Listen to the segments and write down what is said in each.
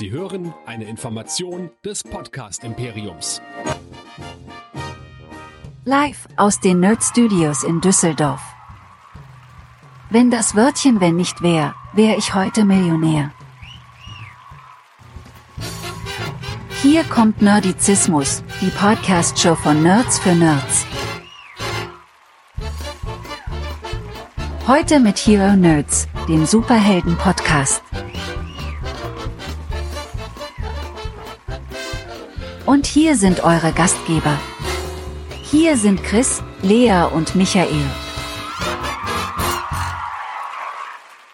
Sie hören eine Information des Podcast Imperiums. Live aus den Nerd Studios in Düsseldorf. Wenn das Wörtchen wenn nicht wär, wär ich heute Millionär. Hier kommt Nerdizismus, die Podcast-Show von Nerds für Nerds. Heute mit Hero Nerds, dem Superhelden-Podcast. Und hier sind eure Gastgeber. Hier sind Chris, Lea und Michael.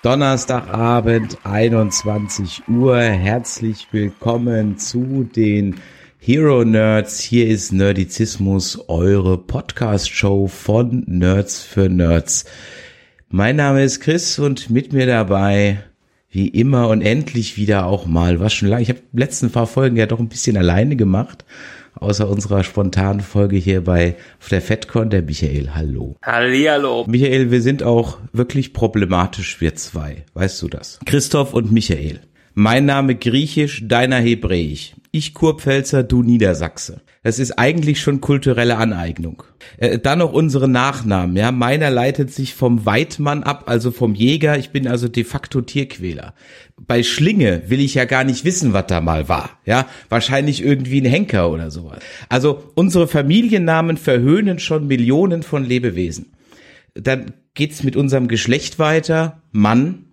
Donnerstagabend, 21 Uhr. Herzlich willkommen zu den Hero Nerds. Hier ist Nerdizismus, eure Podcast-Show von Nerds für Nerds. Mein Name ist Chris und mit mir dabei, wie immer und endlich wieder auch mal, was schon lange, ich habe letzten paar Folgen ja doch ein bisschen alleine gemacht, außer unserer spontanen Folge hier bei auf der FedCon, der Michael, hallo. Hallihallo. Michael, wir sind auch wirklich problematisch, wir zwei, weißt du das? Christoph und Michael. Mein Name griechisch, deiner hebräisch. Ich Kurpfälzer, du Niedersachse. Das ist eigentlich schon kulturelle Aneignung. Äh, dann noch unsere Nachnamen. Ja, meiner leitet sich vom Weidmann ab, also vom Jäger. Ich bin also de facto Tierquäler. Bei Schlinge will ich ja gar nicht wissen, was da mal war. Ja, wahrscheinlich irgendwie ein Henker oder sowas. Also unsere Familiennamen verhöhnen schon Millionen von Lebewesen. Dann geht's mit unserem Geschlecht weiter. Mann,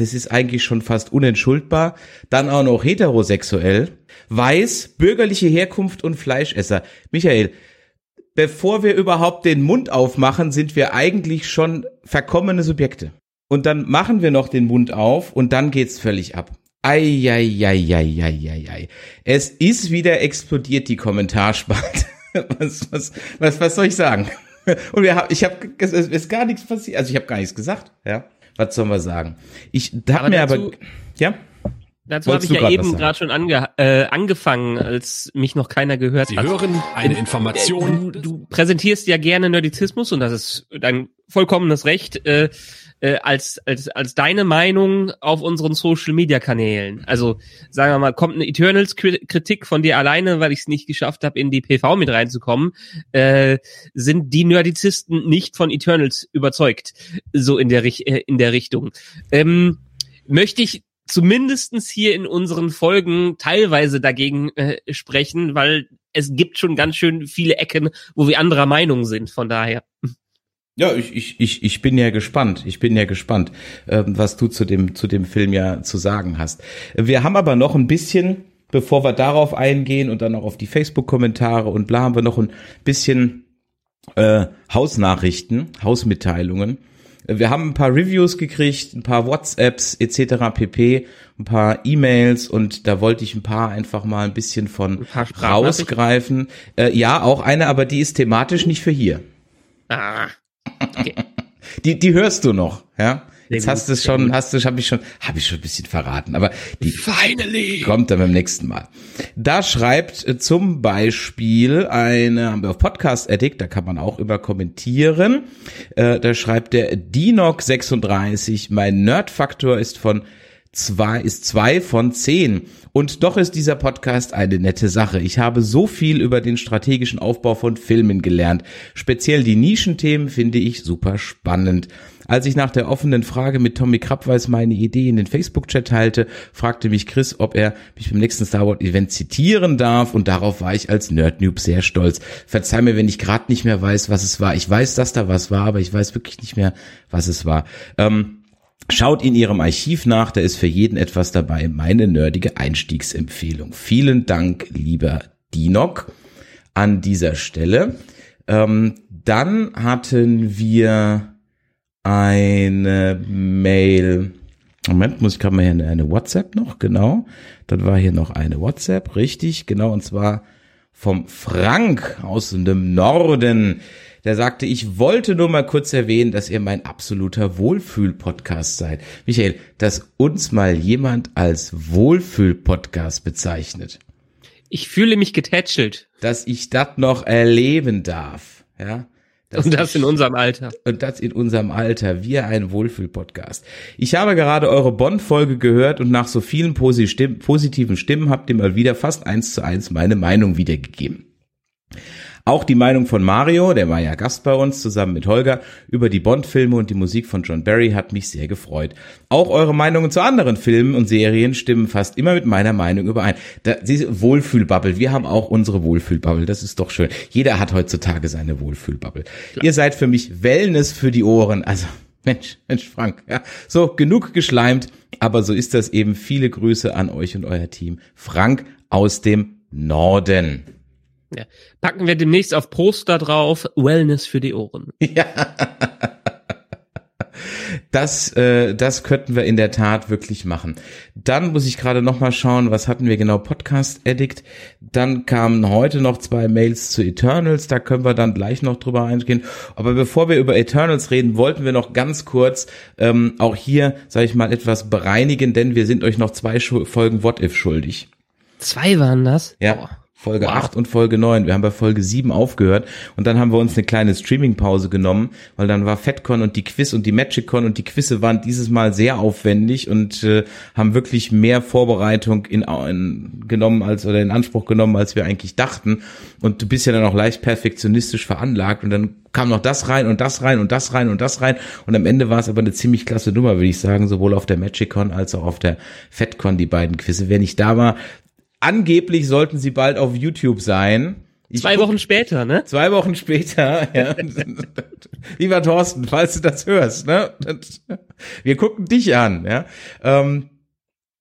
das ist eigentlich schon fast unentschuldbar. Dann auch noch heterosexuell, weiß, bürgerliche Herkunft und Fleischesser. Michael, bevor wir überhaupt den Mund aufmachen, sind wir eigentlich schon verkommene Subjekte. Und dann machen wir noch den Mund auf und dann geht's völlig ab. Eieieiei. Es ist wieder explodiert, die Kommentarspalte. Was, was, was, was soll ich sagen? Und wir ich habe, es ist gar nichts passiert. Also ich habe gar nichts gesagt, ja. Was sollen wir sagen? Ich hab mir dazu, aber, ja. Dazu habe ich ja eben gerade schon ange, äh, angefangen, als mich noch keiner gehört Sie hat. hören eine Äh, Information. Du, du präsentierst ja gerne Nerdizismus und das ist dein vollkommenes Recht äh, äh, als als als deine Meinung auf unseren Social Media Kanälen. Also sagen wir mal, kommt eine Eternals Kritik von dir alleine, weil ich es nicht geschafft habe, in die PV mit reinzukommen, äh, sind die Nerdizisten nicht von Eternals überzeugt, so in der äh, in der Richtung. Ähm, möchte ich zumindestens hier in unseren Folgen teilweise dagegen äh, sprechen, weil es gibt schon ganz schön viele Ecken, wo wir anderer Meinung sind. Von daher. Ja, ich, ich, ich, ich bin ja gespannt. Ich bin ja gespannt, ähm, was du zu dem, zu dem Film ja zu sagen hast. Wir haben aber noch ein bisschen, bevor wir darauf eingehen und dann auch auf die Facebook-Kommentare und bla, haben wir noch ein bisschen äh, Hausnachrichten, Hausmitteilungen. Wir haben ein paar Reviews gekriegt, ein paar WhatsApps etc. pp, ein paar E-Mails und da wollte ich ein paar einfach mal ein bisschen von Ein rausgreifen. Äh, ja, auch eine, aber die ist thematisch nicht für hier. Ah, Die, die hörst du noch, ja? Jetzt hast du es schon, hast du, habe ich schon, habe ich schon ein bisschen verraten, aber die Finally! kommt dann beim nächsten Mal. Da schreibt äh, zum Beispiel eine, haben wir auf Podcast Addict, da kann man auch über kommentieren. Äh, da schreibt der Dinok36, mein Nerdfaktor ist von zwei, ist zwei von zehn. Und doch ist dieser Podcast eine nette Sache. Ich habe so viel über den strategischen Aufbau von Filmen gelernt. Speziell die Nischenthemen finde ich super spannend. Als ich nach der offenen Frage mit Tommy Krabweis meine Idee in den Facebook-Chat teilte, fragte mich Chris, ob er mich beim nächsten Star Wars Event zitieren darf und darauf war ich als Nerd-Noob sehr stolz. Verzeih mir, wenn ich gerade nicht mehr weiß, was es war. Ich weiß, dass da was war, aber ich weiß wirklich nicht mehr, was es war. Ähm, Schaut in Ihrem Archiv nach, da ist für jeden etwas dabei. Meine nerdige Einstiegsempfehlung. Vielen Dank, lieber Dinok, an dieser Stelle. Ähm, dann hatten wir eine Mail. Moment, muss ich gerade mal hier eine, eine WhatsApp noch, genau. Dann war hier noch eine WhatsApp, richtig, genau, und zwar vom Frank aus dem Norden. Der sagte, ich wollte nur mal kurz erwähnen, dass ihr mein absoluter Wohlfühl-Podcast seid. Michael, dass uns mal jemand als Wohlfühl-Podcast bezeichnet, ich fühle mich getätschelt. dass ich das noch erleben darf, ja, Das und das in unserem Alter. Und das in unserem Alter. Wir ein Wohlfühl-Podcast. Ich habe gerade eure Bond-Folge gehört und nach so vielen positiven Stimmen habt ihr mal wieder fast eins zu eins meine Meinung wiedergegeben. Auch die Meinung von Mario, der war ja Gast bei uns zusammen mit Holger, über die Bond-Filme und die Musik von John Barry hat mich sehr gefreut. Auch eure Meinungen zu anderen Filmen und Serien stimmen fast immer mit meiner Meinung überein. Da, diese Wohlfühlbubble, wir haben auch unsere Wohlfühlbubble, das ist doch schön. Jeder hat heutzutage seine Wohlfühlbubble. Ihr seid für mich Wellness für die Ohren, also Mensch, Mensch, Frank, ja. So, genug geschleimt, aber so ist das eben. Viele Grüße an euch und euer Team. Frank aus dem Norden. Ja. Packen wir demnächst auf Poster drauf, Wellness für die Ohren. Ja. Das, äh, das könnten wir in der Tat wirklich machen. Dann muss ich gerade noch mal schauen, was hatten wir genau? Podcast Addict. Dann kamen heute noch zwei Mails zu Eternals. Da können wir dann gleich noch drüber eingehen. Aber bevor wir über Eternals reden, wollten wir noch ganz kurz ähm, auch hier, sage ich mal, etwas bereinigen, denn wir sind euch noch zwei Folgen What If schuldig. Zwei waren das? Ja. Oh. Folge wow. 8 und Folge 9. Wir haben bei Folge 7 aufgehört und dann haben wir uns eine kleine Streaming-Pause genommen, weil dann war FatCon und die Quiz und die MagicCon und die Quizze waren dieses Mal sehr aufwendig und äh, haben wirklich mehr Vorbereitung in, in, genommen als oder in Anspruch genommen, als wir eigentlich dachten. Und du bist ja dann auch leicht perfektionistisch veranlagt und dann kam noch das rein und das rein und das rein und das rein und am Ende war es aber eine ziemlich klasse Nummer, würde ich sagen, sowohl auf der MagicCon als auch auf der FatCon die beiden Quizze. Wer nicht da war, Angeblich sollten sie bald auf YouTube sein. Ich zwei Wochen später, ne? Zwei Wochen später, ja. Lieber Thorsten, falls du das hörst, ne? Wir gucken dich an, ja. Ähm,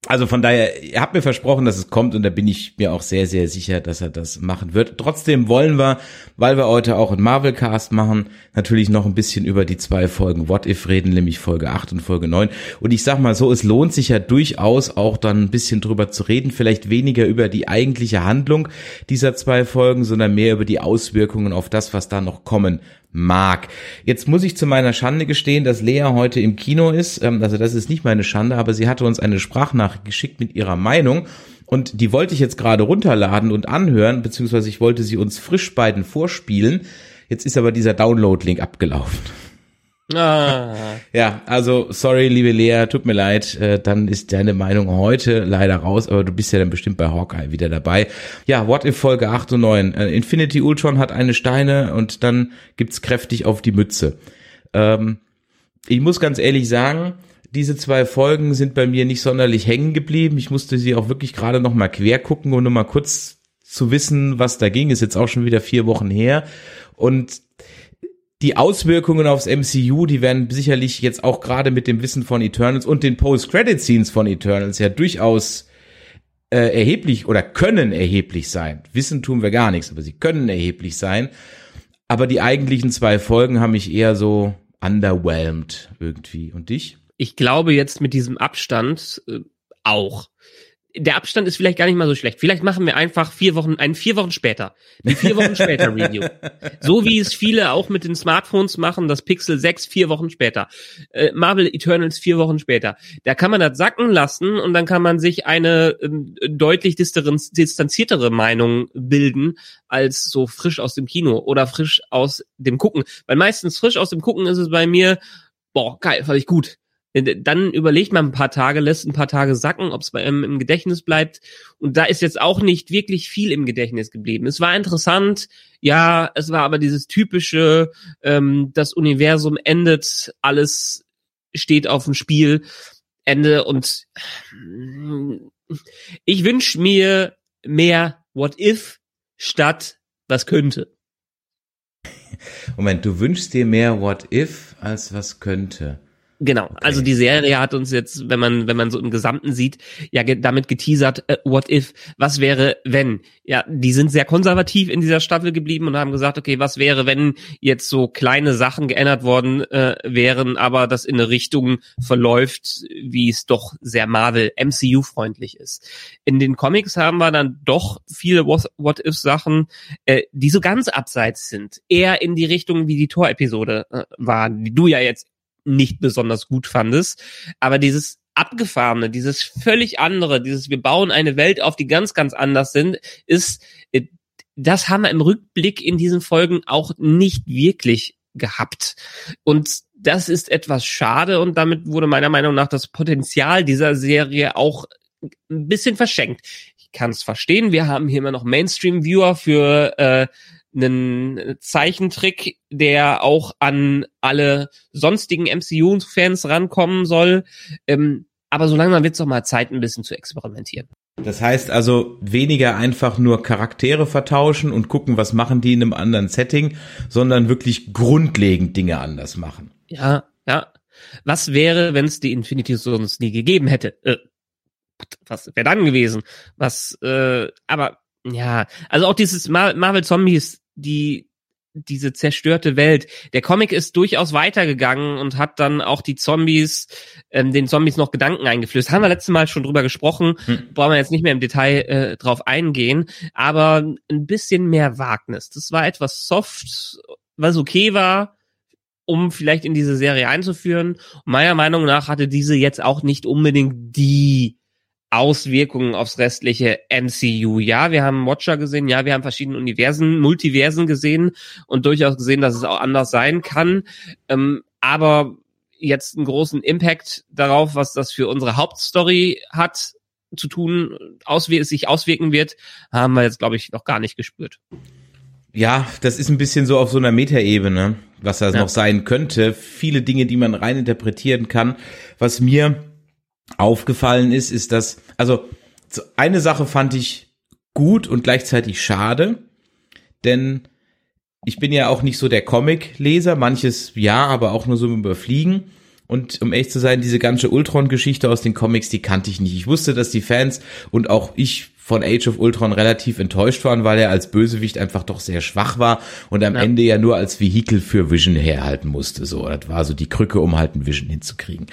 also von daher, er hat mir versprochen, dass es kommt und da bin ich mir auch sehr, sehr sicher, dass er das machen wird. Trotzdem wollen wir, weil wir heute auch einen Marvel-Cast machen, natürlich noch ein bisschen über die zwei Folgen What If reden, nämlich Folge 8 und Folge 9. Und ich sag mal so, es lohnt sich ja durchaus auch dann ein bisschen drüber zu reden, vielleicht weniger über die eigentliche Handlung dieser zwei Folgen, sondern mehr über die Auswirkungen auf das, was da noch kommen mag. Jetzt muss ich zu meiner Schande gestehen, dass Lea heute im Kino ist. Ähm, also das ist nicht meine Schande, aber sie hatte uns eine Sprachnachricht geschickt mit ihrer Meinung. Und die wollte ich jetzt gerade runterladen und anhören, beziehungsweise ich wollte sie uns frisch beiden vorspielen. Jetzt ist aber dieser Download-Link abgelaufen. Ah. Ja, also sorry, liebe Lea, tut mir leid, äh, dann ist deine Meinung heute leider raus, aber du bist ja dann bestimmt bei Hawkeye wieder dabei. Ja, What if Folge 8 und 9. Äh, Infinity Ultron hat eine Steine und dann gibt's kräftig auf die Mütze. Ähm, ich muss ganz ehrlich sagen, diese zwei Folgen sind bei mir nicht sonderlich hängen geblieben. Ich musste sie auch wirklich gerade noch mal quer gucken, um nur mal kurz zu wissen, was da ging. Ist jetzt auch schon wieder vier Wochen her. Und die Auswirkungen aufs MCU, die werden sicherlich jetzt auch gerade mit dem Wissen von Eternals und den Post-Credit-Scenes von Eternals ja durchaus äh, erheblich oder können erheblich sein. Wissen tun wir gar nichts, aber sie können erheblich sein. Aber die eigentlichen zwei Folgen haben mich eher so underwhelmed irgendwie. Und dich? Ich glaube jetzt mit diesem Abstand äh, auch der Abstand ist vielleicht gar nicht mal so schlecht. Vielleicht machen wir einfach vier Wochen, ein vier Wochen später. Ein vier Wochen später Review. So wie es viele auch mit den Smartphones machen, das Pixel 6 vier Wochen später. Äh, Marvel Eternals vier Wochen später. Da kann man das sacken lassen und dann kann man sich eine ähm, deutlich distanziertere Meinung bilden als so frisch aus dem Kino oder frisch aus dem Gucken. Weil meistens frisch aus dem Gucken ist es bei mir, boah, geil, fand ich gut äh, dann überlegt man ein paar Tage, lässt ein paar Tage sacken, ob es einem im Gedächtnis bleibt. Und da ist jetzt auch nicht wirklich viel im Gedächtnis geblieben. Es war interessant, ja, es war aber dieses typische, ähm, das Universum endet, alles steht auf dem Spiel, Ende und ich wünsche mir mehr What If statt was könnte. Moment, du wünschst dir mehr What If als was könnte. Genau, okay. also die Serie hat uns jetzt, wenn man wenn man so im Gesamten sieht, ja ge damit geteasert, äh, what if, was wäre, wenn? Ja, die sind sehr konservativ in dieser Staffel geblieben und haben gesagt, okay, was wäre, wenn jetzt so kleine Sachen geändert worden äh, wären, aber das in eine Richtung verläuft, wie es doch sehr Marvel MCU freundlich ist. In den Comics haben wir dann doch viele What if Sachen, äh, die so ganz abseits sind, eher in die Richtung wie die Tor Episode äh, waren, die du ja jetzt nicht besonders gut fandest. Aber dieses abgefahrene, dieses völlig andere, dieses wir bauen eine Welt auf, die ganz, ganz anders sind, ist, äh, das haben wir im Rückblick in diesen Folgen auch nicht wirklich gehabt. Und das ist etwas schade und damit wurde meiner Meinung nach das Potenzial dieser Serie auch ein bisschen verschenkt. Ich kann es verstehen, wir haben hier immer noch Mainstream-Viewer für äh, einen Zeichentrick, der auch an alle sonstigen MCU-Fans rankommen soll. Ähm, aber so langsam wird es doch mal Zeit, ein bisschen zu experimentieren. Das heißt also weniger einfach nur Charaktere vertauschen und gucken, was machen die in einem anderen Setting, sondern wirklich grundlegend Dinge anders machen. Ja, ja. Was wäre, wenn es die Infinity Stones nie gegeben hätte? Äh, was wäre dann gewesen? Was, äh, aber ja, also auch dieses Mar Marvel Zombies, die diese zerstörte Welt. Der Comic ist durchaus weitergegangen und hat dann auch die Zombies, ähm, den Zombies noch Gedanken eingeflößt. Haben wir letztes Mal schon drüber gesprochen, hm. brauchen wir jetzt nicht mehr im Detail äh, drauf eingehen, aber ein bisschen mehr Wagnis. Das war etwas soft, was okay war, um vielleicht in diese Serie einzuführen. meiner Meinung nach hatte diese jetzt auch nicht unbedingt die Auswirkungen aufs restliche MCU. Ja, wir haben Watcher gesehen, ja, wir haben verschiedene Universen, Multiversen gesehen und durchaus gesehen, dass es auch anders sein kann. Ähm, aber jetzt einen großen Impact darauf, was das für unsere Hauptstory hat, zu tun, auswir sich auswirken wird, haben wir jetzt, glaube ich, noch gar nicht gespürt. Ja, das ist ein bisschen so auf so einer Metaebene, was das ja. noch sein könnte. Viele Dinge, die man rein interpretieren kann. Was mir aufgefallen ist, ist, dass, also eine Sache fand ich gut und gleichzeitig schade, denn ich bin ja auch nicht so der Comic-Leser, manches ja, aber auch nur so im Überfliegen. Und um ehrlich zu sein, diese ganze Ultron-Geschichte aus den Comics, die kannte ich nicht. Ich wusste, dass die Fans und auch ich von Age of Ultron relativ enttäuscht waren, weil er als Bösewicht einfach doch sehr schwach war und am ja. Ende ja nur als Vehikel für Vision herhalten musste. So, das war so die Krücke, um halt ein Vision hinzukriegen.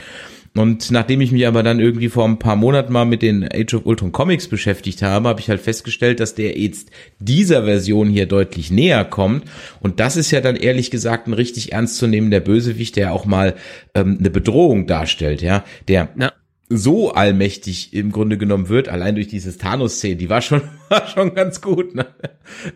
Und nachdem ich mich aber dann irgendwie vor ein paar Monaten mal mit den Age of Ultron Comics beschäftigt habe, habe ich halt festgestellt, dass der jetzt dieser Version hier deutlich näher kommt. Und das ist ja dann ehrlich gesagt ein richtig ernstzunehmender Bösewicht, der auch mal ähm, eine Bedrohung darstellt, ja. Der ja so allmächtig im Grunde genommen wird, allein durch dieses Thanos-Szene, die war schon, war schon ganz gut. Ne?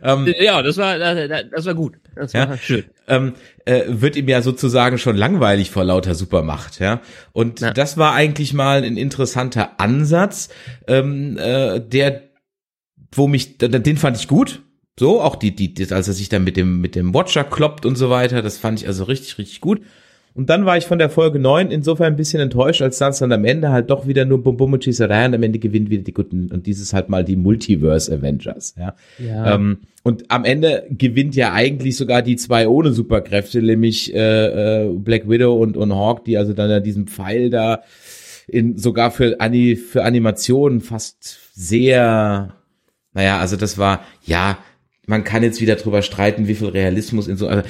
Ähm, ja, das war, das war gut. Das war ja, schön. Ähm, äh, wird ihm ja sozusagen schon langweilig vor lauter Supermacht, ja. Und ja. das war eigentlich mal ein interessanter Ansatz, ähm, äh, der, wo mich, den fand ich gut. So, auch die, die, als er sich dann mit dem, mit dem Watcher kloppt und so weiter, das fand ich also richtig, richtig gut. Und dann war ich von der Folge 9 insofern ein bisschen enttäuscht, als dann am Ende halt doch wieder nur Bum Bum und am Ende gewinnt wieder die Guten und dieses halt mal die Multiverse Avengers, ja. ja. Ähm, und am Ende gewinnt ja eigentlich sogar die zwei ohne Superkräfte, nämlich äh, äh, Black Widow und, und Hawk, die also dann ja diesen Pfeil da in sogar für, Ani, für Animationen fast sehr, naja, also das war, ja, man kann jetzt wieder drüber streiten, wie viel Realismus in so, also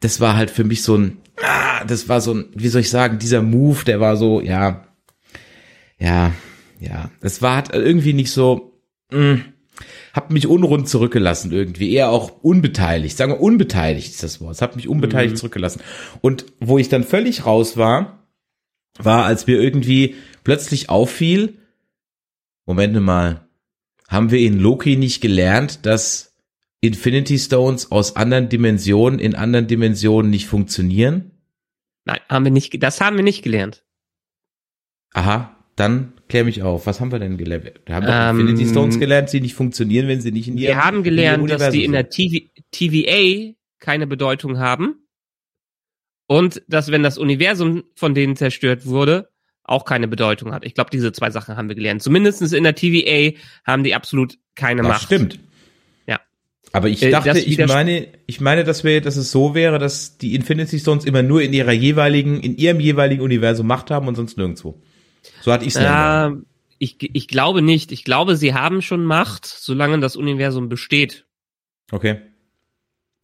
das war halt für mich so ein, ah, das war so ein, wie soll ich sagen, dieser Move, der war so, ja, ja, ja, das war halt irgendwie nicht so, mh, hm, hab mich unrund zurückgelassen irgendwie, eher auch unbeteiligt, sagen wir unbeteiligt ist das Wort, es hat mich unbeteiligt mhm. zurückgelassen. Und wo ich dann völlig raus war, war, als mir irgendwie plötzlich auffiel, Moment mal, haben wir in Loki nicht gelernt, dass Infinity Stones aus anderen Dimensionen in anderen Dimensionen nicht funktionieren? Nein, haben wir nicht, das haben wir nicht gelernt. Aha, dann klär mich auf. Was haben wir denn gelernt? Wir haben ähm, Infinity Stones gelernt, die nicht funktionieren, wenn sie nicht in ihrem Wir haben gelernt, dass die in der TV, TVA keine Bedeutung haben. Und dass, wenn das Universum von denen zerstört wurde, auch keine Bedeutung hat. Ich glaube, diese zwei Sachen haben wir gelernt. Zumindestens in der TVA haben die absolut keine das Macht. Stimmt. Aber ich äh, dachte, ich meine, ich meine, dass wir, dass es so wäre, dass die Infinity Stones immer nur in ihrer jeweiligen, in ihrem jeweiligen Universum Macht haben und sonst nirgendwo. So hatte ich es ja. Ich, ich glaube nicht. Ich glaube, sie haben schon Macht, solange das Universum besteht. Okay.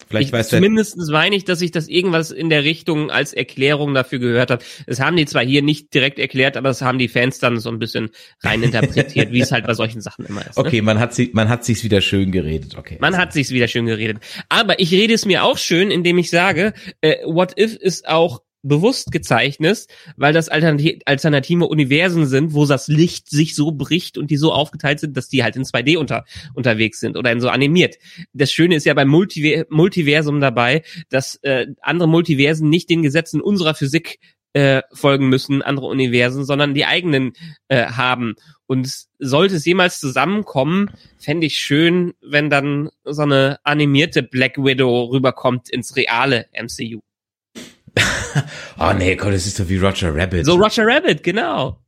Vielleicht ich, weiß zumindestens meine ich, dass ich das irgendwas in der Richtung als Erklärung dafür gehört habe. Es haben die zwar hier nicht direkt erklärt, aber es haben die Fans dann so ein bisschen reininterpretiert, wie es halt bei solchen Sachen immer ist. Ne? Okay, man hat sie, man hat sich's wieder schön geredet. Okay. Man hat sich's wieder schön geredet. Aber ich rede es mir auch schön, indem ich sage, äh, What If ist auch bewusst gezeichnet, weil das alternative Universen sind, wo das Licht sich so bricht und die so aufgeteilt sind, dass die halt in 2D unter, unterwegs sind oder in so animiert. Das Schöne ist ja beim Multiver Multiversum dabei, dass äh, andere Multiversen nicht den Gesetzen unserer Physik äh, folgen müssen, andere Universen, sondern die eigenen äh, haben. Und sollte es jemals zusammenkommen, fände ich schön, wenn dann so eine animierte Black Widow rüberkommt ins reale MCU. Oh nee, Gott, das ist doch wie Roger Rabbit. So Roger Rabbit, genau.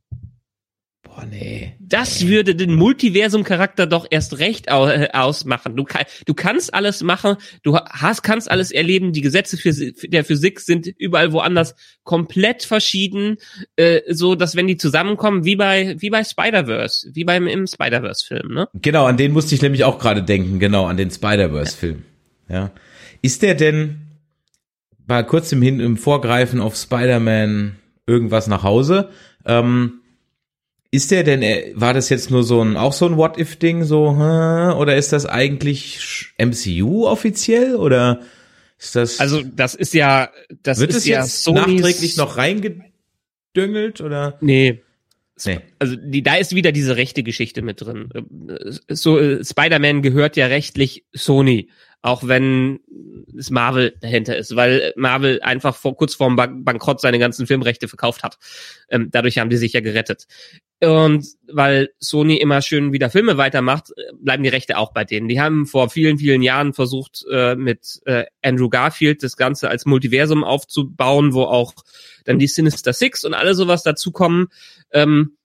Boah, nee. Das nee. würde den Multiversum-Charakter doch erst recht äh, ausmachen. Du, kann, du kannst alles machen, du hast, kannst alles erleben. Die Gesetze für, der Physik sind überall woanders komplett verschieden, äh, so dass wenn die zusammenkommen, wie bei wie bei Spider-Verse, wie beim im Spider-Verse-Film, ne? Genau, an den musste ich nämlich auch gerade denken. Genau, an den Spider-Verse-Film. Ja. Ist der denn bei kurzem hin im Vorgreifen auf Spider-Man irgendwas nach Hause? Ähm, ist der denn, äh, war das jetzt nur so ein, auch so ein What-If-Ding, so, oder ist das eigentlich MCU offiziell, oder ist das? Also, das ist ja, das wird ist es ja jetzt Sonys nachträglich noch reingedüngelt, oder? Nee. Nee. Also die, da ist wieder diese rechte Geschichte mit drin. So Spider-Man gehört ja rechtlich Sony auch wenn es Marvel dahinter ist, weil Marvel einfach vor, kurz vorm Bankrott seine ganzen Filmrechte verkauft hat. Ähm, dadurch haben die sich ja gerettet. Und weil Sony immer schön wieder Filme weitermacht, bleiben die Rechte auch bei denen. Die haben vor vielen, vielen Jahren versucht, äh, mit äh, Andrew Garfield das Ganze als Multiversum aufzubauen, wo auch dann die Sinister Six und alle sowas dazukommen. Ähm,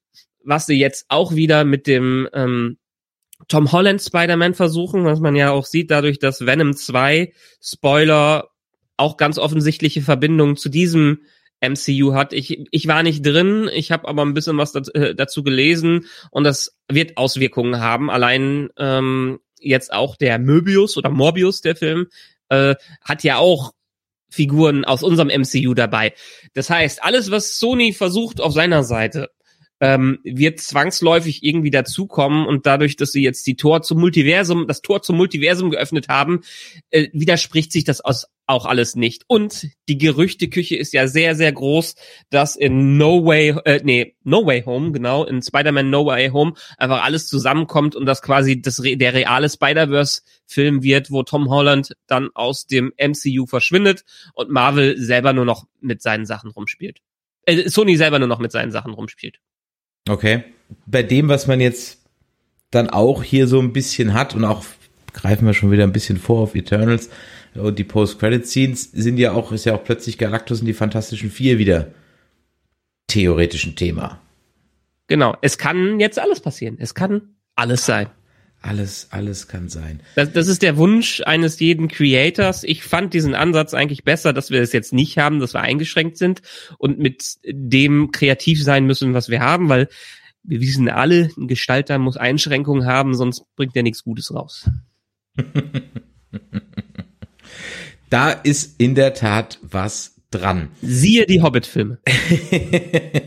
was sie jetzt auch wieder mit dem ähm, Tom Holland Spider-Man versuchen, was man ja auch sieht, dadurch, dass Venom 2 Spoiler auch ganz offensichtliche Verbindungen zu diesem MCU hat. Ich, ich war nicht drin, ich habe aber ein bisschen was dazu, äh, dazu gelesen und das wird Auswirkungen haben. Allein ähm, jetzt auch der Möbius oder Morbius, der Film, äh, hat ja auch Figuren aus unserem MCU dabei. Das heißt, alles, was Sony versucht auf seiner Seite ähm, wird zwangsläufig irgendwie dazukommen und dadurch, dass sie jetzt die Tor zum Multiversum, das Tor zum Multiversum geöffnet haben, äh, widerspricht sich das aus auch alles nicht. Und die Gerüchteküche ist ja sehr, sehr groß, dass in No Way, äh, nee, No Way Home, genau, in Spider-Man No Way Home einfach alles zusammenkommt und das quasi das, der reale Spider-Verse-Film wird, wo Tom Holland dann aus dem MCU verschwindet und Marvel selber nur noch mit seinen Sachen rumspielt. Äh, Sony selber nur noch mit seinen Sachen rumspielt. Okay. Bei dem, was man jetzt dann auch hier so ein bisschen hat und auch greifen wir schon wieder ein bisschen vor auf Eternals und die Post-Credit-Scenes sind ja auch, ist ja auch plötzlich Galactus und die Fantastischen Vier wieder theoretisch ein Thema. Genau. Es kann jetzt alles passieren. Es kann alles sein. Alles, alles kann sein. Das, das ist der Wunsch eines jeden Creators. Ich fand diesen Ansatz eigentlich besser, dass wir es jetzt nicht haben, dass wir eingeschränkt sind und mit dem kreativ sein müssen, was wir haben, weil wir wissen alle, ein Gestalter muss Einschränkungen haben, sonst bringt er nichts Gutes raus. da ist in der Tat was dran. Siehe die Hobbit-Filme.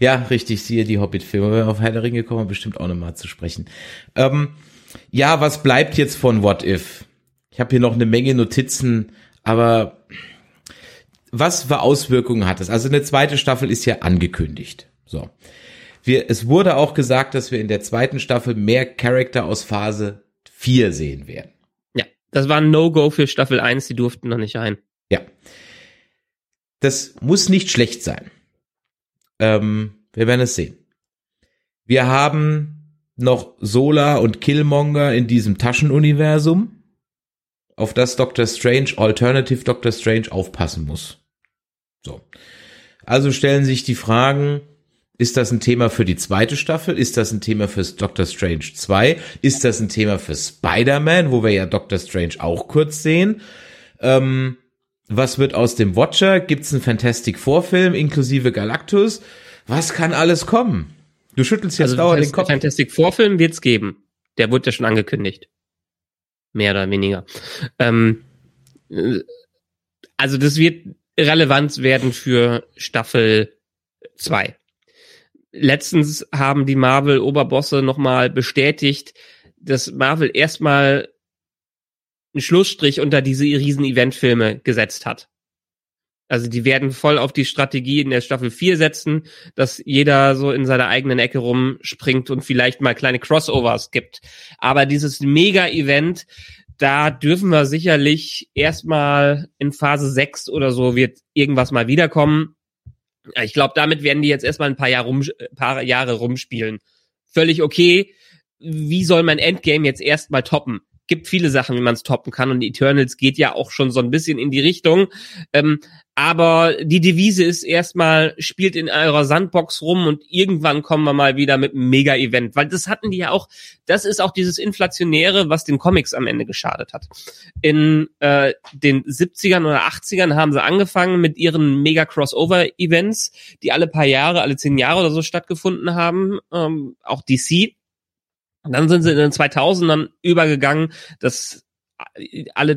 ja, richtig, siehe die Hobbit-Filme. Auf Herr der Ringe kommen wir bestimmt auch nochmal zu sprechen. Ähm, ja, was bleibt jetzt von What If? Ich habe hier noch eine Menge Notizen, aber was für Auswirkungen hat es? Also eine zweite Staffel ist ja angekündigt. So. Wir, es wurde auch gesagt, dass wir in der zweiten Staffel mehr Charakter aus Phase 4 sehen werden. Ja, das war ein No-Go für Staffel 1, die durften noch nicht ein. Ja. Das muss nicht schlecht sein. Ähm, wir werden es sehen. Wir haben noch Solar und Killmonger in diesem Taschenuniversum, auf das Doctor Strange, Alternative Doctor Strange aufpassen muss. So. Also stellen sich die Fragen, ist das ein Thema für die zweite Staffel? Ist das ein Thema für Doctor Strange 2? Ist das ein Thema für Spider-Man, wo wir ja Doctor Strange auch kurz sehen? Ähm, was wird aus dem Watcher? Gibt's einen Fantastic Vorfilm inklusive Galactus? Was kann alles kommen? Du schüttelst jetzt also dauernd den Kopf. Fantastic Vorfilm wird's geben. Der wurde ja schon angekündigt. Mehr oder weniger. Ähm, äh, also das wird relevant werden für Staffel 2. Letztens haben die Marvel-Oberbosse nochmal bestätigt, dass Marvel erstmal einen Schlussstrich unter diese riesen Eventfilme gesetzt hat. Also die werden voll auf die Strategie in der Staffel 4 setzen, dass jeder so in seiner eigenen Ecke rumspringt und vielleicht mal kleine Crossovers gibt. Aber dieses Mega-Event, da dürfen wir sicherlich erstmal in Phase 6 oder so wird irgendwas mal wiederkommen. Ich glaube, damit werden die jetzt erstmal ein paar Jahre, rum, paar Jahre rumspielen. Völlig okay. Wie soll mein Endgame jetzt erstmal toppen? Gibt viele Sachen, wie man es toppen kann und Eternals geht ja auch schon so ein bisschen in die Richtung. Ähm, aber die Devise ist erstmal, spielt in eurer Sandbox rum und irgendwann kommen wir mal wieder mit einem Mega-Event. Weil das hatten die ja auch, das ist auch dieses Inflationäre, was den Comics am Ende geschadet hat. In äh, den 70ern oder 80ern haben sie angefangen mit ihren Mega-Crossover-Events, die alle paar Jahre, alle zehn Jahre oder so stattgefunden haben. Ähm, auch DC dann sind sie in den 2000ern übergegangen, das alle,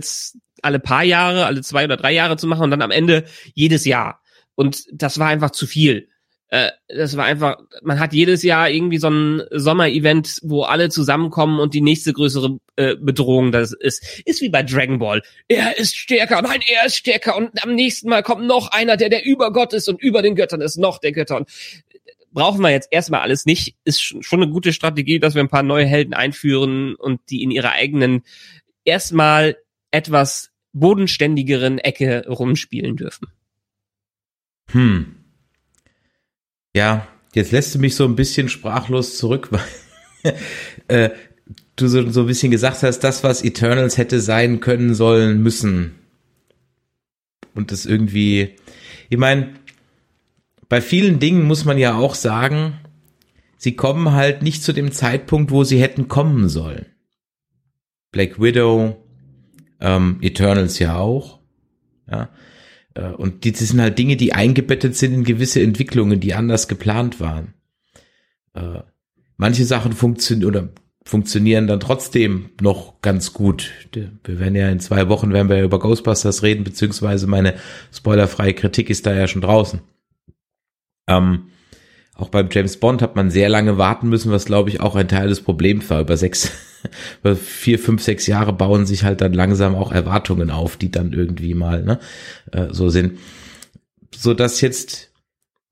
alle paar Jahre, alle zwei oder drei Jahre zu machen und dann am Ende jedes Jahr. Und das war einfach zu viel. Äh, das war einfach, man hat jedes Jahr irgendwie so ein Sommer-Event, wo alle zusammenkommen und die nächste größere äh, Bedrohung das ist. Ist wie bei Dragon Ball. Er ist stärker, nein, er ist stärker und am nächsten Mal kommt noch einer, der der über Gott ist und über den Göttern ist noch der Götter. Und brauchen wir jetzt erstmal alles nicht. Ist schon eine gute Strategie, dass wir ein paar neue Helden einführen und die in ihrer eigenen erstmal etwas bodenständigeren Ecke rumspielen dürfen. Hm. Ja, jetzt lässt du mich so ein bisschen sprachlos zurück, weil äh, du so, so ein bisschen gesagt hast, das, was Eternals hätte sein können, sollen, müssen. Und das irgendwie, ich meine, bei vielen Dingen muss man ja auch sagen, sie kommen halt nicht zu dem Zeitpunkt, wo sie hätten kommen sollen. Black Widow, ähm, Eternals ja auch. Ja. Äh, und die, sind halt Dinge, die eingebettet sind in gewisse Entwicklungen, die anders geplant waren. Äh, manche Sachen funktionieren oder funktionieren dann trotzdem noch ganz gut. Wir werden ja in zwei Wochen werden wir über Ghostbusters reden, beziehungsweise meine spoilerfreie Kritik ist da ja schon draußen. Ähm, auch beim James Bond hat man sehr lange warten müssen, was glaube ich auch ein Teil des Problems war. Über sechs, über vier, fünf, sechs Jahre bauen sich halt dann langsam auch Erwartungen auf, die dann irgendwie mal ne, äh, so sind. So dass jetzt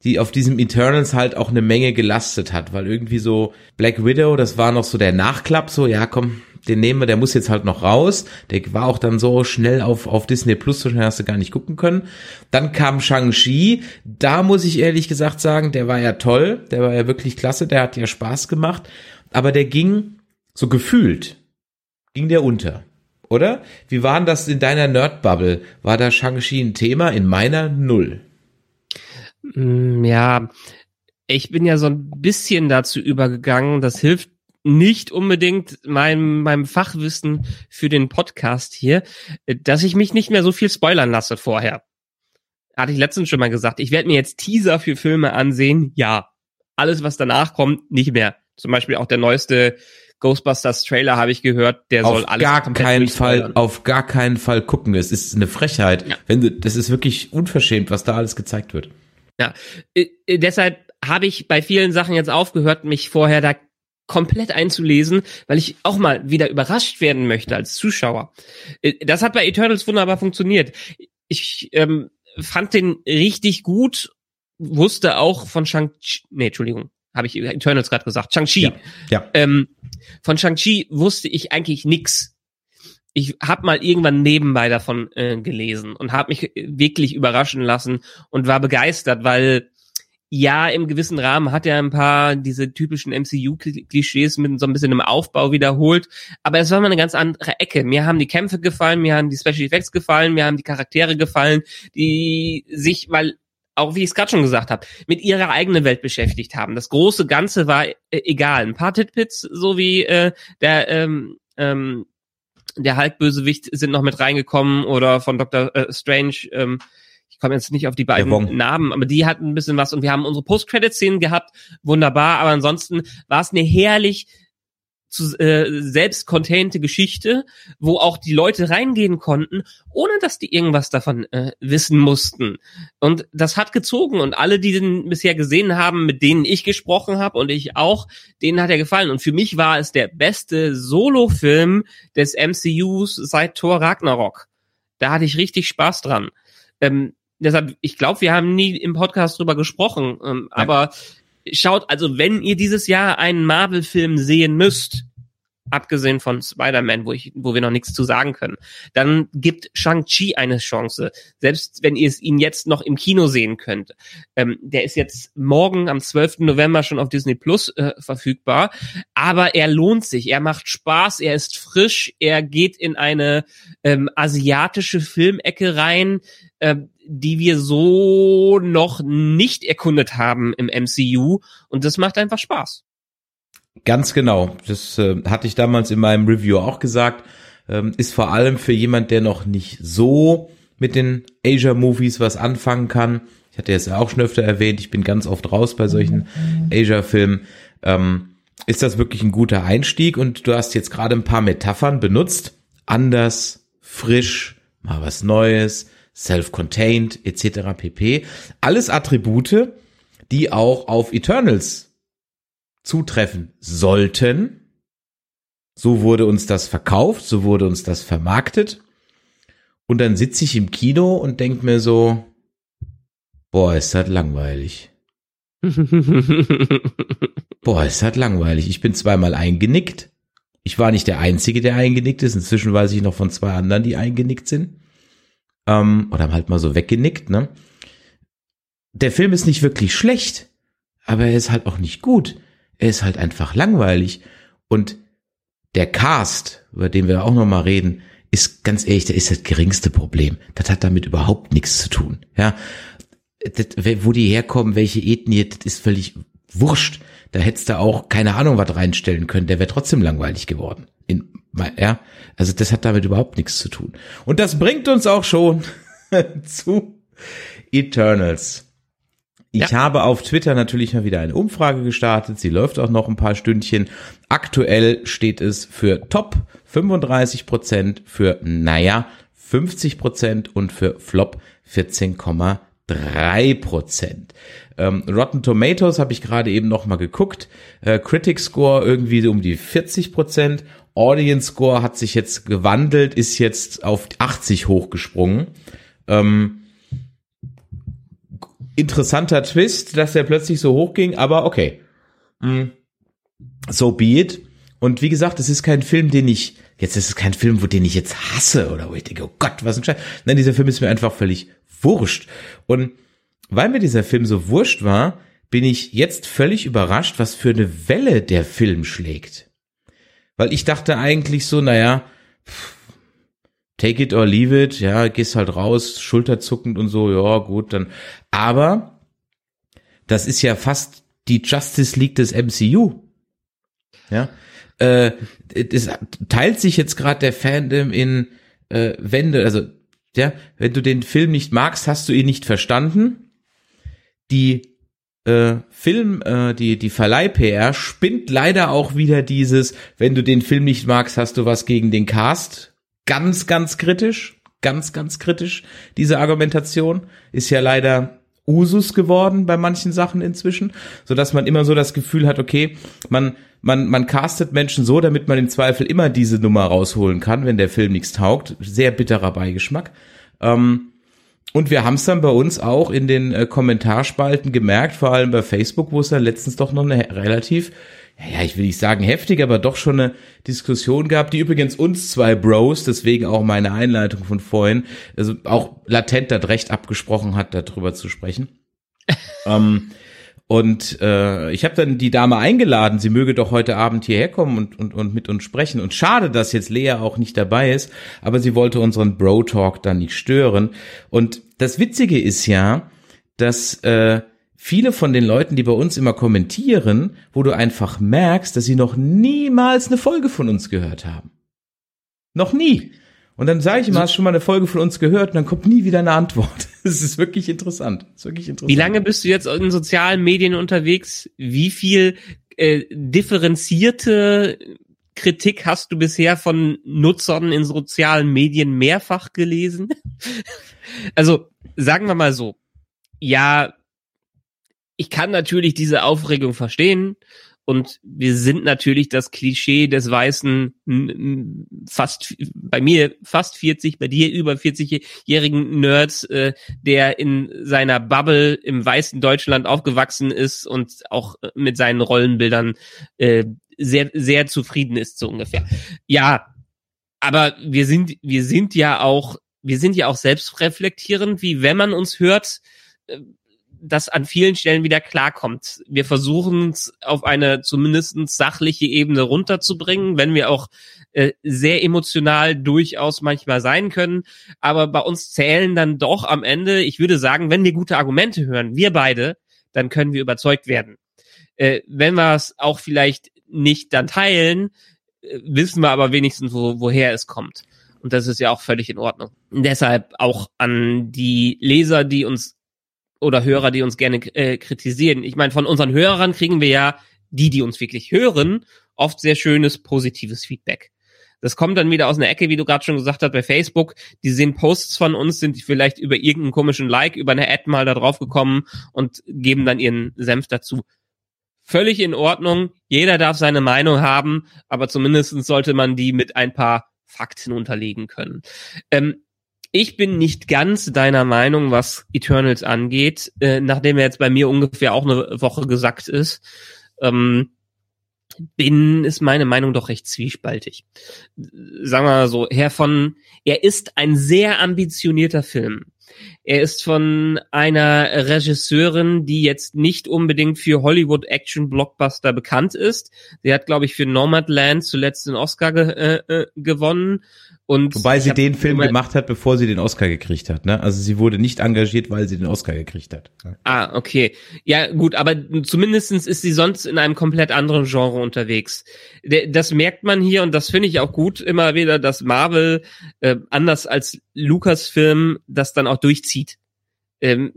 die auf diesem Eternals halt auch eine Menge gelastet hat, weil irgendwie so Black Widow, das war noch so der Nachklapp, so ja komm, den nehmen wir, der muss jetzt halt noch raus. Der war auch dann so schnell auf, auf Disney Plus, so schnell hast du gar nicht gucken können. Dann kam Shang-Chi, da muss ich ehrlich gesagt sagen, der war ja toll, der war ja wirklich klasse, der hat ja Spaß gemacht, aber der ging so gefühlt, ging der unter. Oder? Wie war denn das in deiner Nerd-Bubble? War da Shang-Chi ein Thema? In meiner null. Mm, ja, ich bin ja so ein bisschen dazu übergegangen, das hilft nicht unbedingt meinem, meinem Fachwissen für den Podcast hier, dass ich mich nicht mehr so viel spoilern lasse vorher. Hatte ich letztens schon mal gesagt. Ich werde mir jetzt Teaser für Filme ansehen. Ja. Alles, was danach kommt, nicht mehr. Zum Beispiel auch der neueste Ghostbusters Trailer habe ich gehört, der auf soll alles gar keinen Fall, auf gar keinen Fall gucken. Es ist eine Frechheit. Ja. Wenn du, das ist wirklich unverschämt, was da alles gezeigt wird. Ja, äh, äh, deshalb habe ich bei vielen Sachen jetzt aufgehört, mich vorher da komplett einzulesen, weil ich auch mal wieder überrascht werden möchte als Zuschauer. Äh, das hat bei Eternals wunderbar funktioniert. Ich ähm, fand den richtig gut, wusste auch von Shang-Chi, nee, Entschuldigung, habe ich Eternals gerade gesagt, Shang-Chi. Ja, ja. Ähm, von Shang-Chi wusste ich eigentlich nix. Ich habe mal irgendwann nebenbei davon äh, gelesen und habe mich wirklich überraschen lassen und war begeistert, weil ja, im gewissen Rahmen hat er ein paar diese typischen MCU-Klischees mit so ein bisschen im Aufbau wiederholt, aber es war mal eine ganz andere Ecke. Mir haben die Kämpfe gefallen, mir haben die Special Effects gefallen, mir haben die Charaktere gefallen, die sich, weil auch wie ich es gerade schon gesagt habe, mit ihrer eigenen Welt beschäftigt haben. Das große Ganze war äh, egal. Ein paar Titbits, so wie äh, der ähm, ähm, der Hulk-Bösewicht sind noch mit reingekommen oder von Dr. Äh, Strange ähm, komme jetzt nicht auf die beiden Namen, aber die hatten ein bisschen was und wir haben unsere Post-Credit-Szenen gehabt, wunderbar, aber ansonsten war es eine herrlich zu, äh, selbst containte Geschichte, wo auch die Leute reingehen konnten, ohne dass die irgendwas davon äh, wissen mussten. Und das hat gezogen und alle, die den bisher gesehen haben, mit denen ich gesprochen habe und ich auch, denen hat er gefallen. Und für mich war es der beste Solo-Film des MCUs seit Thor Ragnarok. Da hatte ich richtig Spaß dran. Ähm, deshalb, ich glaube, wir haben nie im Podcast drüber gesprochen, ähm, aber schaut, also wenn ihr dieses Jahr einen Marvel-Film sehen müsst, abgesehen von Spider-Man, wo wo wir noch nichts zu sagen können, dann gibt Shang-Chi eine Chance. Selbst wenn ihr es ihn jetzt noch im Kino sehen könnt. Ähm, der ist jetzt morgen am 12. November schon auf Disney Plus äh, verfügbar. Aber er lohnt sich. Er macht Spaß. Er ist frisch. Er geht in eine ähm, asiatische Filmecke rein, äh, die wir so noch nicht erkundet haben im MCU. Und das macht einfach Spaß. Ganz genau. Das äh, hatte ich damals in meinem Review auch gesagt. Ähm, ist vor allem für jemand, der noch nicht so mit den Asia-Movies was anfangen kann. Ich hatte ja auch schon öfter erwähnt, ich bin ganz oft raus bei solchen Asia-Filmen. Ähm, ist das wirklich ein guter Einstieg? Und du hast jetzt gerade ein paar Metaphern benutzt. Anders, frisch, mal was Neues, self-contained, etc. pp. Alles Attribute, die auch auf Eternals zutreffen sollten. So wurde uns das verkauft, so wurde uns das vermarktet. Und dann sitze ich im Kino und denk mir so, boah, ist das langweilig. boah, ist das langweilig. Ich bin zweimal eingenickt. Ich war nicht der Einzige, der eingenickt ist. Inzwischen weiß ich noch von zwei anderen, die eingenickt sind. Ähm, oder halt mal so weggenickt, ne? Der Film ist nicht wirklich schlecht, aber er ist halt auch nicht gut er ist halt einfach langweilig. Und der Cast, über den wir auch noch mal reden, ist ganz ehrlich, der ist das geringste Problem. Das hat damit überhaupt nichts zu tun. Ja, das, wo die herkommen, welche Ethnie, das ist völlig wurscht. Da hättest du auch keine Ahnung was reinstellen können. Der wäre trotzdem langweilig geworden. In, ja, also das hat damit überhaupt nichts zu tun. Und das bringt uns auch schon zu Eternals. Ich ja. habe auf Twitter natürlich mal wieder eine Umfrage gestartet. Sie läuft auch noch ein paar Stündchen. Aktuell steht es für Top 35 Prozent, für naja 50 Prozent und für Flop 14,3 Prozent. Ähm, Rotten Tomatoes habe ich gerade eben noch mal geguckt. Äh, Critic Score irgendwie um die 40 Prozent. Audience Score hat sich jetzt gewandelt, ist jetzt auf 80 hochgesprungen. Ähm, interessanter Twist, dass der plötzlich so hoch ging, aber okay. Mm. So be it. Und wie gesagt, es ist kein Film, den ich, jetzt ist es kein Film, wo den ich jetzt hasse oder wo ich denke, oh Gott, was ein Scheiß. Nein, dieser Film ist mir einfach völlig wurscht. Und weil mir dieser Film so wurscht war, bin ich jetzt völlig überrascht, was für eine Welle der Film schlägt. Weil ich dachte eigentlich so, naja, pff, take it or leave it, ja, gehst halt raus, schulterzuckend und so, ja, gut, dann. Aber das ist ja fast die Justice League des MCU. Ja. Äh, es teilt sich jetzt gerade der Fandom in äh, Wände, also ja, wenn du den Film nicht magst, hast du ihn nicht verstanden. Die äh, Film, äh, die, die Verleih-PR spinnt leider auch wieder dieses, wenn du den Film nicht magst, hast du was gegen den Cast ganz, ganz kritisch, ganz, ganz kritisch, diese Argumentation. Ist ja leider Usus geworden bei manchen Sachen inzwischen, so dass man immer so das Gefühl hat, okay, man, man, man castet Menschen so, damit man im Zweifel immer diese Nummer rausholen kann, wenn der Film nichts taugt. Sehr bitterer Beigeschmack. Ähm, und wir haben es dann bei uns auch in den äh, Kommentarspalten gemerkt, vor allem bei Facebook, wo es dann letztens doch noch eine relativ ja, ich will nicht sagen heftig, aber doch schon eine Diskussion gab, die übrigens uns zwei Bros, deswegen auch meine Einleitung von vorhin, also auch latent das Recht abgesprochen hat, darüber zu sprechen. ähm, und äh, ich habe dann die Dame eingeladen, sie möge doch heute Abend hierher kommen und, und, und mit uns sprechen. Und schade, dass jetzt Lea auch nicht dabei ist, aber sie wollte unseren Bro-Talk dann nicht stören. Und das Witzige ist ja, dass äh, viele von den Leuten, die bei uns immer kommentieren, wo du einfach merkst, dass sie noch niemals eine Folge von uns gehört haben. Noch nie. Und dann sage ich immer, hast schon mal eine Folge von uns gehört und dann kommt nie wieder eine Antwort. Das ist wirklich interessant. Das ist wirklich interessant. Wie lange bist du jetzt in sozialen Medien unterwegs? Wie viel äh, differenzierte Kritik hast du bisher von Nutzern in sozialen Medien mehrfach gelesen? also sagen wir mal so, ja, ich kann natürlich diese Aufregung verstehen Und wir sind natürlich das Klischee des weißen, fast, bei mir fast 40, bei dir über 40-jährigen Nerds, äh, der in seiner Bubble im weißen Deutschland aufgewachsen ist und auch mit seinen Rollenbildern äh, sehr, sehr zufrieden ist, so ungefähr. Ja, aber wir sind, wir sind ja auch, wir sind ja auch selbstreflektierend, wie wenn man uns hört, äh, das an vielen Stellen wieder klarkommt. Wir versuchen es auf eine zumindest sachliche Ebene runterzubringen, wenn wir auch äh, sehr emotional durchaus manchmal sein können. Aber bei uns zählen dann doch am Ende, ich würde sagen, wenn wir gute Argumente hören, wir beide, dann können wir überzeugt werden. Äh, wenn wir es auch vielleicht nicht dann teilen, äh, wissen wir aber wenigstens, wo, woher es kommt. Und das ist ja auch völlig in Ordnung. Deshalb auch an die Leser, die uns oder Hörer, die uns gerne äh, kritisieren. Ich meine, von unseren Hörern kriegen wir ja, die, die uns wirklich hören, oft sehr schönes, positives Feedback. Das kommt dann wieder aus einer Ecke, wie du gerade schon gesagt hast, bei Facebook. Die sehen Posts von uns, sind vielleicht über irgendeinen komischen Like, über eine Ad mal da drauf gekommen und geben dann ihren Senf dazu. Völlig in Ordnung. Jeder darf seine Meinung haben, aber zumindest sollte man die mit ein paar Fakten unterlegen können. Ähm, ich bin nicht ganz deiner Meinung, was Eternals angeht, äh, nachdem er jetzt bei mir ungefähr auch eine Woche gesagt ist. Ähm, bin, ist meine Meinung doch recht zwiespaltig. Sagen wir mal so, Herr von, er ist ein sehr ambitionierter Film. Er ist von einer Regisseurin, die jetzt nicht unbedingt für Hollywood Action Blockbuster bekannt ist. Sie hat, glaube ich, für Nomadland zuletzt den Oscar ge äh, äh gewonnen und Wobei sie den Film gemacht hat, bevor sie den Oscar gekriegt hat. Ne? Also sie wurde nicht engagiert, weil sie den Oscar gekriegt hat. Ah, okay. Ja, gut, aber zumindestens ist sie sonst in einem komplett anderen Genre unterwegs. Das merkt man hier und das finde ich auch gut immer wieder, dass Marvel äh, anders als Lucasfilm das dann auch durchzieht. Ähm,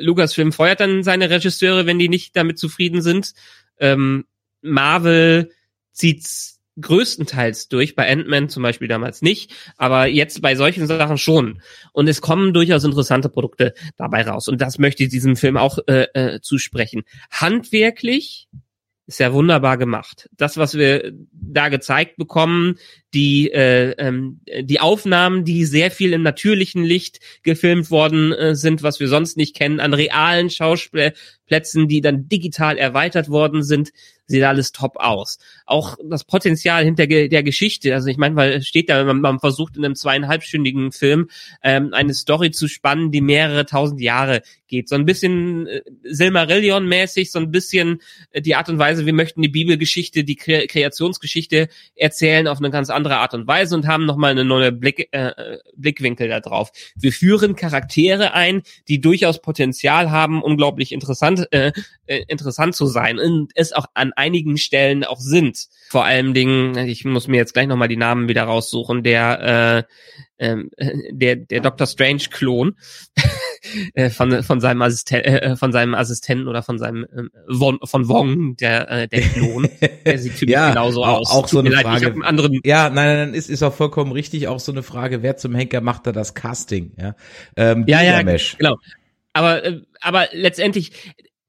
Lucasfilm feuert dann seine Regisseure, wenn die nicht damit zufrieden sind. Ähm, Marvel zieht's größtenteils durch, bei Ant-Man zum Beispiel damals nicht, aber jetzt bei solchen Sachen schon. Und es kommen durchaus interessante Produkte dabei raus. Und das möchte ich diesem Film auch äh, äh, zusprechen. Handwerklich ist ja wunderbar gemacht. Das, was wir da gezeigt bekommen, die äh, ähm, die Aufnahmen, die sehr viel im natürlichen Licht gefilmt worden äh, sind, was wir sonst nicht kennen, an realen Schauspielplätzen, die dann digital erweitert worden sind, sieht alles top aus. Auch das Potenzial hinter der Geschichte, also ich meine, weil steht da, man, man, versucht in einem zweieinhalbstündigen Film ähm, eine Story zu spannen, die mehrere tausend Jahre geht. So ein bisschen äh, Silmarillion-mäßig, so ein bisschen äh, die Art und Weise, wir möchten die Bibelgeschichte, die Kre Kreationsgeschichte erzählen auf eine ganz andere Art und Weise und haben nochmal eine neue Blick, äh, Blickwinkel da drauf. Wir führen Charaktere ein, die durchaus Potenzial haben, unglaublich interessant, äh, äh interessant zu sein und es auch an einigen Stellen auch sind. Vor allen Dingen, ich muss mir jetzt gleich nochmal die Namen wieder raussuchen, der äh, äh, der der Doctor Strange Klon äh, von von seinem Assisten äh, von seinem Assistenten oder von seinem äh, von, von Wong der äh, der Klon. Der sieht für mich ja, genauso auch, aus. auch so eine leid, Frage. anderen ja nein nein ist ist auch vollkommen richtig. Auch so eine Frage wer zum Henker macht da das Casting ja? Ähm, ja ja genau. Aber äh, aber letztendlich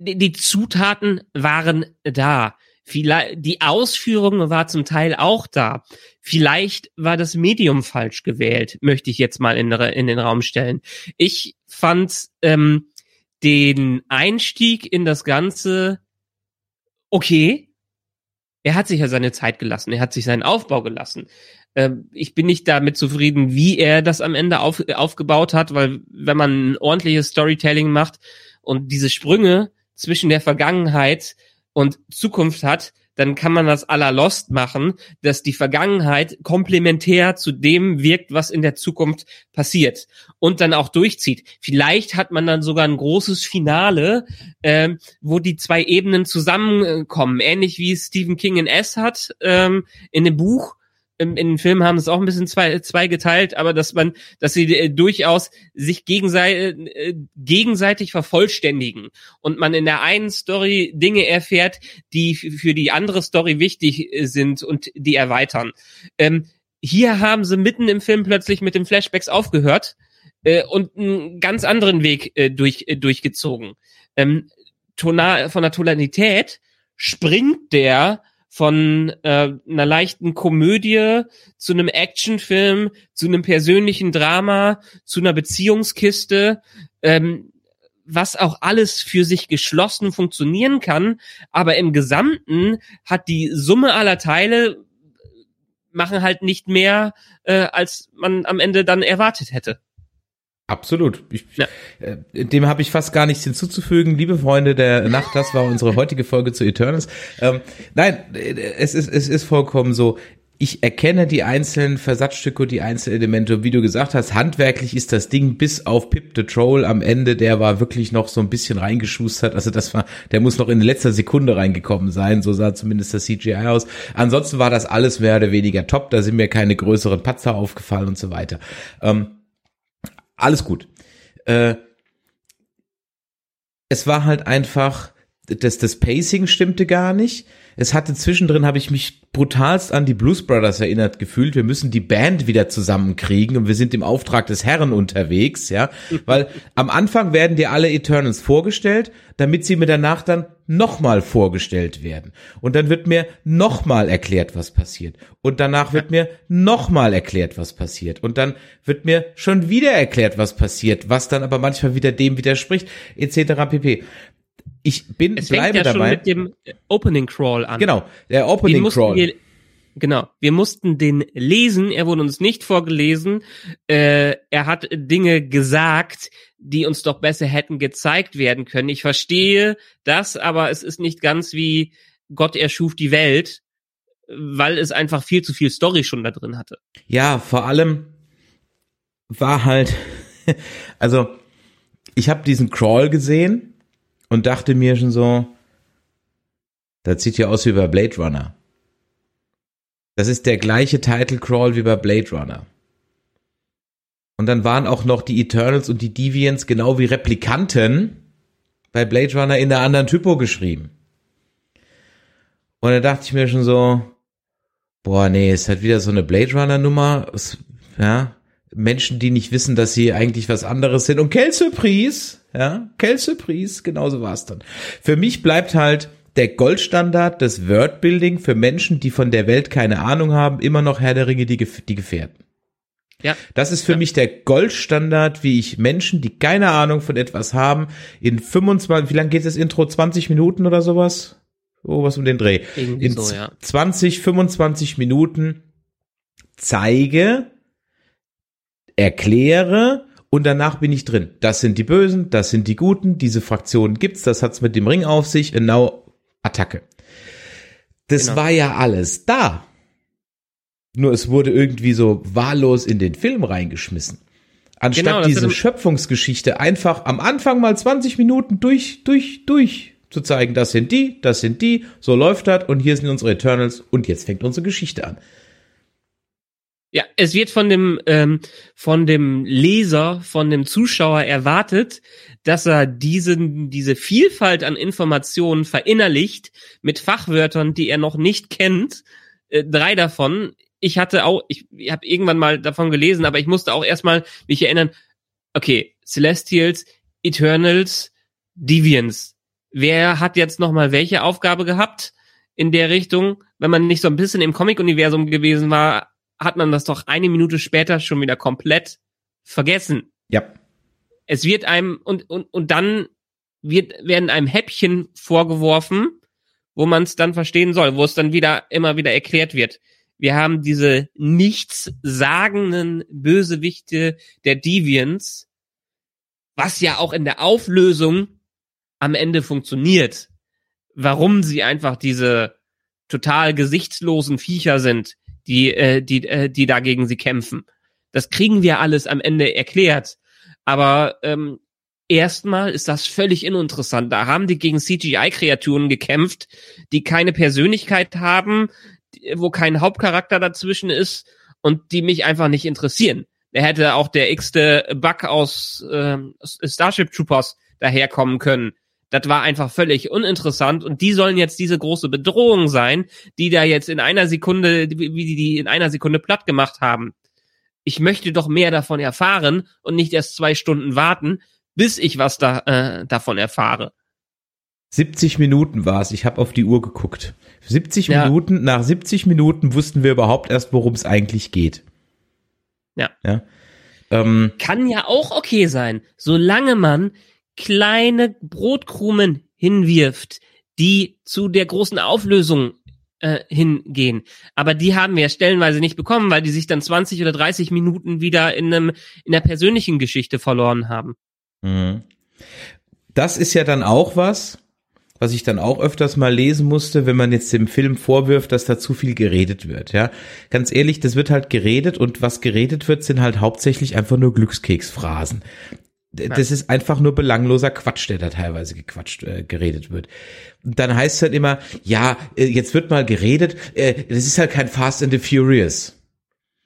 die, die Zutaten waren da. Vielleicht, die Ausführung war zum Teil auch da. Vielleicht war das Medium falsch gewählt, möchte ich jetzt mal in, in den Raum stellen. Ich fand ähm, den Einstieg in das Ganze okay. Er hat sich ja seine Zeit gelassen, er hat sich seinen Aufbau gelassen. Ähm, ich bin nicht damit zufrieden, wie er das am Ende auf, aufgebaut hat, weil wenn man ein ordentliches Storytelling macht und diese Sprünge zwischen der Vergangenheit und Zukunft hat, dann kann man das la Lost machen, dass die Vergangenheit komplementär zu dem wirkt, was in der Zukunft passiert und dann auch durchzieht. Vielleicht hat man dann sogar ein großes Finale, äh, wo die zwei Ebenen zusammenkommen, ähnlich wie Stephen King in S hat ähm, in dem Buch in den Filmen haben es auch ein bisschen zwei, zwei geteilt, aber dass man, dass sie äh, durchaus sich gegenseitig, äh, gegenseitig vervollständigen und man in der einen Story Dinge erfährt, die für die andere Story wichtig äh, sind und die erweitern. Ähm, hier haben sie mitten im Film plötzlich mit den Flashbacks aufgehört äh, und einen ganz anderen Weg äh, durch, äh, durchgezogen. Ähm, tonal, von der Tonalität springt der von äh, einer leichten Komödie zu einem Actionfilm, zu einem persönlichen Drama, zu einer Beziehungskiste, ähm, was auch alles für sich geschlossen funktionieren kann, aber im Gesamten hat die Summe aller Teile machen halt nicht mehr, äh, als man am Ende dann erwartet hätte. Absolut. Ich, ja. äh, dem habe ich fast gar nichts hinzuzufügen. Liebe Freunde der Nacht, das war unsere heutige Folge zu Eternals. Ähm, nein, es ist, es ist vollkommen so. Ich erkenne die einzelnen Versatzstücke, die einzelnen Elemente. Wie du gesagt hast, handwerklich ist das Ding bis auf Pip the Troll am Ende, der war wirklich noch so ein bisschen reingeschustert. Also das war, der muss noch in letzter Sekunde reingekommen sein. So sah zumindest das CGI aus. Ansonsten war das alles mehr oder weniger top. Da sind mir keine größeren Patzer aufgefallen und so weiter. Ähm, alles gut. Äh, es war halt einfach, das, das Pacing stimmte gar nicht. Es hatte zwischendrin, habe ich mich brutalst an die Blues Brothers erinnert gefühlt. Wir müssen die Band wieder zusammenkriegen und wir sind im Auftrag des Herrn unterwegs, ja. Weil am Anfang werden dir alle Eternals vorgestellt, damit sie mir danach dann nochmal vorgestellt werden. Und dann wird mir nochmal erklärt, was passiert. Und danach wird mir nochmal erklärt, was passiert. Und dann wird mir schon wieder erklärt, was passiert, was dann aber manchmal wieder dem widerspricht, etc. pp ich bin, es bleibe fängt ja dabei. schon mit dem Opening Crawl an. Genau, der Opening Crawl. Wir, genau, wir mussten den lesen, er wurde uns nicht vorgelesen. Äh, er hat Dinge gesagt, die uns doch besser hätten gezeigt werden können. Ich verstehe das, aber es ist nicht ganz wie Gott erschuf die Welt, weil es einfach viel zu viel Story schon da drin hatte. Ja, vor allem war halt, also ich habe diesen Crawl gesehen und dachte mir schon so, das sieht ja aus wie bei Blade Runner. Das ist der gleiche Title Crawl wie bei Blade Runner. Und dann waren auch noch die Eternals und die Deviants genau wie Replikanten bei Blade Runner in der anderen Typo geschrieben. Und da dachte ich mir schon so, boah, nee, ist halt wieder so eine Blade Runner Nummer, ja, Menschen, die nicht wissen, dass sie eigentlich was anderes sind. Und quelle Surprise, ja, quelle Surprise, genauso war es dann. Für mich bleibt halt der Goldstandard des Wordbuilding für Menschen, die von der Welt keine Ahnung haben, immer noch Herr der Ringe, die, die Gefährten. Ja. Das ist für ja. mich der Goldstandard, wie ich Menschen, die keine Ahnung von etwas haben, in 25, wie lang geht das Intro? 20 Minuten oder sowas? Oh, was um den Dreh. Irgendwie in so, ja. 20, 25 Minuten zeige, erkläre und danach bin ich drin. Das sind die Bösen, das sind die Guten, diese Fraktionen gibt's, das hat's mit dem Ring auf sich, genau Attacke. Das genau. war ja alles da. Nur es wurde irgendwie so wahllos in den Film reingeschmissen. Anstatt genau, diese Schöpfungsgeschichte einfach am Anfang mal 20 Minuten durch, durch, durch zu zeigen, das sind die, das sind die, so läuft das und hier sind unsere Eternals und jetzt fängt unsere Geschichte an. Ja, es wird von dem ähm, von dem Leser, von dem Zuschauer erwartet, dass er diesen diese Vielfalt an Informationen verinnerlicht mit Fachwörtern, die er noch nicht kennt. Äh, drei davon. Ich hatte auch, ich, ich habe irgendwann mal davon gelesen, aber ich musste auch erstmal mich erinnern. Okay, Celestials, Eternals, Deviants. Wer hat jetzt noch mal welche Aufgabe gehabt in der Richtung? Wenn man nicht so ein bisschen im Comic-Universum gewesen war, hat man das doch eine Minute später schon wieder komplett vergessen. Ja. Es wird einem und und und dann wird werden einem Häppchen vorgeworfen, wo man es dann verstehen soll, wo es dann wieder immer wieder erklärt wird. Wir haben diese nichtssagenden Bösewichte der Deviants, was ja auch in der Auflösung am Ende funktioniert. Warum sie einfach diese total gesichtslosen Viecher sind, die, äh, die, äh, die dagegen sie kämpfen. Das kriegen wir alles am Ende erklärt. Aber ähm, erstmal ist das völlig ininteressant. Da haben die gegen CGI-Kreaturen gekämpft, die keine Persönlichkeit haben, wo kein Hauptcharakter dazwischen ist und die mich einfach nicht interessieren. Da hätte auch der x-te Bug aus äh, Starship Troopers daherkommen können. Das war einfach völlig uninteressant und die sollen jetzt diese große Bedrohung sein, die da jetzt in einer Sekunde, wie die die in einer Sekunde platt gemacht haben. Ich möchte doch mehr davon erfahren und nicht erst zwei Stunden warten, bis ich was da äh, davon erfahre. 70 Minuten war's. Ich habe auf die Uhr geguckt. 70 Ja. Minuten, nach 70 Minuten wussten wir überhaupt erst, worum es eigentlich geht. Ja. Ja. Ähm, Kann ja auch okay sein, solange man kleine Brotkrumen hinwirft, die zu der großen Auflösung äh, hingehen. Aber die haben wir stellenweise nicht bekommen, weil die sich dann 20 oder 30 Minuten wieder in einem in der persönlichen Geschichte verloren haben. Mhm. Das ist ja dann auch was, was ich dann auch öfters mal lesen musste, wenn man jetzt dem Film vorwirft, dass da zu viel geredet wird, ja. Ganz ehrlich, das wird halt geredet und was geredet wird, sind halt hauptsächlich einfach nur Glückskeksphrasen. Das ist einfach nur belangloser Quatsch, der da teilweise gequatscht, äh, geredet wird. Und dann heißt es halt immer, ja, äh, jetzt wird mal geredet, äh, das ist halt kein Fast and the Furious.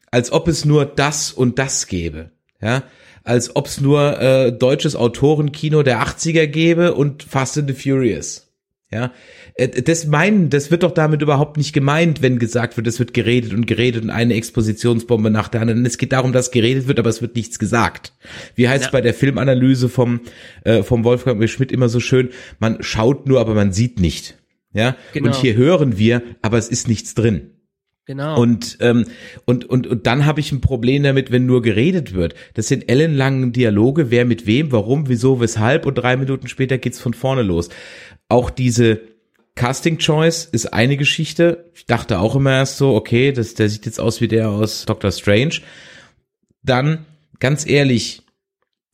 Als ob es nur das und das gäbe, ja als ob es nur äh, deutsches Autorenkino der 80er gäbe und Fast and the Furious. Ja, Äh, das meinen, das wird doch damit überhaupt nicht gemeint, wenn gesagt wird, es wird geredet und geredet und eine Expositionsbombe nach der anderen. Es geht darum, dass geredet wird, aber es wird nichts gesagt. Wie heißt Ja. bei der Filmanalyse vom äh, vom Wolfgang. Schmidt immer so schön: Man schaut nur, aber man sieht nicht. Ja, Genau. und hier hören wir, aber es ist nichts drin. Genau. Und, ähm, und, und, und dann habe ich ein Problem damit, wenn nur geredet wird. Das sind ellenlangen Dialoge, wer mit wem, warum, wieso, weshalb und drei Minuten später geht's von vorne los. Auch diese Casting Choice ist eine Geschichte. Ich dachte auch immer erst so, okay, das, der sieht jetzt aus wie der aus Doctor Strange. Dann, ganz ehrlich,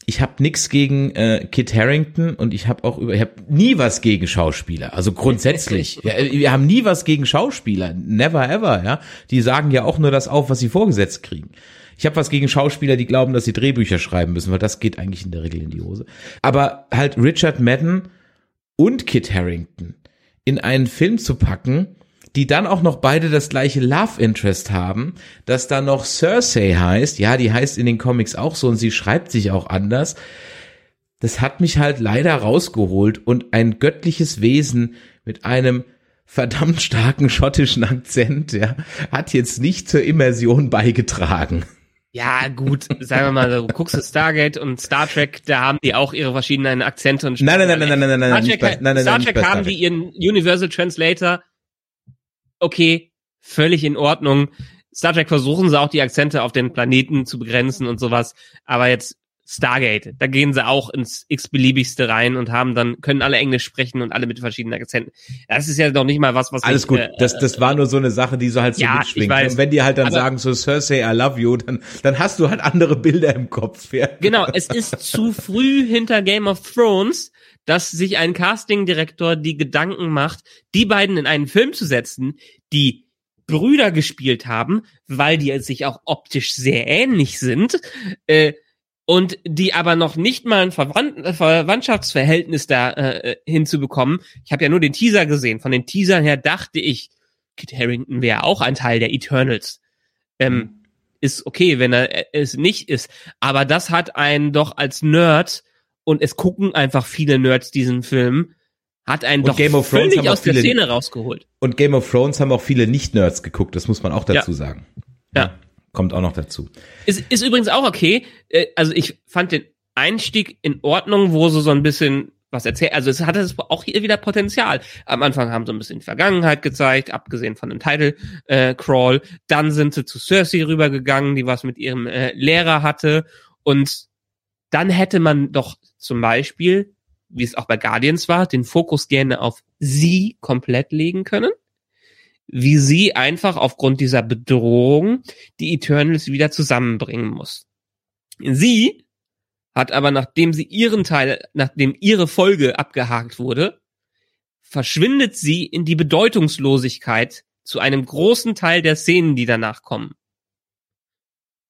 ich habe nix gegen äh, Kit Harrington und ich habe auch über, ich habe nie was gegen Schauspieler. Also grundsätzlich, ja, wir haben nie was gegen Schauspieler, never ever. Ja, die sagen ja auch nur das auf, was sie vorgesetzt kriegen. Ich habe was gegen Schauspieler, die glauben, dass sie Drehbücher schreiben müssen, weil das geht eigentlich in der Regel in die Hose. Aber halt Richard Madden und Kit Harrington in einen Film zu packen, die dann auch noch beide das gleiche Love Interest haben, dass da noch Cersei heißt, ja, die heißt in den Comics auch so und sie schreibt sich auch anders. Das hat mich halt leider rausgeholt und ein göttliches Wesen mit einem verdammt starken schottischen Akzent, ja, hat jetzt nicht zur Immersion beigetragen. Ja, gut, sagen wir mal, du guckst du Stargate und Star Trek, da haben die auch ihre verschiedenen Akzente und Nein, nein, nein, nein, nein, nein, nein, Star nein, Trek, nein, nein, Star nein, nicht Trek Star haben die ihren Universal Translator. Okay, völlig in Ordnung. Star Trek versuchen sie auch die Akzente auf den Planeten zu begrenzen und sowas. Aber jetzt Stargate, da gehen sie auch ins x-beliebigste rein und haben dann, können alle Englisch sprechen und alle mit verschiedenen Akzenten. Das ist ja noch nicht mal was, was Alles ich, gut, äh, das, das war nur so eine Sache, die so halt so Ja, mitschwingt. weiß. Und wenn die halt dann sagen so Cersei, I love you, dann, dann hast du halt andere Bilder im Kopf. Ja. Genau, es ist zu früh hinter Game of Thrones, dass sich ein Castingdirektor die Gedanken macht, die beiden in einen Film zu setzen, die Brüder gespielt haben, weil die sich auch optisch sehr ähnlich sind, äh, und die aber noch nicht mal ein Verwandt Verwandtschaftsverhältnis da äh, hinzubekommen. Ich habe ja nur den Teaser gesehen. Von den Teasern her dachte ich, Kit Harrington wäre auch ein Teil der Eternals. Ähm, ist okay, wenn er äh, es nicht ist. Aber das hat einen doch als Nerd, und es gucken einfach viele Nerds diesen Film, hat einen Und doch Game of Thrones völlig aus der viele- Szene rausgeholt. Und Game of Thrones haben auch viele Nicht-Nerds geguckt, das muss man auch dazu Ja. sagen. Ja. Kommt auch noch dazu. Ist, ist übrigens auch okay. Äh, Also ich fand den Einstieg in Ordnung, wo sie so ein bisschen was erzählt. Also es hatte es auch hier wieder Potenzial. Am Anfang haben sie ein bisschen Vergangenheit gezeigt, abgesehen von dem Title äh, Crawl. Dann sind sie zu Cersei rübergegangen, die was mit ihrem äh, Lehrer hatte. Und dann hätte man doch zum Beispiel, wie es auch bei Guardians war, den Fokus gerne auf sie komplett legen können. Wie sie einfach aufgrund dieser Bedrohung die Eternals wieder zusammenbringen muss. Sie hat aber, nachdem sie ihren Teil, nachdem ihre Folge abgehakt wurde, verschwindet sie in die Bedeutungslosigkeit zu einem großen Teil der Szenen, die danach kommen.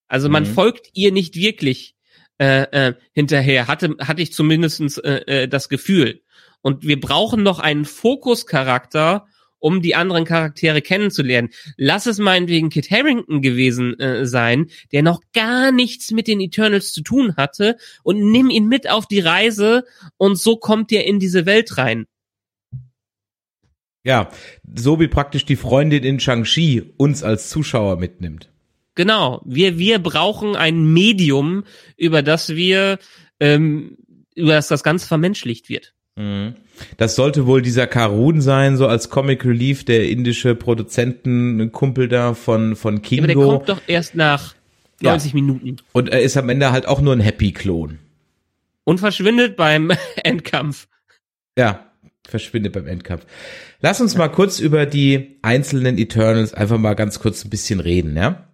Also man Mhm. folgt ihr nicht wirklich äh, äh, hinterher, hatte, hatte ich zumindestens äh, äh, das Gefühl. Und wir brauchen noch einen Fokuscharakter, um die anderen Charaktere kennenzulernen. Lass es meinetwegen Kit Harrington gewesen äh, sein, der noch gar nichts mit den Eternals zu tun hatte und nimm ihn mit auf die Reise und so kommt er in diese Welt rein. Ja, so wie praktisch die Freundin in Shang-Chi uns als Zuschauer mitnimmt. Genau, wir, wir brauchen ein Medium, über das wir, ähm, über das das Ganze vermenschlicht wird. Mhm. Das sollte wohl dieser Karun sein, so als Comic Relief, der indische Produzentenkumpel da von, von Kingo. Ja, aber der kommt doch erst nach 90 ja. Minuten. Und er ist am Ende halt auch nur ein Happy-Klon. Und verschwindet beim Endkampf. Ja, verschwindet beim Endkampf. Lass uns mal kurz über die einzelnen Eternals einfach mal ganz kurz ein bisschen reden, ja?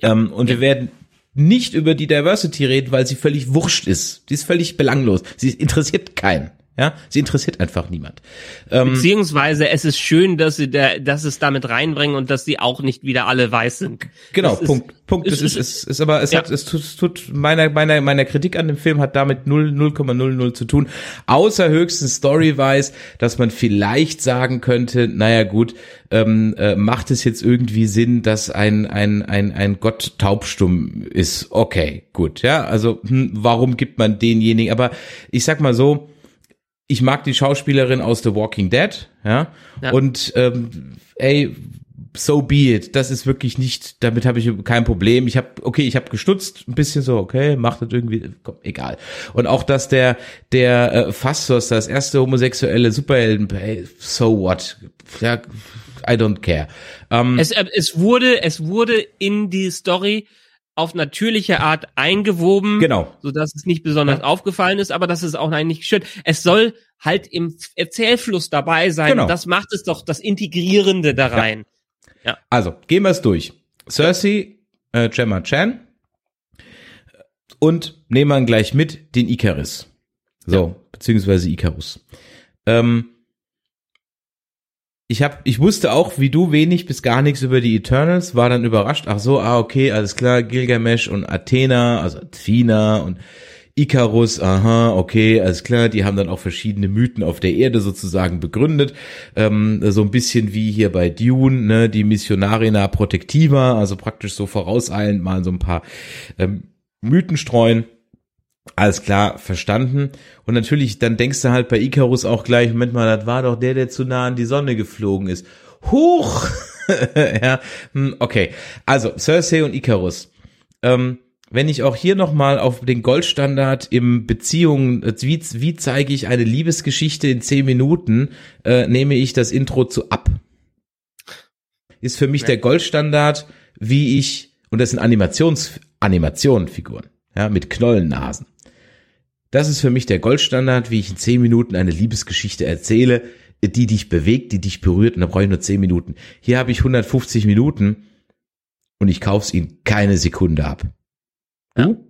ja. Ähm, und ja. wir werden nicht über die Diversity reden, weil sie völlig wurscht ist. Die ist völlig belanglos. Sie interessiert keinen. Ja, sie interessiert einfach niemand. Ähm, Beziehungsweise es ist schön, dass sie da, dass es damit reinbringen und dass sie auch nicht wieder alle weiß sind. Genau, das Punkt. Ist, Punkt. Es ist, ist, ist, aber es ja. hat es tut, es tut meiner meiner meiner Kritik an dem Film hat damit 0 0,00 zu tun, außer höchstens Story-wise, dass man vielleicht sagen könnte, naja gut, ähm, äh, macht es jetzt irgendwie Sinn, dass ein ein ein ein Gott taubstumm ist? Okay, gut, ja, also hm, warum gibt man denjenigen? Aber ich sag mal so ich mag die Schauspielerin aus The Walking Dead, ja, ja. und ähm, ey, so be it. Das ist wirklich nicht, damit habe ich kein Problem. Ich habe, okay, ich habe gestutzt, ein bisschen so, okay, macht das irgendwie, komm, egal. Und auch, dass der, der äh, Fastos, das erste homosexuelle Superhelden, hey, so what? Ja, I don't care. Ähm, es, äh, es wurde, es wurde in die Story auf natürliche Art eingewoben, genau. so dass es nicht besonders ja. aufgefallen ist, aber das ist auch eigentlich schön. Es soll halt im Erzählfluss dabei sein. Genau. Das macht es doch das Integrierende da rein. Ja. ja. Also gehen wir es durch. Cersei, äh, Gemma Chan und nehmen wir gleich mit den Icarus. So, ja. beziehungsweise Icarus. Ähm, ich hab, ich wusste auch, wie du, wenig bis gar nichts über die Eternals, war dann überrascht. Ach so, ah, okay, alles klar, Gilgamesh und Athena, also Athena und Icarus, aha, okay, alles klar, die haben dann auch verschiedene Mythen auf der Erde sozusagen begründet. Ähm, so ein bisschen wie hier bei Dune, ne, die Missionarina Protectiva, also praktisch so vorauseilend mal so ein paar ähm, Mythen streuen. Alles klar, verstanden. Und natürlich, dann denkst du halt bei Icarus auch gleich, Moment mal, das war doch der, der zu nah an die Sonne geflogen ist. Huch! ja, hm, okay. Also, Cersei und Icarus. Ähm, wenn ich auch hier nochmal auf den Goldstandard im Beziehungen, wie, wie zeige ich eine Liebesgeschichte in zehn Minuten, äh, nehme ich das Intro zu ab. Ist für mich ja. der Goldstandard, wie ich, und das sind Animations, Animationenfiguren, ja, mit Knollennasen. Das ist für mich der Goldstandard, wie ich in zehn Minuten eine Liebesgeschichte erzähle, die dich bewegt, die dich berührt, und da brauche ich nur zehn Minuten. Hier habe ich 150 Minuten und ich kauf's ihnen keine Sekunde ab. Du?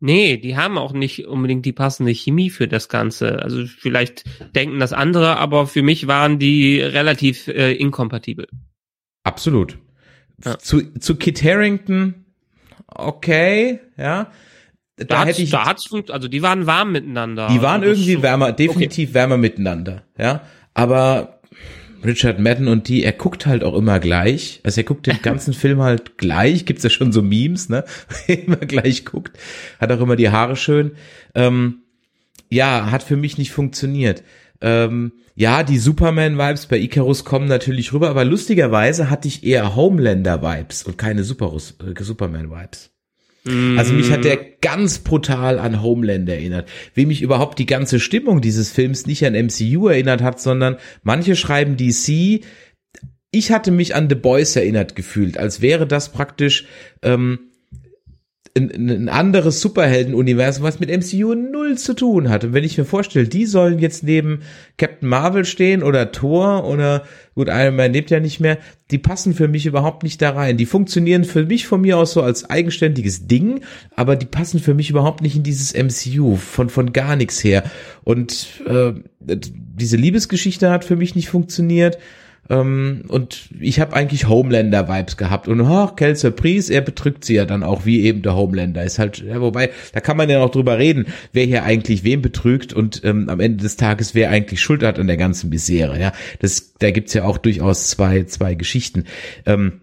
Nee, die haben auch nicht unbedingt die passende Chemie für das Ganze. Also vielleicht denken das andere, aber für mich waren die relativ äh, inkompatibel. Absolut. Ja. Zu, zu Kit Harrington, okay, ja. Da, da hätte ich, da hat's, also die waren warm miteinander. Die waren irgendwie wärmer, definitiv okay. wärmer miteinander, ja. Aber Richard Madden und die, er guckt halt auch immer gleich. Also er guckt den ganzen Film halt gleich. Gibt's ja schon so Memes, ne? immer gleich guckt. Hat auch immer die Haare schön. Ähm, ja, hat für mich nicht funktioniert. Ähm, ja, die Superman-Vibes bei Icarus kommen natürlich rüber, aber lustigerweise hatte ich eher Homelander-Vibes und keine Superus, äh, Superman-Vibes. Also mich hat der ganz brutal an Homeland erinnert. Wie mich überhaupt die ganze Stimmung dieses Films nicht an MCU erinnert hat, sondern manche schreiben DC. Ich hatte mich an The Boys erinnert gefühlt, als wäre das praktisch ähm, ein, ein anderes Superhelden-Universum, was mit MCU null zu tun hat. Und wenn ich mir vorstelle, die sollen jetzt neben Captain Marvel stehen oder Thor oder gut, Iron Man lebt ja nicht mehr, die passen für mich überhaupt nicht da rein. Die funktionieren für mich von mir aus so als eigenständiges Ding, aber die passen für mich überhaupt nicht in dieses MCU von von gar nichts her. Und äh, diese Liebesgeschichte hat für mich nicht funktioniert. Ähm, und ich habe eigentlich Homelander-Vibes gehabt. Und oh, quelle Surprise, er betrügt sie ja dann auch wie eben der Homelander. Ist halt, ja, wobei, da kann man ja noch drüber reden, wer hier eigentlich wen betrügt und ähm, am Ende des Tages wer eigentlich Schuld hat an der ganzen Misere. Ja, das, da gibt's ja auch durchaus zwei, zwei Geschichten. Ähm,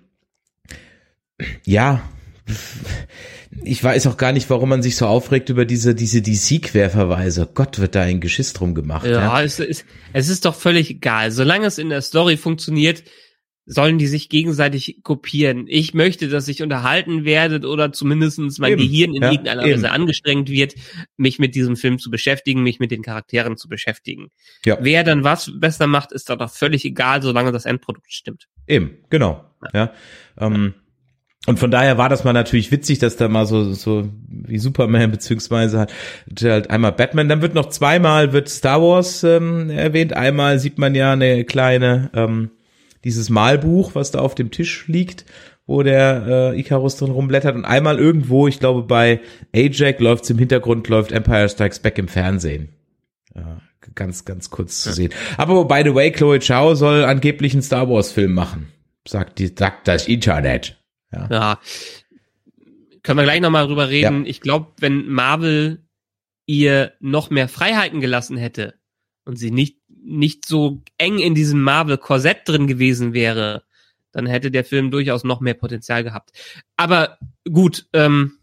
ja ich weiß auch gar nicht, warum man sich so aufregt über diese, diese DC-Querverweise. Gott, wird da ein Geschiss drum gemacht. Ja, ja? Es, ist, es ist doch völlig egal. Solange es in der Story funktioniert, sollen die sich gegenseitig kopieren. Ich möchte, dass ich unterhalten werde oder zumindestens mein Eben, Gehirn in ja, irgendeiner eben. Weise angestrengt wird, mich mit diesem Film zu beschäftigen, mich mit den Charakteren zu beschäftigen. Ja. Wer dann was besser macht, ist doch völlig egal, solange das Endprodukt stimmt. Eben, genau. Ja. Ähm, und von daher war das mal natürlich witzig, dass da mal so, so wie Superman beziehungsweise halt, halt einmal Batman, dann wird noch zweimal wird Star Wars ähm, erwähnt. Einmal sieht man ja eine kleine, ähm, dieses Malbuch, was da auf dem Tisch liegt, wo der äh, Icarus drin rumblättert. Und einmal irgendwo, ich glaube bei Ajax läuft's im Hintergrund, läuft Empire Strikes Back im Fernsehen. Ja, ganz, ganz kurz zu sehen. Aber by the way, Chloe Chow soll angeblich einen Star Wars Film machen. Sagt die, sagt das Internet. Ja. Ja. Können wir gleich nochmal drüber reden. Ich glaube, wenn Marvel ihr noch mehr Freiheiten gelassen hätte und sie nicht, nicht so eng in diesem Marvel-Korsett drin gewesen wäre, dann hätte der Film durchaus noch mehr Potenzial gehabt. Aber gut, ähm,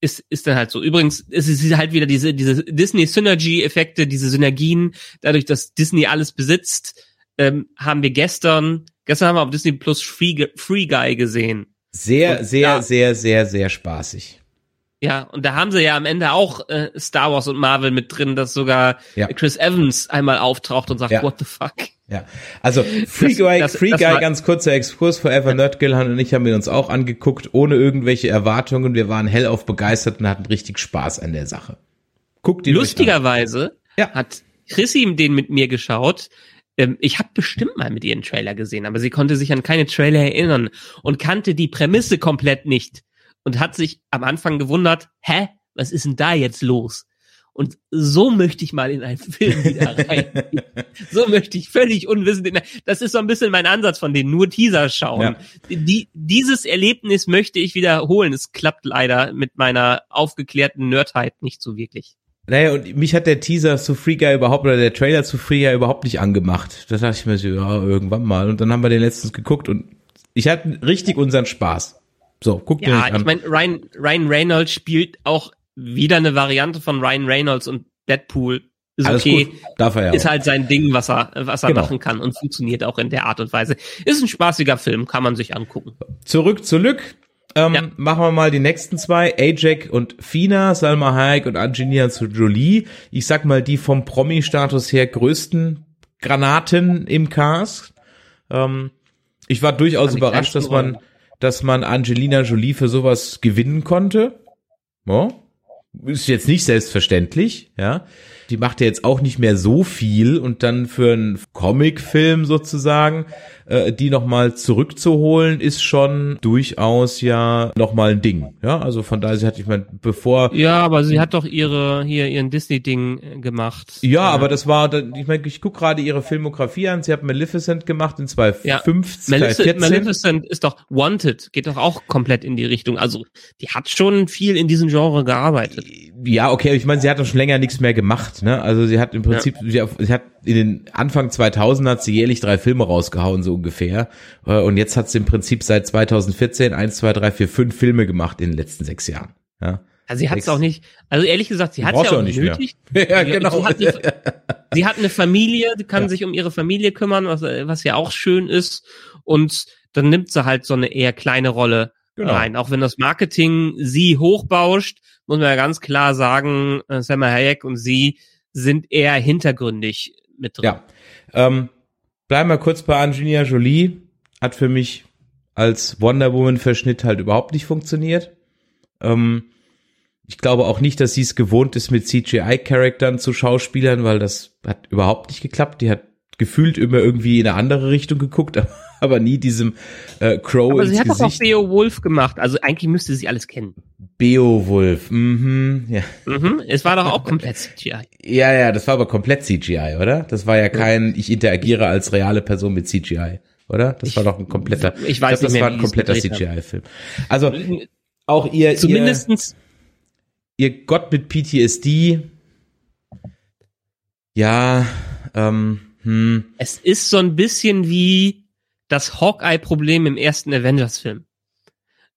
ist, ist dann halt so. Übrigens, es ist halt wieder diese, diese Disney-Synergy-Effekte, diese Synergien, dadurch, dass Disney alles besitzt, ähm, haben wir gestern, gestern haben wir auf Disney Plus Free, Free Guy gesehen. Sehr, Und sehr, ja. sehr, sehr, sehr spaßig. Ja, und da haben sie ja am Ende auch äh, Star Wars und Marvel mit drin, dass sogar Ja. Chris Evans einmal auftaucht und sagt, Ja. what the fuck? Ja, also Free Guy, das- Free das Guy, ganz kurzer Exkurs, Forever Nerd Gilhan und ich haben wir uns auch angeguckt, ohne irgendwelche Erwartungen. Wir waren hellauf begeistert und hatten richtig Spaß an der Sache. Guckt die Lustigerweise Ja. hat Chrissy den mit mir geschaut. Ähm, ich habe bestimmt mal mit ihr einen Trailer gesehen, aber sie konnte sich an keine Trailer erinnern und kannte die Prämisse komplett nicht und hat sich am Anfang gewundert, hä, was ist denn da jetzt los? Und so möchte ich mal in einen Film wieder rein. so möchte ich völlig unwissend in, das ist so ein bisschen mein Ansatz von denen, nur Teaser schauen. Die, dieses Erlebnis möchte ich wiederholen. Es klappt leider mit meiner aufgeklärten Nerdheit nicht so wirklich. Naja, und mich hat der Teaser zu Free Guy überhaupt, oder der Trailer zu Free Guy überhaupt nicht angemacht. Da dachte ich mir so, ja, irgendwann mal. Und dann haben wir den letztens geguckt und ich hatte richtig unseren Spaß. So, guckt dir Ja, nicht ich an. meine, Ryan, Ryan Reynolds spielt auch wieder eine Variante von Ryan Reynolds und Deadpool. Ist Alles okay. gut, darf er ja Ist auch. halt sein Ding, was er, was er Genau. machen kann und funktioniert auch in der Art und Weise. Ist ein spaßiger Film, kann man sich angucken. Zurück zu Lück. Ähm, Ja. Machen wir mal die nächsten zwei. Ajak und Fina, Salma Hayek und Angelina Jolie. Ich sag mal, die vom Promi-Status her größten Granaten im Cast. Ähm, ich war durchaus überrascht, dass man, dass man Angelina Jolie für sowas gewinnen konnte. Ja. Ist jetzt nicht selbstverständlich, ja. Die macht ja jetzt auch nicht mehr so viel und dann für einen Comicfilm sozusagen, äh, die nochmal zurückzuholen, ist schon durchaus ja nochmal ein Ding. Ja, also von daher, sie hat, ich meine, bevor Ja, aber sie hat doch ihre, hier, ihren Disney-Ding äh, gemacht. ja, Äh, aber das war, ich meine, ich guck gerade ihre Filmografie an. Sie hat Maleficent gemacht in Ja. 2015, Maleficent, 2014. Maleficent ist doch Wanted, geht doch auch komplett in die Richtung. Also, die hat schon viel in diesem Genre gearbeitet. Ja, okay, ich meine, sie hat doch schon länger nichts mehr gemacht, ne? Also sie hat im Prinzip, sie, sie hat in den Anfang 2000 hat sie jährlich drei Filme rausgehauen, so ungefähr. Äh, Und jetzt hat sie im Prinzip seit 2014 eins, zwei, drei, vier, fünf Filme gemacht in den letzten sechs Jahren. Ja, Also sie hat es auch nicht, also ehrlich gesagt, sie hat es ja auch nicht nötig. ja Sie- genau. Sie hat, eine, sie hat eine Familie, die kann Ja. sich um ihre Familie kümmern, was, was ja auch schön ist. Und dann nimmt sie halt so eine eher kleine Rolle Genau. rein. Auch wenn das Marketing sie hochbauscht, muss man ja ganz klar sagen, äh, Selma Hayek und sie sind eher hintergründig mit drin. Ja. Ähm, bleiben wir kurz bei Angelina Jolie. Hat für mich als Wonder Woman Verschnitt halt überhaupt nicht funktioniert. Ähm, ich glaube auch nicht, dass sie es gewohnt ist, mit CGI-Charaktern zu Schauspielern, weil das hat überhaupt nicht geklappt. Die hat gefühlt immer irgendwie in eine andere Richtung geguckt, aber nie diesem äh, Crow Aber ins sie hat doch auch Gesicht. Beowulf gemacht, also eigentlich müsste sie alles kennen. Beowulf. Mhm, ja. Mhm. Es war doch auch komplett CGI. ja, ja, das war aber komplett CGI, oder? Das war ja kein, ich interagiere als reale Person mit CGI, oder? Das war doch ein kompletter, ich weiß glaub, nicht mehr, das war ein kompletter. CGI-Film. Also auch ihr, Zumindestens ihr, ihr Gott mit PTSD, ja, ähm, hm, Es ist so ein bisschen wie das Hawkeye-Problem im ersten Avengers-Film.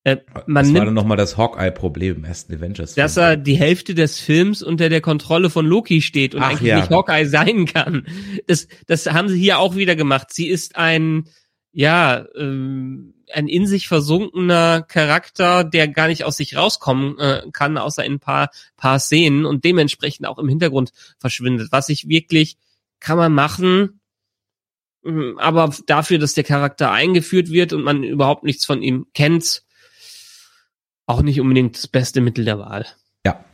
Äh, man das war dann nochmal das Hawkeye-Problem im ersten Avengers. dass er die Hälfte des Films unter der Kontrolle von Loki steht und Ach, eigentlich ja. nicht Hawkeye sein kann. Das, das haben sie hier auch wieder gemacht. Sie ist ein, ja, ähm, ein in sich versunkener Charakter, der gar nicht aus sich rauskommen äh, kann, außer in ein paar, paar Szenen und dementsprechend auch im Hintergrund verschwindet. Was ich wirklich kann man machen, ähm, aber dafür, dass der Charakter eingeführt wird und man überhaupt nichts von ihm kennt, auch nicht unbedingt das beste Mittel der Wahl. Ja.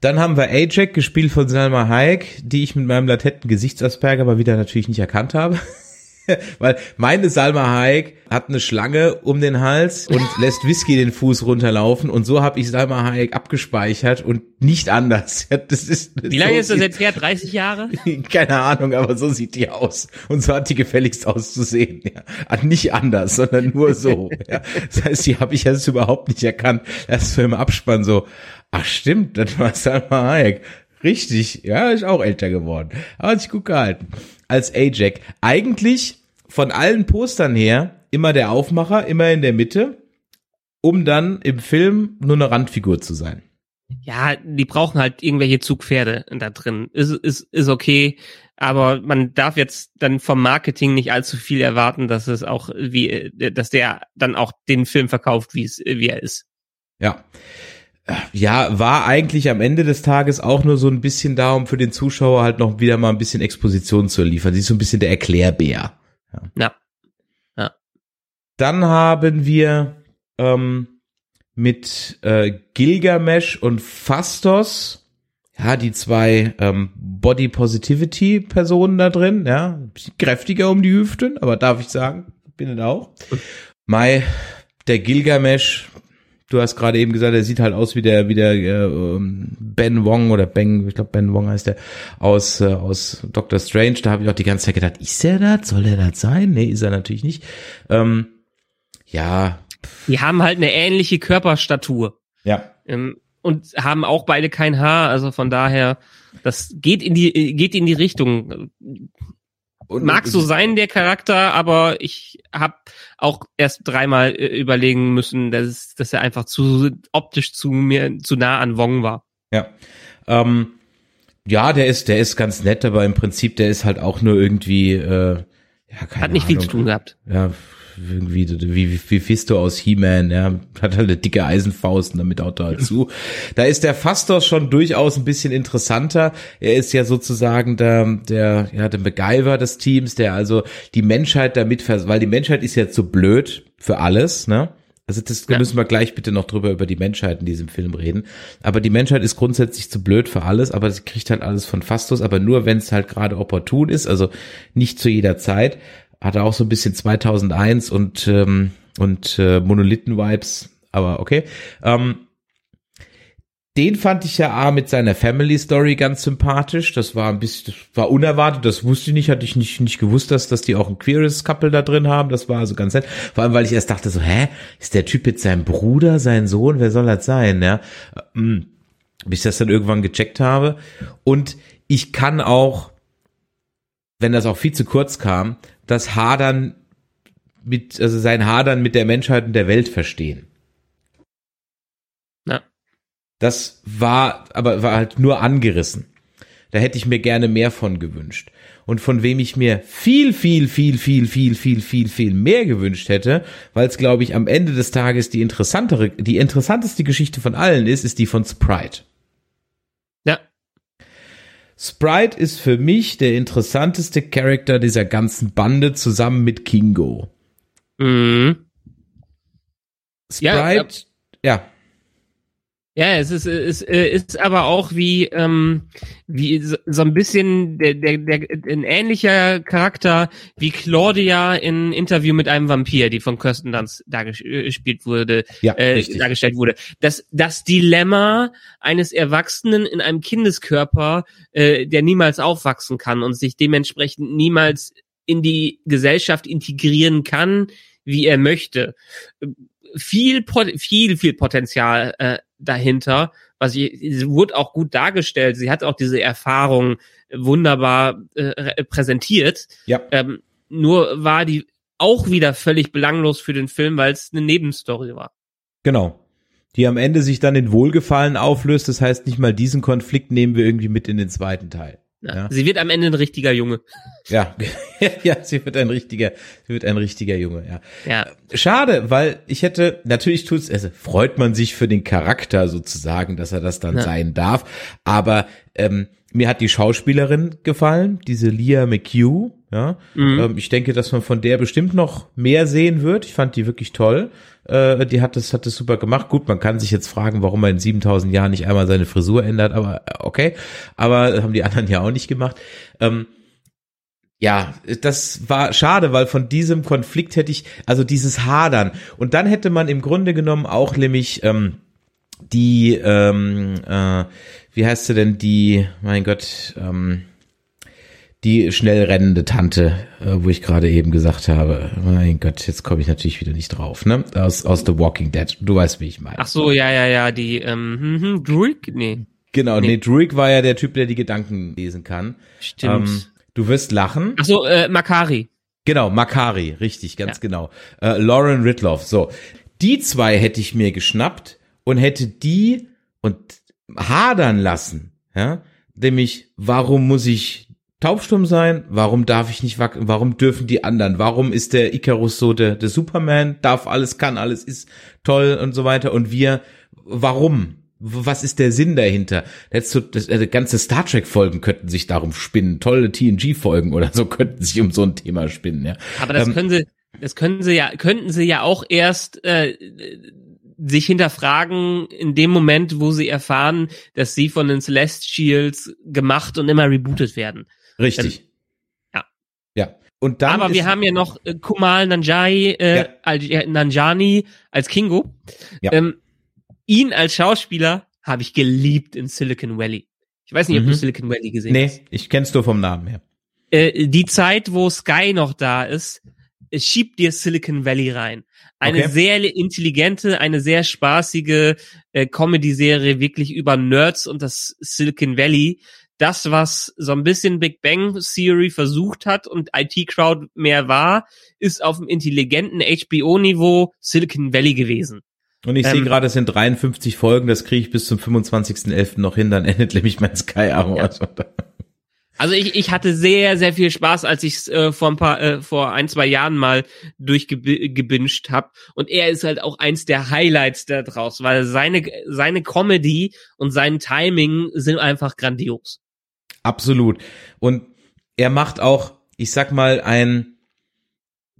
Dann haben wir Ajax, gespielt von Salma Hayek, die ich mit meinem latenten Gesichtsasperger aber wieder natürlich nicht erkannt habe. Weil meine Salma Hayek hat eine Schlange um den Hals und lässt Whisky den Fuß runterlaufen und so habe ich Salma Hayek abgespeichert und nicht anders. Das ist, Wie lange so ist das jetzt her? 30 Jahre? Keine Ahnung, aber so sieht die aus. Und so hat die gefälligst auszusehen. Ja. Nicht anders, sondern nur so. Ja. Das heißt, die habe ich jetzt überhaupt nicht erkannt. Erst im Abspann so, ach stimmt, das war Salma Hayek. Richtig, ja, ist auch älter geworden. Aber hat sich gut gehalten. Als Ajax. Eigentlich von allen Postern her immer der Aufmacher, immer in der Mitte, um dann im Film nur eine Randfigur zu sein. Ja, die brauchen halt irgendwelche Zugpferde da drin. Ist, ist, ist okay, aber man darf jetzt dann vom Marketing nicht allzu viel erwarten, dass es auch wie, dass der dann auch den Film verkauft, wie es, wie er ist. Ja ja, war eigentlich am Ende des Tages auch nur so ein bisschen da, um für den Zuschauer halt noch wieder mal ein bisschen Exposition zu liefern. Sie ist so ein bisschen der Erklärbär. Ja. ja. ja. Dann haben wir ähm, mit äh, Gilgamesh und Fastos, ja, die zwei ähm, Body Positivity Personen da drin, ja, bisschen kräftiger um die Hüften, aber darf ich sagen, bin ich auch. Mai, der Gilgamesh, du hast gerade eben gesagt, er sieht halt aus wie der, wie der äh, Ben Wong oder Ben, ich glaube Ben Wong heißt der, aus, äh, aus Doctor Strange. Da habe ich auch die ganze Zeit gedacht, ist er das? Soll er das sein? Nee, ist er natürlich nicht. Ähm, ja. Die haben halt eine ähnliche Körperstatur. Ja. Ähm, und haben auch beide kein Haar, also von daher, das geht in die, geht in die Richtung. Mag so sein, der Charakter, aber ich habe auch erst dreimal äh, überlegen müssen, dass, dass er einfach zu optisch zu mir zu nah an Wong war. Ja. Ähm, ja, der ist, der ist ganz nett, aber im Prinzip, der ist halt auch nur irgendwie, äh, ja, keine Hat nicht Ahnung. viel zu tun gehabt. Ja, irgendwie wie, wie, wie Fisto aus He-Man, ja, hat halt eine dicke Eisenfaust und damit haut er halt zu. Da ist der Fastos schon durchaus ein bisschen interessanter. Er ist ja sozusagen der, der, ja, der MacGyver des Teams, der also die Menschheit damit, weil die Menschheit ist ja zu blöd für alles, ne? Also das ja. müssen wir gleich bitte noch drüber über die Menschheit in diesem Film reden. Aber die Menschheit ist grundsätzlich zu blöd für alles, aber sie kriegt halt alles von Fastos, aber nur wenn es halt gerade opportun ist, also nicht zu jeder Zeit hatte auch so ein bisschen 2001 und ähm, und äh, Monolithen-Vibes, aber okay. Ähm, den fand ich ja A mit seiner Family Story ganz sympathisch. Das war ein bisschen, das war unerwartet, das wusste ich nicht, hatte ich nicht, nicht gewusst, dass, dass die auch ein queeres Couple da drin haben. Das war also ganz nett. Vor allem, weil ich erst dachte so, hä, ist der Typ jetzt sein Bruder, sein Sohn? Wer soll das sein? Ja, ähm, bis ich das dann irgendwann gecheckt habe. Und ich kann auch, wenn das auch viel zu kurz kam, das Hadern mit, also sein Hadern mit der Menschheit und der Welt verstehen. Ja. Das war, aber war halt nur angerissen. Da hätte ich mir gerne mehr von gewünscht. Und von wem ich mir viel, viel, viel, viel, viel, viel, viel, viel mehr gewünscht hätte, weil es, glaube ich, am Ende des Tages die interessantere, die interessanteste Geschichte von allen ist, ist die von Sprite. Sprite ist für mich der interessanteste Charakter dieser ganzen Bande zusammen mit Kingo. Mhm. Sprite, ja. ja. Ja, es ist, es ist aber auch wie, ähm, wie so ein bisschen der, der, der, ein ähnlicher Charakter wie Claudia in Interview mit einem Vampir, die von Kirsten Dunst dargespielt wurde, ja, äh, dargestellt wurde. Das, das Dilemma eines Erwachsenen in einem Kindeskörper, äh, der niemals aufwachsen kann und sich dementsprechend niemals in die Gesellschaft integrieren kann, wie er möchte viel, viel, viel Potenzial äh, dahinter. Was ich, sie wurde auch gut dargestellt. Sie hat auch diese Erfahrung wunderbar äh, präsentiert. Ja. Ähm, nur war die auch wieder völlig belanglos für den Film, weil es eine Nebenstory war. Genau. Die am Ende sich dann in Wohlgefallen auflöst. Das heißt, nicht mal diesen Konflikt nehmen wir irgendwie mit in den zweiten Teil. Ja. Ja. Sie wird am Ende ein richtiger Junge. Ja, ja, sie wird ein richtiger, sie wird ein richtiger Junge, ja. Ja. Schade, weil ich hätte, natürlich tut's, also freut man sich für den Charakter sozusagen, dass er das dann Ja. sein darf, aber ähm, mir hat die Schauspielerin gefallen, diese Leah McHugh, ja. Mhm. Ähm, ich denke, dass man von der bestimmt noch mehr sehen wird. Ich fand die wirklich toll. Äh, die hat das, hat das super gemacht. Gut, man kann sich jetzt fragen, warum er in 7000 Jahren nicht einmal seine Frisur ändert, aber äh, okay. Aber haben die anderen ja auch nicht gemacht. Ähm, ja, das war schade, weil von diesem Konflikt hätte ich, also dieses Hadern. Und dann hätte man im Grunde genommen auch nämlich ähm, die, ähm, äh, wie heißt sie denn, die, mein Gott, ähm, die schnell rennende Tante, äh, wo ich gerade eben gesagt habe, mein Gott, jetzt komme ich natürlich wieder nicht drauf, ne? Aus, aus The Walking Dead. Du weißt, wie ich meine. Ach so, ja, ja, ja, die, ähm, hm, hm, Druid? Nee, Genau, nee, nee. Druig war ja der Typ, der die Gedanken lesen kann. stimmt. Ähm, du wirst lachen. Ach so, äh, Makari. Genau, Makari, richtig, ganz Ja. genau. Äh, Lauren Ridloff, so. Die zwei hätte ich mir geschnappt und hätte die und hadern lassen, ja, nämlich, warum muss ich taubstumm sein? Warum darf ich nicht wachsen? Warum dürfen die anderen? Warum ist der Icarus so der, der Superman? Darf alles, kann alles, ist toll und so weiter. Und wir, warum? Was ist der Sinn dahinter? So, das, äh, ganze Star Trek Folgen könnten sich darum spinnen. Tolle TNG Folgen oder so könnten sich um so ein Thema spinnen, ja. Aber das Ähm, können sie, das können sie ja, könnten sie ja auch erst äh, sich hinterfragen in dem Moment, wo sie erfahren, dass sie von den Celestials gemacht und immer rebootet werden. Richtig. ja. Ja. Und dann Aber wir haben ja noch äh, Kumal Nanjai, äh, Ja. als, äh, Nanjani als Kingo. Ja. Ähm, ihn als Schauspieler habe ich geliebt in Silicon Valley. Ich weiß nicht, ob Mhm. du Silicon Valley gesehen hast. Nee, ich kenn's nur vom Namen her. äh, die Zeit, wo Sky noch da ist, es schiebt dir Silicon Valley rein. Eine Okay. sehr intelligente, eine sehr spaßige äh, Comedy-Serie, wirklich über Nerds und das Silicon Valley. Das, was so ein bisschen Big Bang Theory versucht hat und IT-Crowd mehr war, ist auf dem intelligenten HBO-Niveau Silicon Valley gewesen. Und ich Ähm, sehe gerade, es sind 53 Folgen, das kriege ich bis zum 25.11. noch hin, dann endet nämlich mein Sky-Abo. Ja. Also ich, ich hatte sehr, sehr viel Spaß, als ich es äh, vor ein paar, äh, vor ein, zwei Jahren mal durchgebinged habe. Und er ist halt auch eins der Highlights da draus, weil seine, seine Comedy und sein Timing sind einfach grandios. Absolut. Und er macht auch, ich sag mal, ein,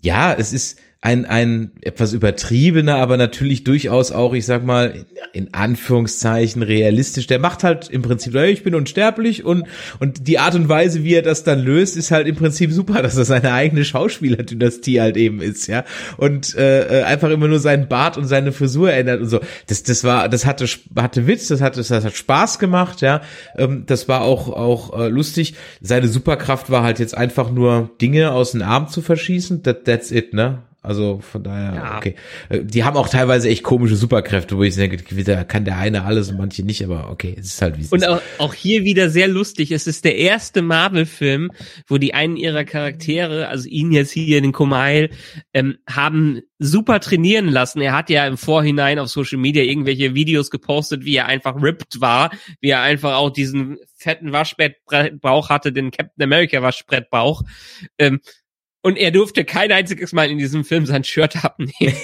ja, es ist ein, ein etwas übertriebener, aber natürlich durchaus auch, ich sag mal, in Anführungszeichen realistisch. Der macht halt im Prinzip, ich bin unsterblich und, und die Art und Weise, wie er das dann löst, ist halt im Prinzip super, dass er seine eigene Schauspielerdynastie halt eben ist, ja. Und äh, äh, einfach immer nur seinen Bart und seine Frisur ändert und so. Das, das war, das hatte, hatte Witz, das hat, das hat Spaß gemacht, ja. Ähm, das war auch, auch äh, lustig. Seine Superkraft war halt jetzt einfach nur Dinge aus dem Arm zu verschießen. That, that's it, ne? Also von daher, Ja. okay. Äh, Die haben auch teilweise echt komische Superkräfte, wo ich denke, da kann der eine alles und manche nicht, aber okay, es ist halt wie es Und ist. auch, auch hier wieder sehr lustig. Es ist der erste Marvel-Film, wo die einen ihrer Charaktere, also ihn jetzt hier, den Kumail, ähm, haben super trainieren lassen. Er hat ja im Vorhinein auf Social Media irgendwelche Videos gepostet, wie er einfach ripped war, wie er einfach auch diesen fetten Waschbrettbauch hatte, den Captain America Waschbrettbauch. Ähm, und er durfte kein einziges Mal in diesem Film sein Shirt abnehmen.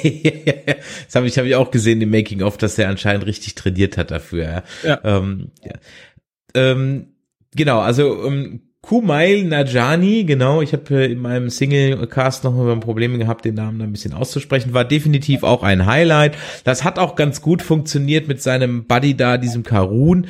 das habe ich, hab ich auch gesehen im Making of, dass er anscheinend richtig trainiert hat dafür. Ja. Ähm, ja. Ähm, genau, also ähm, Kumail Najani, genau, ich habe äh, in meinem Single-Cast noch mal Probleme gehabt, den Namen da ein bisschen auszusprechen, war definitiv auch ein Highlight. Das hat auch ganz gut funktioniert mit seinem Buddy da, diesem Karun,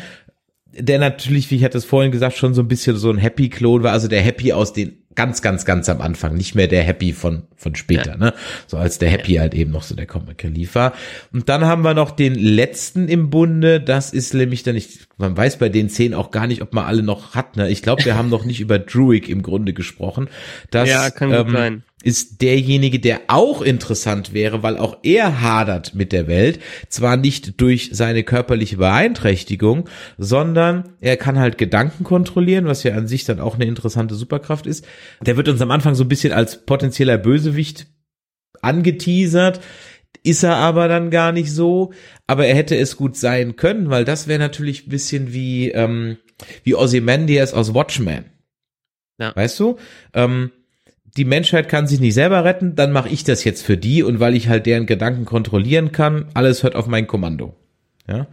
der natürlich, wie ich hatte es vorhin gesagt, schon so ein bisschen so ein Happy-Klon war, also der Happy aus den ganz, ganz, ganz am Anfang, nicht mehr der Happy von, von später, ne? So als der Happy halt eben noch so der Comic Relief war. Und dann haben wir noch den letzten im Bunde, das ist nämlich dann, ich, man weiß bei den zehn auch gar nicht, ob man alle noch hat, ne? Ich glaube, wir haben noch nicht über Druig im Grunde gesprochen. Das, Ja, kann gut ähm, sein. Ist derjenige, der auch interessant wäre, weil auch er hadert mit der Welt. Zwar nicht durch seine körperliche Beeinträchtigung, sondern er kann halt Gedanken kontrollieren, was ja an sich dann auch eine interessante Superkraft ist. Der wird uns am Anfang so ein bisschen als potenzieller Bösewicht angeteasert. Ist er aber dann gar nicht so. Aber er hätte es gut sein können, weil das wäre natürlich ein bisschen wie, ähm, Wie Ozymandias aus Watchmen. Ja. Weißt du? Ähm, die Menschheit kann sich nicht selber retten, dann mache ich das jetzt für die und weil ich halt deren Gedanken kontrollieren kann, alles hört auf mein Kommando. Ja.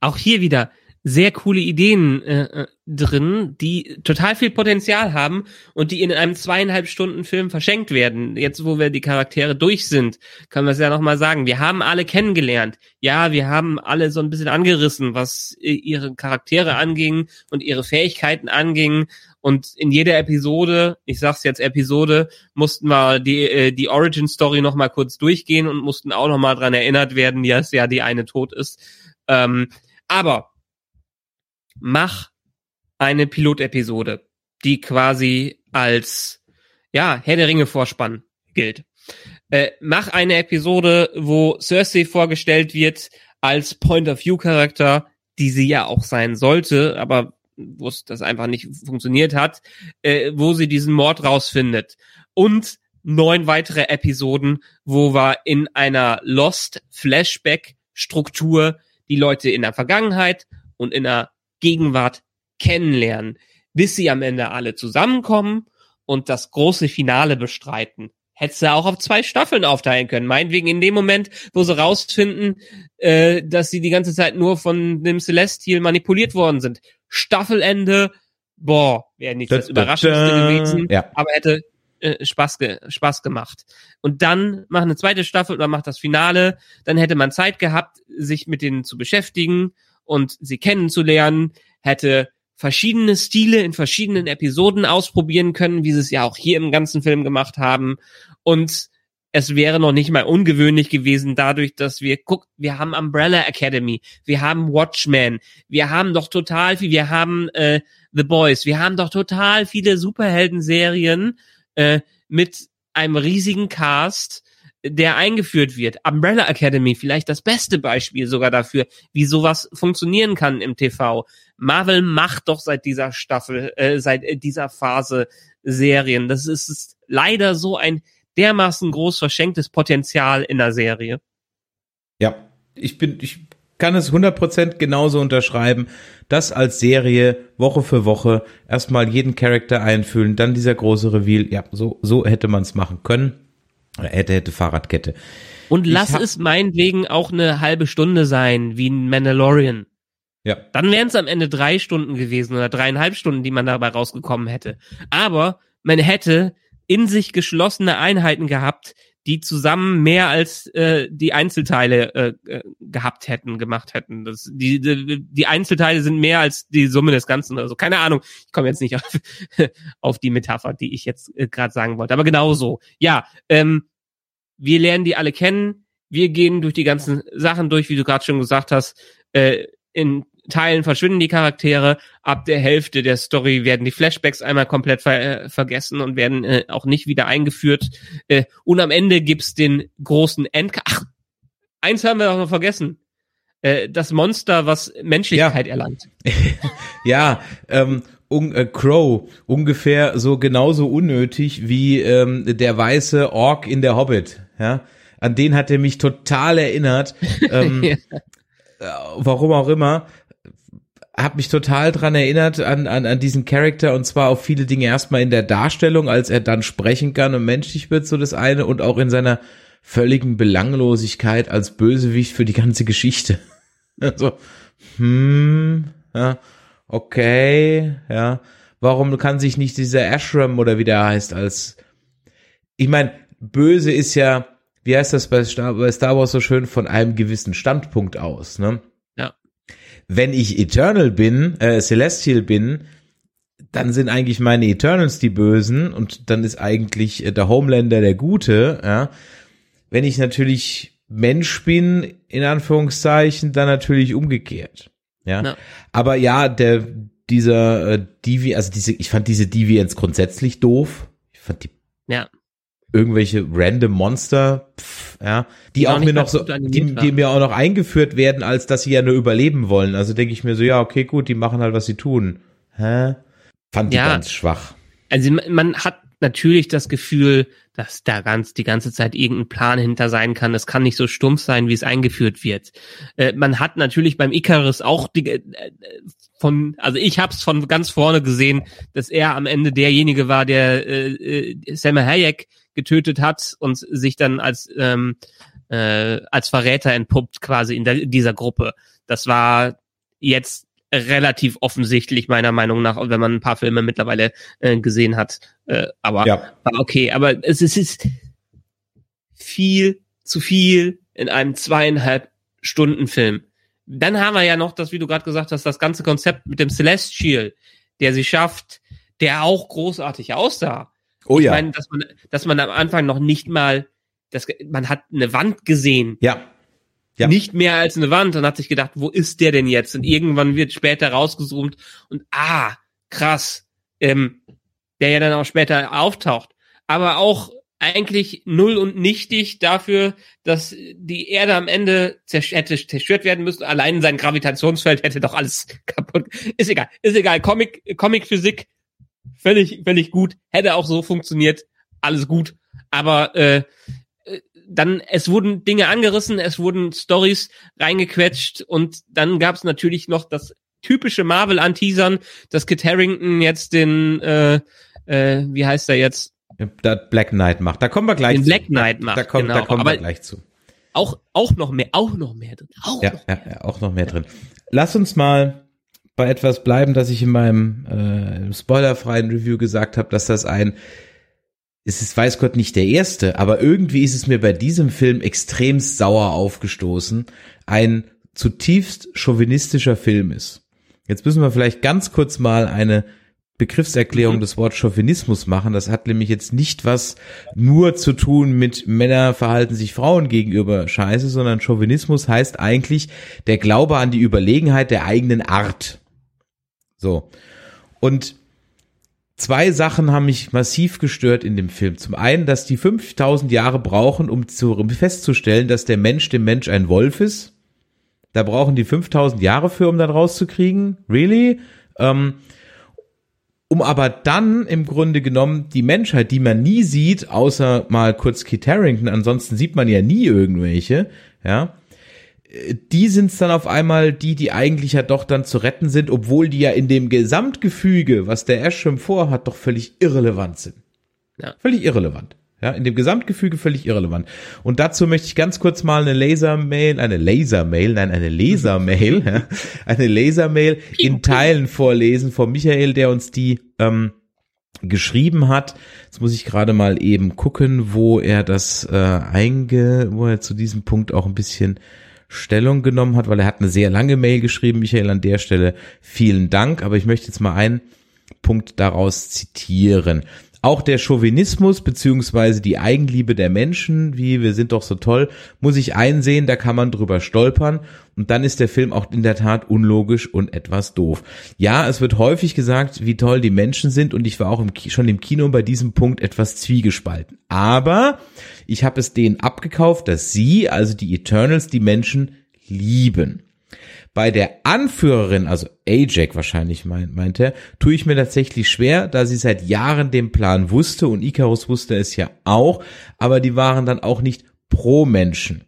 Auch hier wieder sehr coole Ideen äh, äh, drin, die total viel Potenzial haben und die in einem zweieinhalb Stunden Film verschenkt werden. Jetzt, wo wir die Charaktere durch sind, kann man es ja nochmal sagen. Wir haben alle kennengelernt. Ja, wir haben alle so ein bisschen angerissen, was äh, ihre Charaktere anging und ihre Fähigkeiten anging. Und in jeder Episode, ich sag's jetzt Episode, mussten wir die, äh, die Origin Story nochmal kurz durchgehen und mussten auch nochmal dran erinnert werden, dass ja die eine tot ist. Ähm, aber mach eine Pilotepisode, die quasi als ja Herr der Ringe Vorspann gilt. Äh, mach eine Episode, wo Cersei vorgestellt wird als Point of View Charakter, die sie ja auch sein sollte, aber wo es das einfach nicht funktioniert hat, äh, wo sie diesen Mord rausfindet und neun weitere Episoden, wo wir in einer Lost Flashback Struktur die Leute in der Vergangenheit und in der Gegenwart kennenlernen, bis sie am Ende alle zusammenkommen und das große Finale bestreiten. Hättest du auch auf zwei Staffeln aufteilen können. Meinetwegen in dem Moment, wo sie rausfinden, äh, dass sie die ganze Zeit nur von dem Celestial manipuliert worden sind. Staffelende, boah, wäre nicht das Da, da, Überraschendste gewesen, Ja. aber hätte äh, Spaß, ge Spaß gemacht. Und dann mach eine zweite Staffel oder mach das Finale, dann hätte man Zeit gehabt, sich mit denen zu beschäftigen und sie kennenzulernen, hätte verschiedene Stile in verschiedenen Episoden ausprobieren können, wie sie es ja auch hier im ganzen Film gemacht haben. Und es wäre noch nicht mal ungewöhnlich gewesen, dadurch, dass wir, guck, wir haben Umbrella Academy, wir haben Watchmen, wir haben doch total viel, wir haben äh, The Boys, wir haben doch total viele Superhelden-Serien äh, mit einem riesigen Cast, der eingeführt wird. Umbrella Academy, vielleicht das beste Beispiel sogar dafür, wie sowas funktionieren kann im TV. Marvel macht doch seit dieser Staffel, äh, seit äh, dieser Phase Serien. Das ist, ist leider so ein dermaßen groß verschenktes Potenzial in der Serie. Ja, ich bin, ich kann es 100% genauso unterschreiben. Das als Serie Woche für Woche erstmal jeden Charakter einfühlen, dann dieser große Reveal. Ja, so, so hätte man es machen können. Oder Hätte, hätte Fahrradkette. Und lass es meinetwegen auch eine halbe Stunde sein, wie ein Mandalorian. Ja. Dann wären es am Ende drei Stunden gewesen oder dreieinhalb Stunden, die man dabei rausgekommen hätte. Aber man hätte in sich geschlossene Einheiten gehabt, die zusammen mehr als äh, die Einzelteile äh, äh, gehabt hätten, gemacht hätten. Das, die, die, die Einzelteile sind mehr als die Summe des Ganzen. Also keine Ahnung. Ich komme jetzt nicht auf, auf die Metapher, die ich jetzt äh, gerade sagen wollte. Aber genauso. Ja, ähm, wir lernen die alle kennen. Wir gehen durch die ganzen Sachen durch, wie du gerade schon gesagt hast. Äh, in Teilen verschwinden die Charaktere. Ab der Hälfte der Story werden die Flashbacks einmal komplett ver äh, vergessen und werden äh, auch nicht wieder eingeführt. Äh, und am Ende gibt's den großen End. Ach, eins haben wir doch noch vergessen. Äh, das Monster, was Menschlichkeit erlangt. Ja, ähm, un, äh, Crow, ungefähr so genauso unnötig wie ähm, der weiße Ork in der Hobbit. Ja, an den hat er mich total erinnert. Ähm, Ja. äh, warum auch immer. Hab mich total dran erinnert an, an, an diesen Charakter und zwar auf viele Dinge erstmal in der Darstellung, als er dann sprechen kann und menschlich wird, so das eine, und auch in seiner völligen Belanglosigkeit als Bösewicht für die ganze Geschichte. Also, hm, ja, okay, ja. Warum kann sich nicht dieser Ashram oder wie der heißt als, ich meine, böse ist ja, wie heißt das bei Star, bei Star Wars so schön, von einem gewissen Standpunkt aus, ne? Wenn ich Eternal bin, äh, Celestial bin, dann sind eigentlich meine Eternals die Bösen und dann ist eigentlich äh, der Homelander der Gute, ja. Wenn ich natürlich Mensch bin, in Anführungszeichen, dann natürlich umgekehrt. Ja. Ja. Aber ja, der, dieser äh, Devi, also diese, ich fand diese Deviants grundsätzlich doof. Ich fand die Ja. Irgendwelche random Monster, pff, ja, die, Die auch mir noch so, die, die mir auch noch eingeführt werden, als dass sie ja nur überleben wollen. Also denke ich mir so, ja, okay, gut, die machen halt, was sie tun. Hä? Fand die Ja. ganz schwach. Also man- hat natürlich das Gefühl, dass da ganz die ganze Zeit irgendein Plan hinter sein kann. Es kann nicht so stumpf sein, wie es eingeführt wird. Äh, man hat natürlich beim Icarus auch die, äh, von, also ich habe es von ganz vorne gesehen, dass er am Ende derjenige war, der äh, äh, Sam Hayek getötet hat und sich dann als ähm, äh, als Verräter entpuppt quasi in der, dieser Gruppe. Das war jetzt relativ offensichtlich meiner Meinung nach, wenn man ein paar Filme mittlerweile äh, gesehen hat. Äh, aber Ja. aber okay, aber es, es ist viel zu viel in einem zweieinhalb Stunden Film. Dann haben wir ja noch das, wie du gerade gesagt hast, das ganze Konzept mit dem Celestial, der sie schafft, der auch großartig aussah. Oh Ich ja. meine, dass man, dass man am Anfang noch nicht mal, das, man hat eine Wand gesehen, ja. Ja. nicht mehr als eine Wand und hat sich gedacht, wo ist der denn jetzt? Und irgendwann wird später rausgezoomt und ah, krass, ähm, der ja dann auch später auftaucht. Aber auch eigentlich null und nichtig dafür, dass die Erde am Ende hätte zerstört werden müssen. Allein sein Gravitationsfeld hätte doch alles kaputt. Ist egal, ist egal. Comic, Comic Physik, völlig, völlig gut. Hätte auch so funktioniert. Alles gut. Aber äh, äh, dann, es wurden Dinge angerissen, es wurden Stories reingequetscht und dann gab es natürlich noch das typische Marvel anteasern, dass Kit Harrington jetzt den, äh, äh, wie heißt er jetzt, Das Black Knight macht. Da kommen wir gleich den zu. Black Knight macht. Da kommen, genau. da kommen Aber wir gleich zu. auch auch noch mehr, auch noch mehr drin, auch Ja, noch ja, ja, auch noch mehr drin. Lass uns mal bei etwas bleiben, das ich in meinem äh, spoilerfreien Review gesagt habe, dass das ein es ist weiß Gott nicht der erste, aber irgendwie ist es mir bei diesem Film extrem sauer aufgestoßen, ein zutiefst chauvinistischer Film ist. Jetzt müssen wir vielleicht ganz kurz mal eine Begriffserklärung Mhm. des Wort Chauvinismus machen. Das hat nämlich jetzt nicht was nur zu tun mit Männer verhalten sich Frauen gegenüber scheiße, sondern Chauvinismus heißt eigentlich der Glaube an die Überlegenheit der eigenen Art. So. Und zwei Sachen haben mich massiv gestört in dem Film. Zum einen, dass die 5000 Jahre brauchen, um zu, um festzustellen, dass der Mensch dem Mensch ein Wolf ist. Da brauchen die 5000 Jahre für, um dann rauszukriegen. Really? Ähm, um aber dann im Grunde genommen die Menschheit, die man nie sieht, außer mal kurz Kit Harington, ansonsten sieht man ja nie irgendwelche, ja, die sind's dann auf einmal die, die eigentlich ja doch dann zu retten sind, obwohl die ja in dem Gesamtgefüge, was der Ashram vorhat, doch völlig irrelevant sind. Ja. Völlig irrelevant. Ja, in dem Gesamtgefüge völlig irrelevant. Und dazu möchte ich ganz kurz mal eine Lasermail, eine Lasermail, nein, eine Lasermail, ja, eine Lasermail in Teilen vorlesen von Michael, der uns die ähm, geschrieben hat. Jetzt muss ich gerade mal eben gucken, wo er das äh, einge, wo er zu diesem Punkt auch ein bisschen Stellung genommen hat, weil er hat eine sehr lange Mail geschrieben. Michael, an der Stelle vielen Dank. Aber ich möchte jetzt mal einen Punkt daraus zitieren. Auch der Chauvinismus beziehungsweise die Eigenliebe der Menschen, wie wir sind doch so toll, muss ich einsehen, da kann man drüber stolpern und dann ist der Film auch in der Tat unlogisch und etwas doof. Ja, es wird häufig gesagt, wie toll die Menschen sind und ich war auch im schon im Kino bei diesem Punkt etwas zwiegespalten. Aber ich habe es denen abgekauft, dass sie, also die Eternals, die Menschen lieben. Bei der Anführerin, also Ajak wahrscheinlich meint, meint er, tue ich mir tatsächlich schwer, da sie seit Jahren den Plan wusste und Icarus wusste es ja auch, aber die waren dann auch nicht pro Menschen.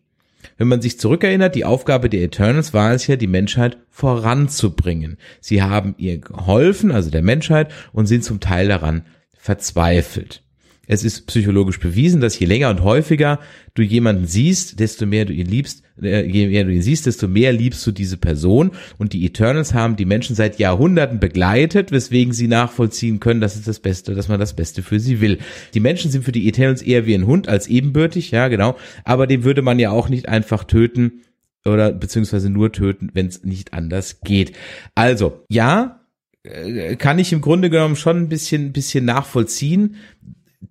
Wenn man sich zurückerinnert, die Aufgabe der Eternals war es ja, die Menschheit voranzubringen. Sie haben ihr geholfen, also der Menschheit, und sind zum Teil daran verzweifelt. Es ist psychologisch bewiesen, dass je länger und häufiger du jemanden siehst, desto mehr du ihn liebst, äh, je mehr du ihn siehst, desto mehr liebst du diese Person. Und die Eternals haben die Menschen seit Jahrhunderten begleitet, weswegen sie nachvollziehen können, dass es das Beste, dass man das Beste für sie will. Die Menschen sind für die Eternals eher wie ein Hund als ebenbürtig, ja genau. Aber den würde man ja auch nicht einfach töten oder beziehungsweise nur töten, wenn es nicht anders geht. Also ja, äh, kann ich im Grunde genommen schon ein bisschen, bisschen nachvollziehen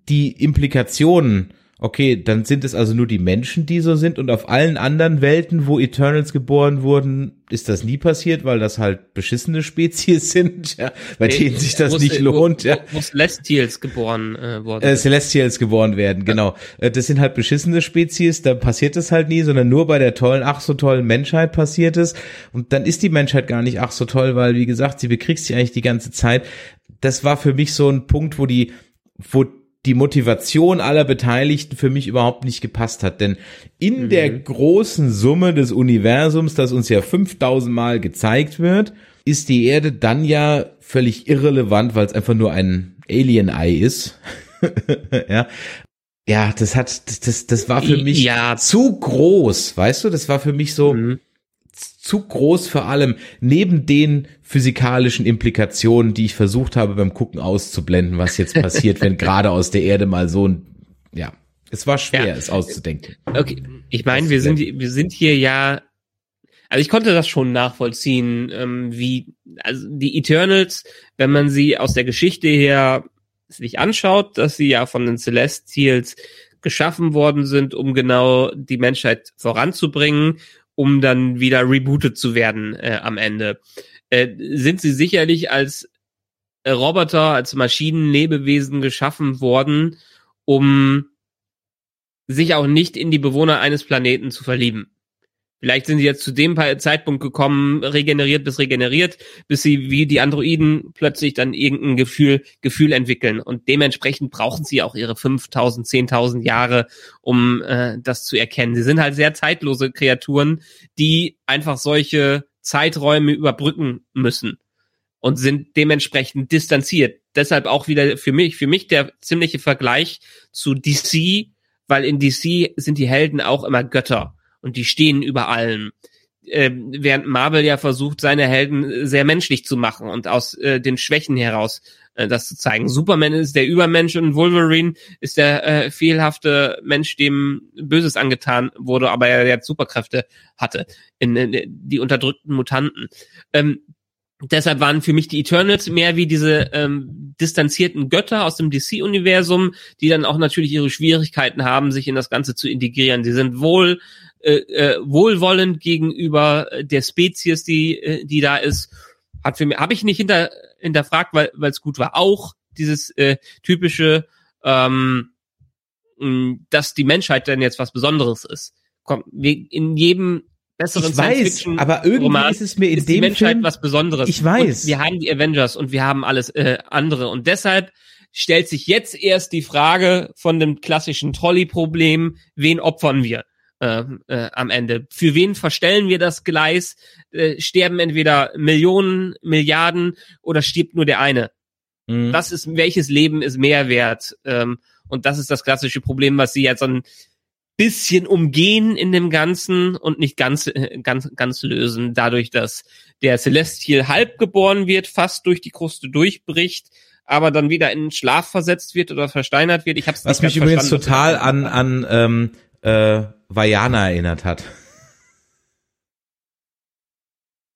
die Implikationen, okay, dann sind es also nur die Menschen, die so sind und auf allen anderen Welten, wo Eternals geboren wurden, ist das nie passiert, weil das halt beschissene Spezies sind, ja, bei denen sich das Wo- nicht wo- lohnt, ja. Wo, wo Celestials geboren äh, worden Äh. Celestials geboren werden, genau. Äh, Das sind halt beschissene Spezies, da passiert es halt nie, sondern nur bei der tollen, ach so tollen Menschheit passiert es. Und dann ist die Menschheit gar nicht ach so toll, weil, wie gesagt, sie bekriegst sie eigentlich die ganze Zeit. Das war für mich so ein Punkt, wo die, wo die Motivation aller Beteiligten für mich überhaupt nicht gepasst hat. Denn in mhm. der großen Summe des Universums, das uns ja 5000 Mal gezeigt wird, ist die Erde dann ja völlig irrelevant, weil es einfach nur ein Alien-Ei ist. ja. Ja, das hat, das, das, war für mich ja. zu groß, weißt du? Das war für mich so, mhm zu groß für allem, neben den physikalischen Implikationen, die ich versucht habe beim Gucken auszublenden, was jetzt passiert, wenn gerade aus der Erde mal so ein, ja, es war schwer, ja. es auszudenken. Okay, ich meine, wir sind, wir sind hier ja, also ich konnte das schon nachvollziehen, ähm, wie, also die Eternals, wenn man sie aus der Geschichte her sich anschaut, dass sie ja von den Celestials geschaffen worden sind, um genau die Menschheit voranzubringen um dann wieder rebootet zu werden äh, am Ende. Äh, sind sie sicherlich als Roboter, als Maschinenlebewesen geschaffen worden, um sich auch nicht in die Bewohner eines Planeten zu verlieben. Vielleicht sind sie jetzt zu dem Zeitpunkt gekommen, regeneriert bis regeneriert, bis sie wie die Androiden plötzlich dann irgendein Gefühl, Gefühl entwickeln. Und dementsprechend brauchen sie auch ihre 5000, 10.000 Jahre, um äh, das zu erkennen. Sie sind halt sehr zeitlose Kreaturen, die einfach solche Zeiträume überbrücken müssen und sind dementsprechend distanziert. Deshalb auch wieder für mich, für mich der ziemliche Vergleich zu DC, weil in DC sind die Helden auch immer Götter und die stehen über allem. Äh, während Marvel ja versucht, seine Helden sehr menschlich zu machen und aus äh, den Schwächen heraus äh, das zu zeigen. Superman ist der Übermensch und Wolverine ist der äh, fehlhafte Mensch, dem Böses angetan wurde, aber er jetzt Superkräfte hatte, in, in die unterdrückten Mutanten. Ähm, Deshalb waren für mich die Eternals mehr wie diese ähm, distanzierten Götter aus dem DC-Universum, die dann auch natürlich ihre Schwierigkeiten haben, sich in das Ganze zu integrieren. Sie sind wohl äh, äh, wohlwollend gegenüber der Spezies, die äh, die da ist. Hat für mich habe ich nicht hinter hinterfragt, weil es gut war. Auch dieses äh, typische, ähm, dass die Menschheit dann jetzt was Besonderes ist. Kommt in jedem besseren ich weiß, aber irgendwie Roman ist es mir in ist dem die Menschheit Film, was Besonderes. Ich weiß. Und wir haben die Avengers und wir haben alles äh, andere und deshalb stellt sich jetzt erst die Frage von dem klassischen Trolley-Problem, wen opfern wir? Äh, äh, am Ende. Für wen verstellen wir das Gleis? Äh, sterben entweder Millionen, Milliarden oder stirbt nur der eine? Mhm. Das ist, welches Leben ist mehr wert? Ähm, und das ist das klassische Problem, was sie jetzt so ein bisschen umgehen in dem Ganzen und nicht ganz, äh, ganz, ganz lösen, dadurch, dass der Celestial halb geboren wird, fast durch die Kruste durchbricht, aber dann wieder in Schlaf versetzt wird oder versteinert wird. Ich hab's Was mich übrigens total an, an ähm, äh, Vajana erinnert hat.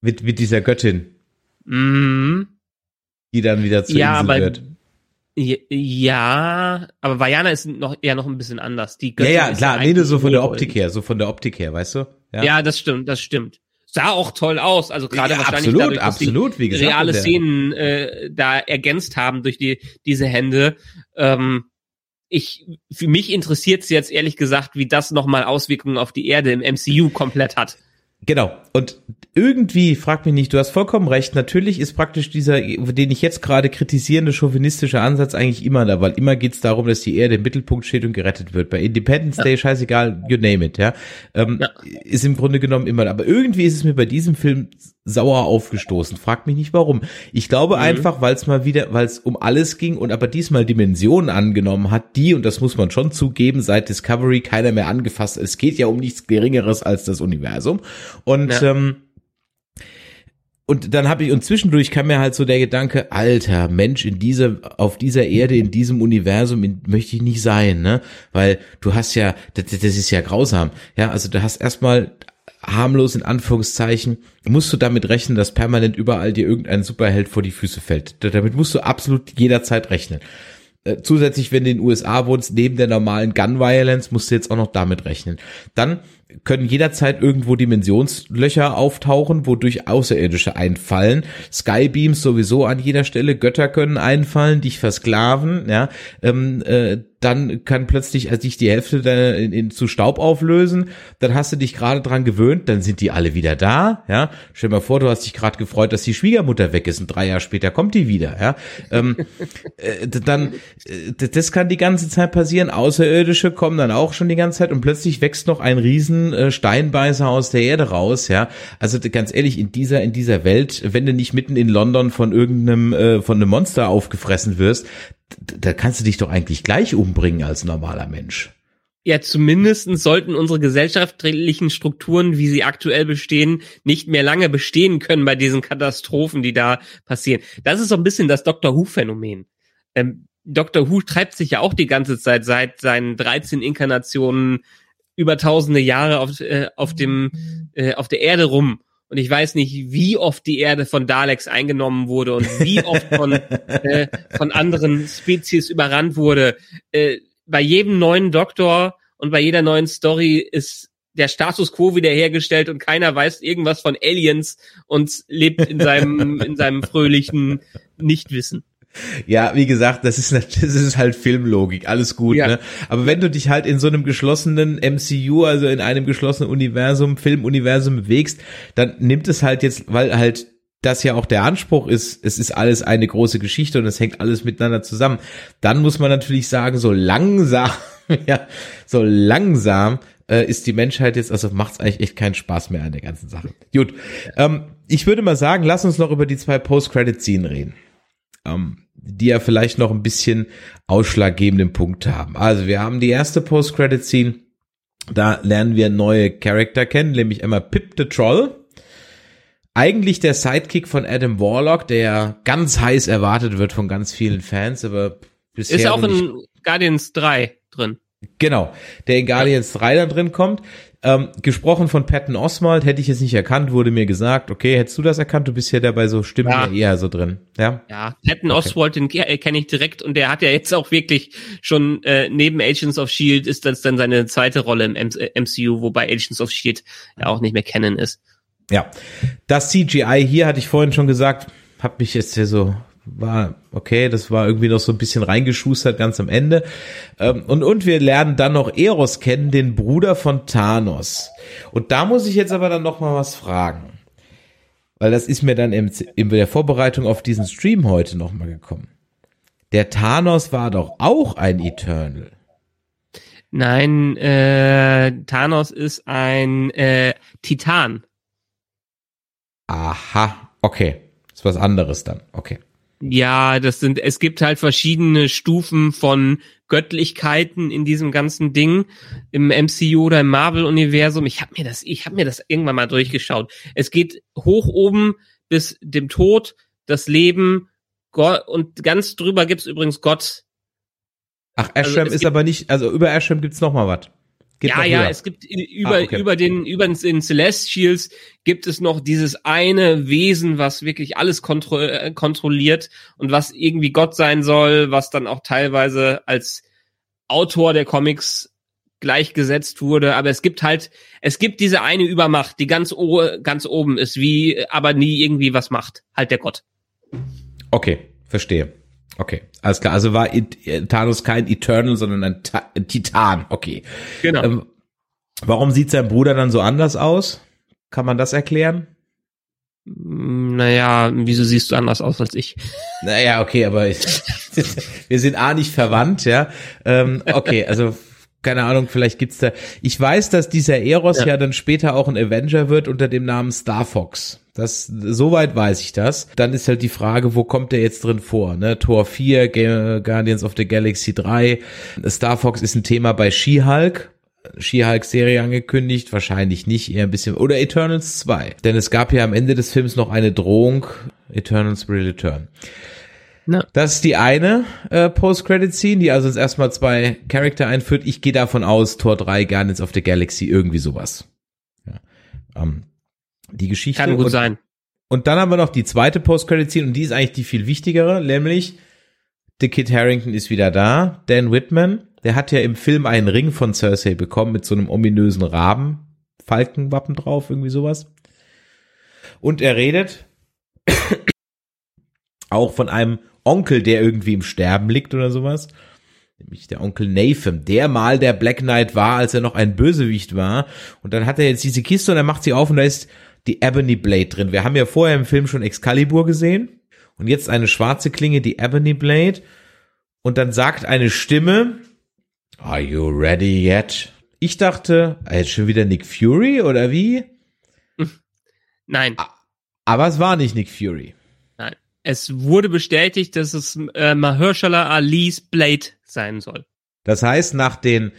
mit, mit dieser Göttin. Mhm. Die dann wieder zu ja, Insel aber, wird. Ja, aber Vajana ist noch eher noch ein bisschen anders. Die Göttin ja, ja, klar, nee, nur so von der Optik her, so von der Optik her, weißt du? Ja, ja das stimmt, das stimmt. Sah auch toll aus, also gerade ja, wahrscheinlich absolut, dadurch, dass absolut, wie gesagt, reale Szenen äh, da ergänzt haben durch die diese Hände. Ähm, ich, für mich interessiert es jetzt ehrlich gesagt, wie das nochmal Auswirkungen auf die Erde im MCU komplett hat. Genau. Und irgendwie, frag mich nicht, du hast vollkommen recht, natürlich ist praktisch dieser, den ich jetzt gerade kritisierende chauvinistische Ansatz eigentlich immer da, weil immer geht's darum, dass die Erde im Mittelpunkt steht und gerettet wird. Bei Independence ja. Day, scheißegal, you name it, ja. Ähm, ja. Ist im Grunde genommen immer da. Aber irgendwie ist es mir bei diesem Film sauer aufgestoßen. Frag mich nicht warum. Ich glaube mhm. einfach, weil es mal wieder, weil es um alles ging und aber diesmal Dimensionen angenommen hat, die, und das muss man schon zugeben, seit Discovery keiner mehr angefasst. Es geht ja um nichts Geringeres als das Universum. Und ja. ähm, und dann habe ich und zwischendurch kam mir halt so der Gedanke, alter Mensch, in dieser auf dieser Erde, in diesem Universum in, möchte ich nicht sein, ne? Weil du hast ja das, das ist ja grausam. Ja, also du hast erstmal harmlos in Anführungszeichen, musst du damit rechnen, dass permanent überall dir irgendein Superheld vor die Füße fällt. Damit musst du absolut jederzeit rechnen. Äh, zusätzlich, wenn du in den USA wohnst, neben der normalen Gun Violence, musst du jetzt auch noch damit rechnen. Dann können jederzeit irgendwo Dimensionslöcher auftauchen, wodurch Außerirdische einfallen. Skybeams sowieso an jeder Stelle, Götter können einfallen, dich versklaven, ja. Ähm, äh, dann kann plötzlich also dich die Hälfte in, in, zu Staub auflösen, dann hast du dich gerade dran gewöhnt, dann sind die alle wieder da, ja. Stell dir mal vor, du hast dich gerade gefreut, dass die Schwiegermutter weg ist und drei Jahre später kommt die wieder, ja. Ähm, äh, dann, äh, das kann die ganze Zeit passieren, Außerirdische kommen dann auch schon die ganze Zeit und plötzlich wächst noch ein riesen äh, Steinbeißer aus der Erde raus, ja. Also ganz ehrlich, in dieser, in dieser Welt, wenn du nicht mitten in London von irgendeinem, äh, von einem Monster aufgefressen wirst, da kannst du dich doch eigentlich gleich umbringen als normaler Mensch. Ja, zumindestens sollten unsere gesellschaftlichen Strukturen, wie sie aktuell bestehen, nicht mehr lange bestehen können bei diesen Katastrophen, die da passieren. Das ist so ein bisschen das Dr. Who-Phänomen. Ähm, Dr. Who treibt sich ja auch die ganze Zeit seit seinen 13 Inkarnationen über tausende Jahre auf, äh, auf dem, äh, auf der Erde rum und ich weiß nicht, wie oft die Erde von Daleks eingenommen wurde und wie oft von, äh, von anderen Spezies überrannt wurde. Äh, bei jedem neuen Doktor und bei jeder neuen Story ist der Status quo wiederhergestellt und keiner weiß irgendwas von Aliens und lebt in seinem, in seinem fröhlichen Nichtwissen. Ja, wie gesagt, das ist, das ist halt Filmlogik, alles gut, ja. ne? Aber wenn du dich halt in so einem geschlossenen MCU, also in einem geschlossenen Universum, Filmuniversum bewegst, dann nimmt es halt jetzt, weil halt das ja auch der Anspruch ist, es ist alles eine große Geschichte und es hängt alles miteinander zusammen. Dann muss man natürlich sagen, so langsam, ja, so langsam äh, ist die Menschheit jetzt, also macht es eigentlich echt keinen Spaß mehr an der ganzen Sache. Gut, ähm, ich würde mal sagen, lass uns noch über die zwei Post-Credit-Scene reden. Ähm, die ja vielleicht noch ein bisschen ausschlaggebenden Punkt haben. Also wir haben die erste Post-Credit-Scene. Da lernen wir neue Charakter kennen, nämlich einmal Pip the Troll. Eigentlich der Sidekick von Adam Warlock, der ganz heiß erwartet wird von ganz vielen Fans, aber bisher. Ist auch in Guardians 3 drin. Genau, der in Guardians 3 dann drin kommt. Ähm, gesprochen von Patton Oswald, hätte ich jetzt nicht erkannt, wurde mir gesagt, okay, hättest du das erkannt? Du bist ja dabei so Stimmen ja. eher so drin. Ja, ja Patton okay. Oswald, den kenne ich direkt und der hat ja jetzt auch wirklich schon äh, neben Agents of S.H.I.E.L.D. ist das dann seine zweite Rolle im MCU, wobei Agents of S.H.I.E.L.D. ja auch nicht mehr kennen ist. Ja, das CGI hier hatte ich vorhin schon gesagt, hat mich jetzt hier so war okay, das war irgendwie noch so ein bisschen reingeschustert ganz am Ende. Ähm, und, und wir lernen dann noch Eros kennen, den Bruder von Thanos. Und da muss ich jetzt aber dann noch mal was fragen. Weil das ist mir dann im, in der Vorbereitung auf diesen Stream heute noch mal gekommen. Der Thanos war doch auch ein Eternal. Nein, äh, Thanos ist ein äh, Titan. Aha, okay. Ist was anderes dann. Okay. Ja, das sind, es gibt halt verschiedene Stufen von Göttlichkeiten in diesem ganzen Ding im MCU oder im Marvel-Universum. Ich habe mir das, ich habe mir das irgendwann mal durchgeschaut. Es geht hoch oben bis dem Tod, das Leben Gott, und ganz drüber gibt's übrigens Gott. Ach, Ashram also ist aber nicht, also über Ashram gibt's noch mal was. Geht ja, ja, es gibt über, ah, okay. über den, über den Celestials gibt es noch dieses eine Wesen, was wirklich alles kontro äh, kontrolliert und was irgendwie Gott sein soll, was dann auch teilweise als Autor der Comics gleichgesetzt wurde, aber es gibt halt, es gibt diese eine Übermacht, die ganz, ganz oben ist, wie, aber nie irgendwie was macht. Halt der Gott. Okay, verstehe. Okay, alles klar. Also war Thanos kein Eternal, sondern ein, Ta Titan. Okay. Genau. Ähm, warum sieht sein Bruder dann so anders aus? Kann man das erklären? Mm, naja, wieso siehst du anders aus als ich? Naja, okay, aber ich, wir sind A nicht verwandt, ja. Ähm, okay, also keine Ahnung, vielleicht gibt's da. Ich weiß, dass dieser Eros ja. ja dann später auch ein Avenger wird unter dem Namen Star Fox. Das, soweit weiß ich das. Dann ist halt die Frage, wo kommt der jetzt drin vor? Ne? Tor 4, Guardians of the Galaxy 3. Star Fox ist ein Thema bei She-Hulk. She-Hulk-Serie angekündigt, wahrscheinlich nicht, eher ein bisschen, oder Eternals 2. Denn es gab ja am Ende des Films noch eine Drohung, Eternals will return. No. Das ist die eine äh, Post-Credit-Scene, die also jetzt erstmal zwei Charakter einführt. Ich gehe davon aus, Tor 3, Guardians of the Galaxy, irgendwie sowas. Ja. Ähm, die Geschichte. Kann gut und, sein. Und dann haben wir noch die zweite Post-Credit-Scene und die ist eigentlich die viel wichtigere, nämlich The Kid Harrington ist wieder da. Dan Whitman, der hat ja im Film einen Ring von Cersei bekommen mit so einem ominösen Raben Falkenwappen drauf, irgendwie sowas. Und er redet auch von einem Onkel, der irgendwie im Sterben liegt oder sowas. Nämlich der Onkel Nathan, der mal der Black Knight war, als er noch ein Bösewicht war. Und dann hat er jetzt diese Kiste und er macht sie auf und da ist die Ebony Blade drin. Wir haben ja vorher im Film schon Excalibur gesehen. Und jetzt eine schwarze Klinge, die Ebony Blade. Und dann sagt eine Stimme, Are you ready yet? Ich dachte, jetzt schon wieder Nick Fury oder wie? Nein. Aber es war nicht Nick Fury. Es wurde bestätigt, dass es äh, Mahershala Ali's Blade sein soll. Das heißt, nach den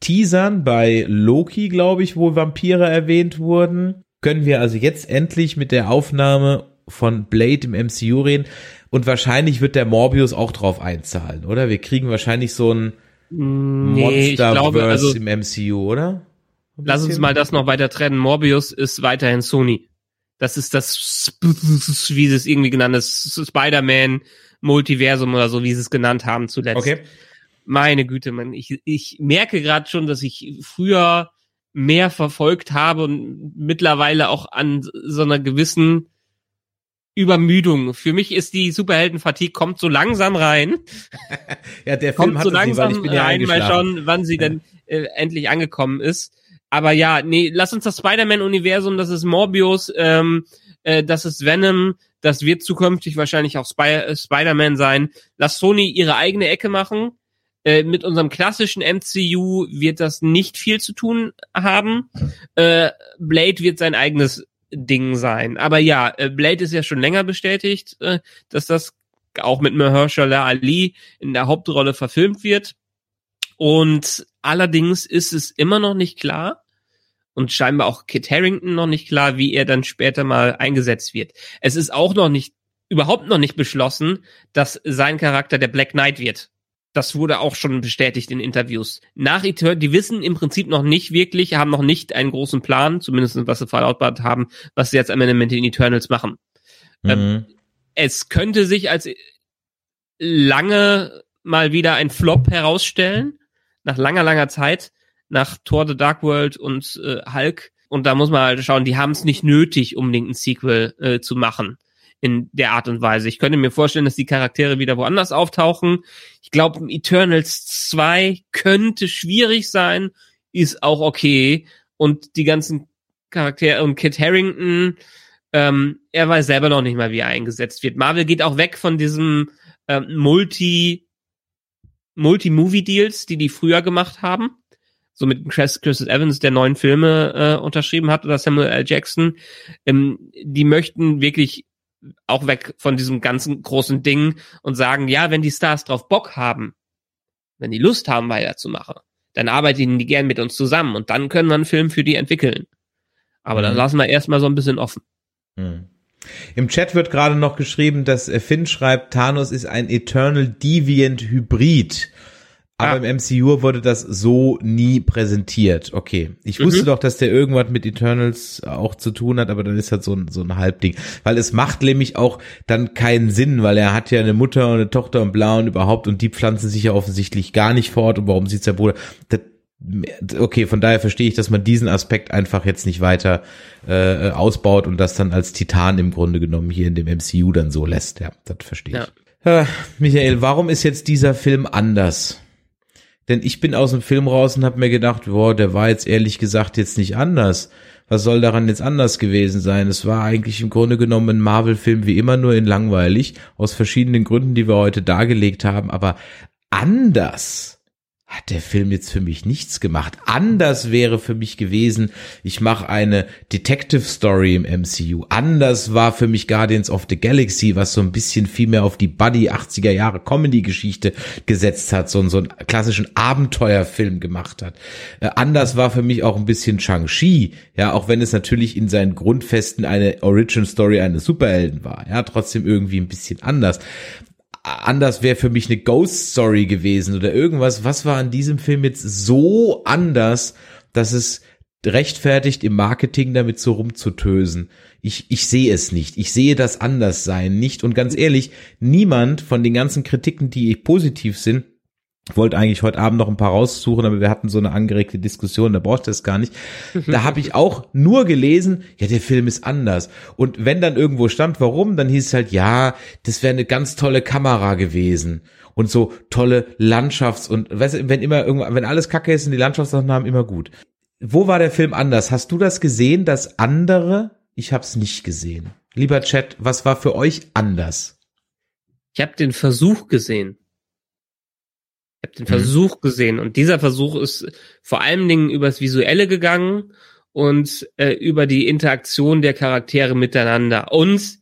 Teasern bei Loki, glaube ich, wo Vampire erwähnt wurden, können wir also jetzt endlich mit der Aufnahme von Blade im MCU reden. Und wahrscheinlich wird der Morbius auch drauf einzahlen, oder? Wir kriegen wahrscheinlich so ein Nee, ich glaube, Monsterverse also im MCU, oder? Lass uns mal das noch weiter trennen. Morbius ist weiterhin Sony. Das ist das, wie sie es irgendwie genannt ist, Spider-Man Multiversum oder so, wie sie es genannt haben zuletzt. Okay. Meine Güte, man, ich, ich merke gerade schon, dass ich früher mehr verfolgt habe und mittlerweile auch an so einer gewissen Übermüdung. Für mich ist die Superhelden-Fatigue kommt so langsam rein, Ja, der Film kommt hat so es nicht, weil langsam ich bin ja rein, mal schauen, wann sie denn äh, endlich angekommen ist. Aber ja, nee, lass uns das Spider-Man-Universum, das ist Morbius, ähm, äh, das ist Venom, das wird zukünftig wahrscheinlich auch Spy äh, Spider-Man sein. Lass Sony ihre eigene Ecke machen. Äh, mit unserem klassischen MCU wird das nicht viel zu tun haben. Äh, Blade wird sein eigenes Ding sein. Aber ja, äh, Blade ist ja schon länger bestätigt, äh, dass das auch mit Mahershala Ali in der Hauptrolle verfilmt wird. Und allerdings ist es immer noch nicht klar und scheinbar auch Kit Harrington noch nicht klar, wie er dann später mal eingesetzt wird. Es ist auch noch nicht, überhaupt noch nicht beschlossen, dass sein Charakter der Black Knight wird. Das wurde auch schon bestätigt in Interviews. Nach Eternal, die wissen im Prinzip noch nicht wirklich, haben noch nicht einen großen Plan, zumindest was sie verlautbart haben, was sie jetzt am Ende mit den Eternals machen. Mhm. Es könnte sich als lange mal wieder ein Flop herausstellen, nach langer, langer Zeit, nach Thor The Dark World und äh, Hulk. Und da muss man halt schauen, die haben es nicht nötig, unbedingt ein Sequel äh, zu machen in der Art und Weise. Ich könnte mir vorstellen, dass die Charaktere wieder woanders auftauchen. Ich glaube, Eternals 2 könnte schwierig sein, ist auch okay. Und die ganzen Charaktere und Kit Harrington, ähm, er weiß selber noch nicht mal, wie er eingesetzt wird. Marvel geht auch weg von diesem ähm, Multi Multi-Movie-Deals, die die früher gemacht haben. So mit Chris, Chris Evans, der neuen Filme äh, unterschrieben hat, oder Samuel L. Jackson. Ähm, die möchten wirklich auch weg von diesem ganzen großen Ding und sagen, ja, wenn die Stars drauf Bock haben, wenn die Lust haben, weiterzumachen, dann arbeiten die gern mit uns zusammen und dann können wir einen Film für die entwickeln. Aber dann Mhm. lassen wir erstmal so ein bisschen offen. Hm. Im Chat wird gerade noch geschrieben, dass äh, Finn schreibt, Thanos ist ein Eternal Deviant Hybrid. Aber Ah. im MCU wurde das so nie präsentiert. Okay. Ich Mhm. wusste doch, dass der irgendwas mit Eternals auch zu tun hat, aber dann ist das so ein, so ein Halbding. Weil es macht nämlich auch dann keinen Sinn, weil er hat ja eine Mutter und eine Tochter und blau und überhaupt und die pflanzen sich ja offensichtlich gar nicht fort und warum sieht's der Bruder? Das, okay, von daher verstehe ich, dass man diesen Aspekt einfach jetzt nicht weiter äh, ausbaut und das dann als Titan im Grunde genommen hier in dem MCU dann so lässt. Ja, das verstehe ich. Äh, Michael, warum ist jetzt dieser Film anders? Denn ich bin aus dem Film raus und habe mir gedacht, boah, der war jetzt ehrlich gesagt jetzt nicht anders. Was soll daran jetzt anders gewesen sein? Es war eigentlich im Grunde genommen ein Marvel-Film wie immer nur in langweilig, aus verschiedenen Gründen, die wir heute dargelegt haben, aber anders hat der Film jetzt für mich nichts gemacht. Anders wäre für mich gewesen, ich mache eine Detective Story im MCU. Anders war für mich Guardians of the Galaxy, was so ein bisschen viel mehr auf die Buddy 80er Jahre Comedy Geschichte gesetzt hat, so, so einen klassischen Abenteuerfilm gemacht hat. Äh, anders war für mich auch ein bisschen Shang-Chi, ja, auch wenn es natürlich in seinen Grundfesten eine Origin Story eines Superhelden war, ja, trotzdem irgendwie ein bisschen anders anders wäre für mich eine Ghost Story gewesen oder irgendwas. Was war an diesem Film jetzt so anders, dass es rechtfertigt, im Marketing damit so rumzutösen? Ich, ich sehe es nicht. Ich sehe das anders sein nicht. Und ganz ehrlich, niemand von den ganzen Kritiken, die positiv sind, wollte eigentlich heute Abend noch ein paar raussuchen, aber wir hatten so eine angeregte Diskussion, da brauchst du das gar nicht. Da habe ich auch nur gelesen, ja, der Film ist anders. Und wenn dann irgendwo stand, warum, dann hieß es halt, ja, das wäre eine ganz tolle Kamera gewesen. Und so tolle Landschafts- und weißt wenn immer irgendwann, wenn alles kacke ist und die Landschaftsaufnahmen immer gut. Wo war der Film anders? Hast du das gesehen, das andere? Ich habe es nicht gesehen. Lieber Chat, was war für euch anders? Ich habe den Versuch gesehen. Den Mhm. Versuch gesehen und dieser Versuch ist vor allen Dingen übers Visuelle gegangen und äh, über die Interaktion der Charaktere miteinander und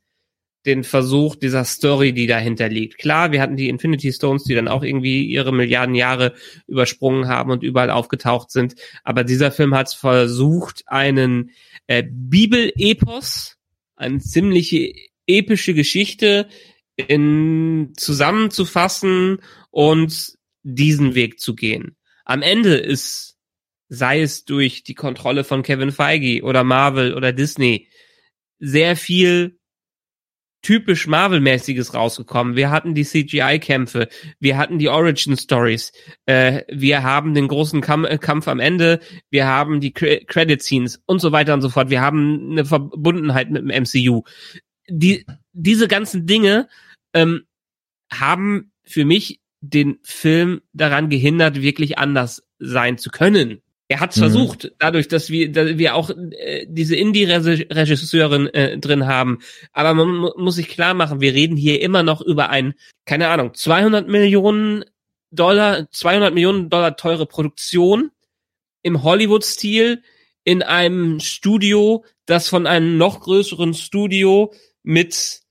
den Versuch dieser Story, die dahinter liegt. Klar, wir hatten die Infinity Stones, die dann auch irgendwie ihre Milliarden Jahre übersprungen haben und überall aufgetaucht sind. Aber dieser Film hat versucht, einen äh, Bibelepos, eine ziemliche epische Geschichte in zusammenzufassen und diesen Weg zu gehen. Am Ende ist, sei es durch die Kontrolle von Kevin Feige oder Marvel oder Disney, sehr viel typisch Marvel-mäßiges rausgekommen. Wir hatten die CGI-Kämpfe, wir hatten die Origin-Stories, äh, wir haben den großen Kam äh, Kampf am Ende, wir haben die Cre Credit-Scenes und so weiter und so fort. Wir haben eine Verbundenheit mit dem MCU. Die, diese ganzen Dinge ähm, haben für mich den Film daran gehindert, wirklich anders sein zu können. Er hat es Mhm. versucht, dadurch, dass wir, dass wir auch äh, diese Indie-Regisseurin äh, drin haben. Aber man mu muss sich klar machen, wir reden hier immer noch über ein, keine Ahnung, 200 Millionen Dollar, 200 Millionen Dollar teure Produktion im Hollywood-Stil in einem Studio, das von einem noch größeren Studio mit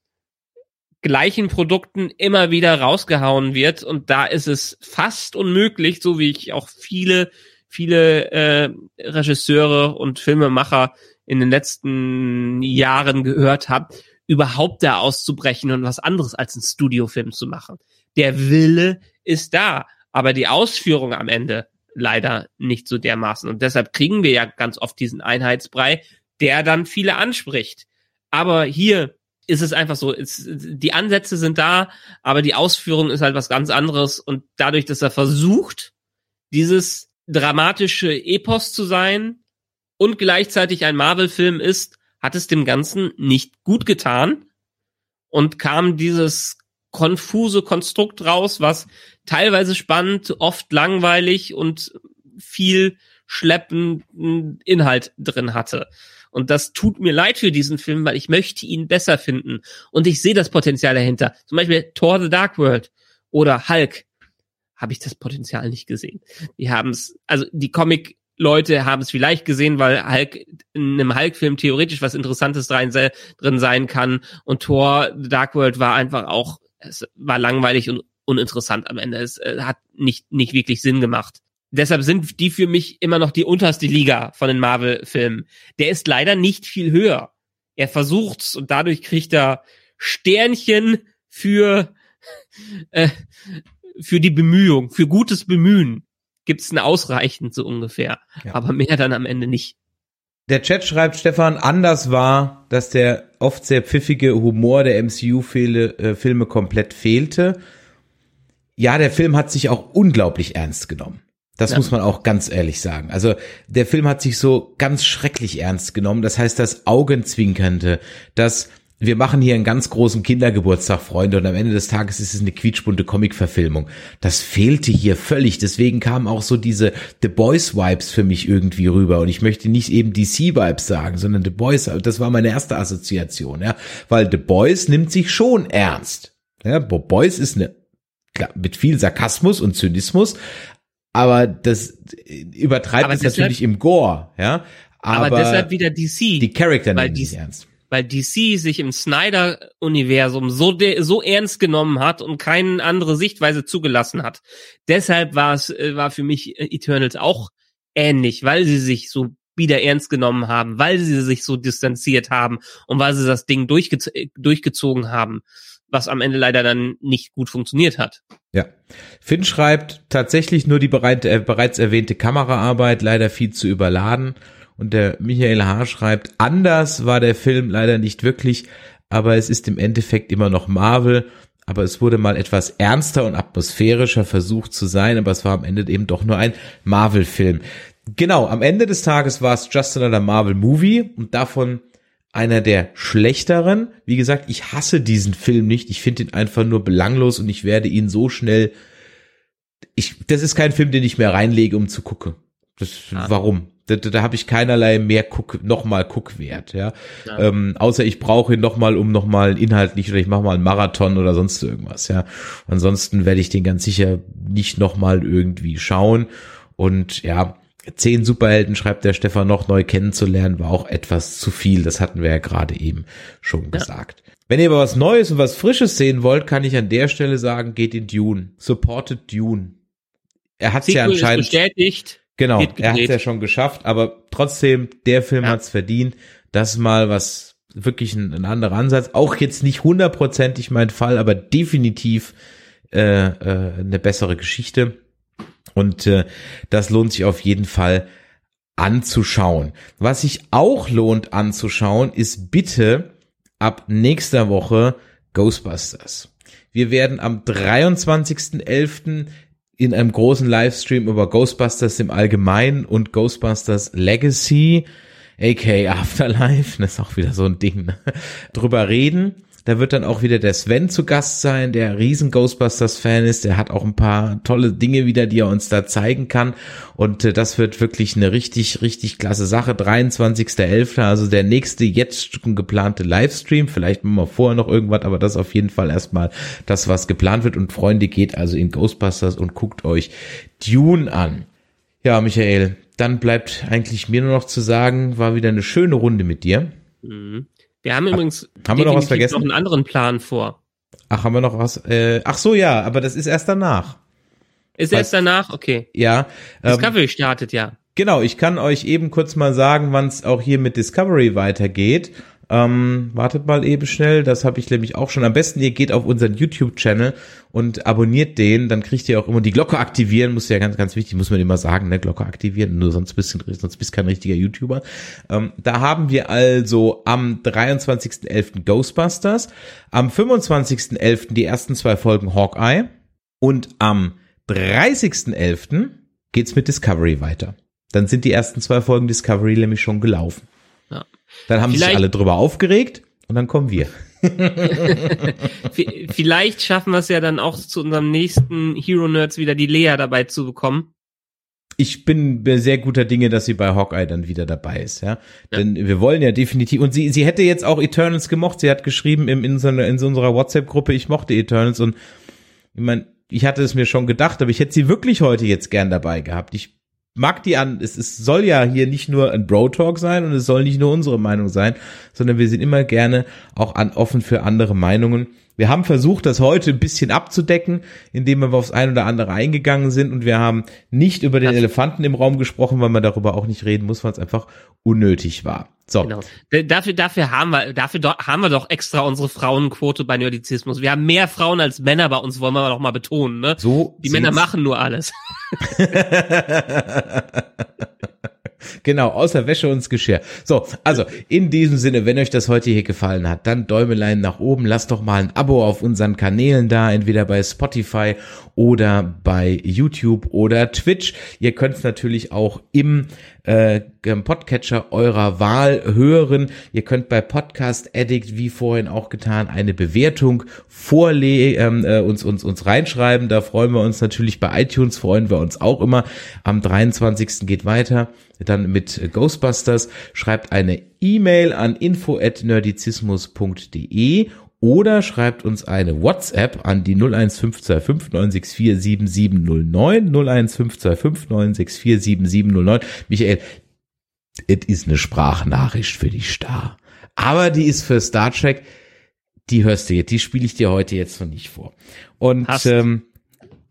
gleichen Produkten immer wieder rausgehauen wird. Und da ist es fast unmöglich, so wie ich auch viele, viele äh, Regisseure und Filmemacher in den letzten Jahren gehört habe, überhaupt da auszubrechen und was anderes als einen Studiofilm zu machen. Der Wille ist da, aber die Ausführung am Ende leider nicht so dermaßen. Und deshalb kriegen wir ja ganz oft diesen Einheitsbrei, der dann viele anspricht. Aber hier ist es einfach so, es, die Ansätze sind da, aber die Ausführung ist halt was ganz anderes. Und dadurch, dass er versucht, dieses dramatische Epos zu sein und gleichzeitig ein Marvel-Film ist, hat es dem Ganzen nicht gut getan und kam dieses konfuse Konstrukt raus, was teilweise spannend, oft langweilig und viel schleppenden Inhalt drin hatte. Und das tut mir leid für diesen Film, weil ich möchte ihn besser finden. Und ich sehe das Potenzial dahinter. Zum Beispiel Thor the Dark World oder Hulk. Habe ich das Potenzial nicht gesehen. Die haben es, also die Comic Leute haben es vielleicht gesehen, weil Hulk in einem Hulk-Film theoretisch was Interessantes drin, sein kann. Und Thor The Dark World war einfach auch, es war langweilig und uninteressant am Ende. Es äh, hat nicht, nicht wirklich Sinn gemacht. Deshalb sind die für mich immer noch die unterste Liga von den Marvel-Filmen. Der ist leider nicht viel höher. Er versucht's und dadurch kriegt er Sternchen für, äh, für die Bemühung, für gutes Bemühen. Gibt's ein ausreichend so ungefähr. Ja. Aber mehr dann am Ende nicht. Der Chat schreibt, Stefan, anders war, dass der oft sehr pfiffige Humor der MCU-Filme äh, Filme komplett fehlte. Ja, der Film hat sich auch unglaublich ernst genommen. Das Ja. muss man auch ganz ehrlich sagen. Also der Film hat sich so ganz schrecklich ernst genommen. Das heißt, das Augenzwinkernde, das wir machen hier einen ganz großen Kindergeburtstag, Freunde, und am Ende des Tages ist es eine quietschbunte Comic-Verfilmung. Das fehlte hier völlig. Deswegen kamen auch so diese The Boys-Vibes für mich irgendwie rüber. Und ich möchte nicht eben DC-Vibes sagen, sondern The Boys, das war meine erste Assoziation, ja. Weil The Boys nimmt sich schon ernst. Ja, Bob Boys ist eine, klar, mit viel Sarkasmus und Zynismus, aber das übertreibt Aber es deshalb- natürlich im Gore, ja. Aber, Aber, deshalb wieder DC. die Charakter nehmen die- sich ernst. weil DC sich im Snyder-Universum so, so ernst genommen hat und keine andere Sichtweise zugelassen hat. Deshalb war es, äh, war für mich äh, Eternals auch ähnlich, weil sie sich so wieder ernst genommen haben, weil sie sich so distanziert haben und weil sie das Ding durchge äh, durchgezogen haben, was am Ende leider dann nicht gut funktioniert hat. Ja. Finn schreibt tatsächlich nur die bereit, äh, bereits erwähnte Kameraarbeit, leider viel zu überladen. Und der Michael H. schreibt, anders war der Film leider nicht wirklich, aber es ist im Endeffekt immer noch Marvel. aber es wurde mal etwas ernster und atmosphärischer versucht zu sein, aber es war am Ende eben doch nur ein Marvel-Film. Genau, am Ende des Tages war es Just Another Marvel Movie und davon einer der schlechteren. Wie gesagt, ich hasse diesen Film nicht. Ich finde ihn einfach nur belanglos und ich werde ihn so schnell. Ich, das ist kein Film, den ich mehr reinlege, um zu gucken. Das, ah. Warum? Da, da, da habe ich keinerlei mehr Guck, nochmal Guckwert, ja. ja. Ähm, außer ich brauche ihn nochmal, um nochmal inhaltlich oder ich mache mal einen Marathon oder sonst irgendwas, ja. Ansonsten werde ich den ganz sicher nicht nochmal irgendwie schauen. Und ja, zehn Superhelden, schreibt der Stefan noch, neu kennenzulernen, war auch etwas zu viel. Das hatten wir ja gerade eben schon ja. gesagt. Wenn ihr aber was Neues und was Frisches sehen wollt, kann ich an der Stelle sagen, geht in Dune. Supported Dune. Er hat es ja anscheinend. bestätigt. Genau, er hat es ja schon geschafft, aber trotzdem, der Film ja. hat's verdient. Das ist mal was, wirklich ein, ein anderer Ansatz. Auch jetzt nicht hundertprozentig mein Fall, aber definitiv äh, äh, eine bessere Geschichte. Und äh, das lohnt sich auf jeden Fall anzuschauen. Was sich auch lohnt anzuschauen, ist bitte ab nächster Woche Ghostbusters. Wir werden am 23.11. in einem großen Livestream über Ghostbusters im Allgemeinen und Ghostbusters Legacy, aka Afterlife, das ist auch wieder so ein Ding, ne? drüber reden. Da wird dann auch wieder der Sven zu Gast sein, der riesen Ghostbusters-Fan ist. Der hat auch ein paar tolle Dinge wieder, die er uns da zeigen kann. Und äh, das wird wirklich eine richtig, richtig klasse Sache. 23.11., also der nächste jetzt schon geplante Livestream. Vielleicht machen wir vorher noch irgendwas, aber das auf jeden Fall erstmal das, was geplant wird. Und Freunde, geht also in Ghostbusters und guckt euch Dune an. Ja, Michael, dann bleibt eigentlich mir nur noch zu sagen, war wieder eine schöne Runde mit dir. Mhm. Wir haben übrigens haben wir noch was vergessen? noch einen anderen Plan vor. Ach, haben wir noch was? Äh, ach so, ja, aber das ist erst danach. Ist erst danach? Okay. Ja. Discovery ähm, startet ja. Genau, ich kann euch eben kurz mal sagen, wann es auch hier mit Discovery weitergeht. Ähm, wartet mal eben schnell, das habe ich nämlich auch schon. Am besten ihr geht auf unseren YouTube-Channel und abonniert den, dann kriegt ihr auch immer die Glocke aktivieren, muss ja ganz, ganz wichtig, muss man immer sagen, ne, Glocke aktivieren, nur sonst bist du, sonst bist kein richtiger YouTuber. Ähm, da haben wir also am 23.11. Ghostbusters, am 25.11. die ersten zwei Folgen Hawkeye und am 30.11. geht's mit Discovery weiter. Dann sind die ersten zwei Folgen Discovery nämlich schon gelaufen. Ja. Dann haben Vielleicht sich alle drüber aufgeregt und dann kommen wir. Vielleicht schaffen wir es ja dann auch zu unserem nächsten Hero Nerds wieder die Lea dabei zu bekommen. Ich bin sehr guter Dinge, dass sie bei Hawkeye dann wieder dabei ist, ja. ja. Denn wir wollen ja definitiv, und sie, sie hätte jetzt auch Eternals gemocht. Sie hat geschrieben im, in, so einer, in so unserer WhatsApp-Gruppe, ich mochte Eternals und ich meine, ich hatte es mir schon gedacht, aber ich hätte sie wirklich heute jetzt gern dabei gehabt. Ich mag die an, es, es soll ja hier nicht nur ein Bro-Talk sein und es soll nicht nur unsere Meinung sein, sondern wir sind immer gerne auch an, offen für andere Meinungen. Wir haben versucht, das heute ein bisschen abzudecken, indem wir aufs ein oder andere eingegangen sind und wir haben nicht über den das Elefanten im Raum gesprochen, weil man darüber auch nicht reden muss, weil es einfach unnötig war. So. Genau. Dafür, dafür haben wir, dafür do, haben wir doch extra unsere Frauenquote bei Nerdizismus. Wir haben mehr Frauen als Männer bei uns, wollen wir doch mal betonen, ne? So. Die Männer machen nur alles. Genau, außer Wäsche und Geschirr. So, also in diesem Sinne, wenn euch das heute hier gefallen hat, dann Däumelein nach oben, lasst doch mal ein Abo auf unseren Kanälen da, entweder bei Spotify oder bei YouTube oder Twitch. Ihr könnt es natürlich auch im äh, Podcatcher eurer Wahl hören. Ihr könnt bei Podcast Addict, wie vorhin auch getan, eine Bewertung vorlegen, ähm, äh, uns, uns, uns reinschreiben. Da freuen wir uns natürlich. Bei iTunes freuen wir uns auch immer. Am 23. geht weiter. Dann mit Ghostbusters. Schreibt eine E-Mail an info@nerdizismus.de oder schreibt uns eine WhatsApp an die 0152596477709 0152596477709. Michael, es ist eine Sprachnachricht für die Star. Aber die ist für Star Trek, die hörst du jetzt, die spiele ich dir heute jetzt noch nicht vor. Und ähm,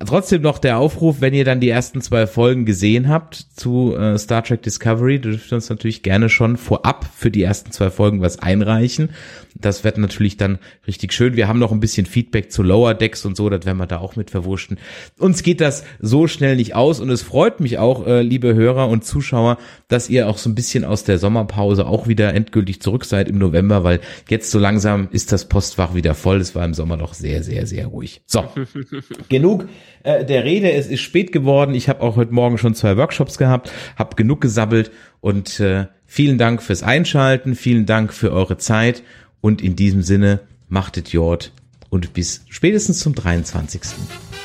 trotzdem noch der Aufruf, wenn ihr dann die ersten zwei Folgen gesehen habt zu äh, Star Trek Discovery, dürft ihr uns natürlich gerne schon vorab für die ersten zwei Folgen was einreichen. Das wird natürlich dann richtig schön. Wir haben noch ein bisschen Feedback zu Lower Decks und so, das werden wir da auch mit verwurschten. Uns geht das so schnell nicht aus und es freut mich auch, äh, liebe Hörer und Zuschauer, dass ihr auch so ein bisschen aus der Sommerpause auch wieder endgültig zurück seid im November, weil jetzt so langsam ist das Postfach wieder voll. Es war im Sommer doch sehr, sehr, sehr ruhig. So, genug äh, der Rede. Es ist spät geworden. Ich habe auch heute Morgen schon zwei Workshops gehabt, habe genug gesabbelt und äh, vielen Dank fürs Einschalten, vielen Dank für eure Zeit und in diesem Sinne machtet Jord und bis spätestens zum 23.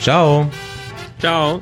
Ciao. Ciao.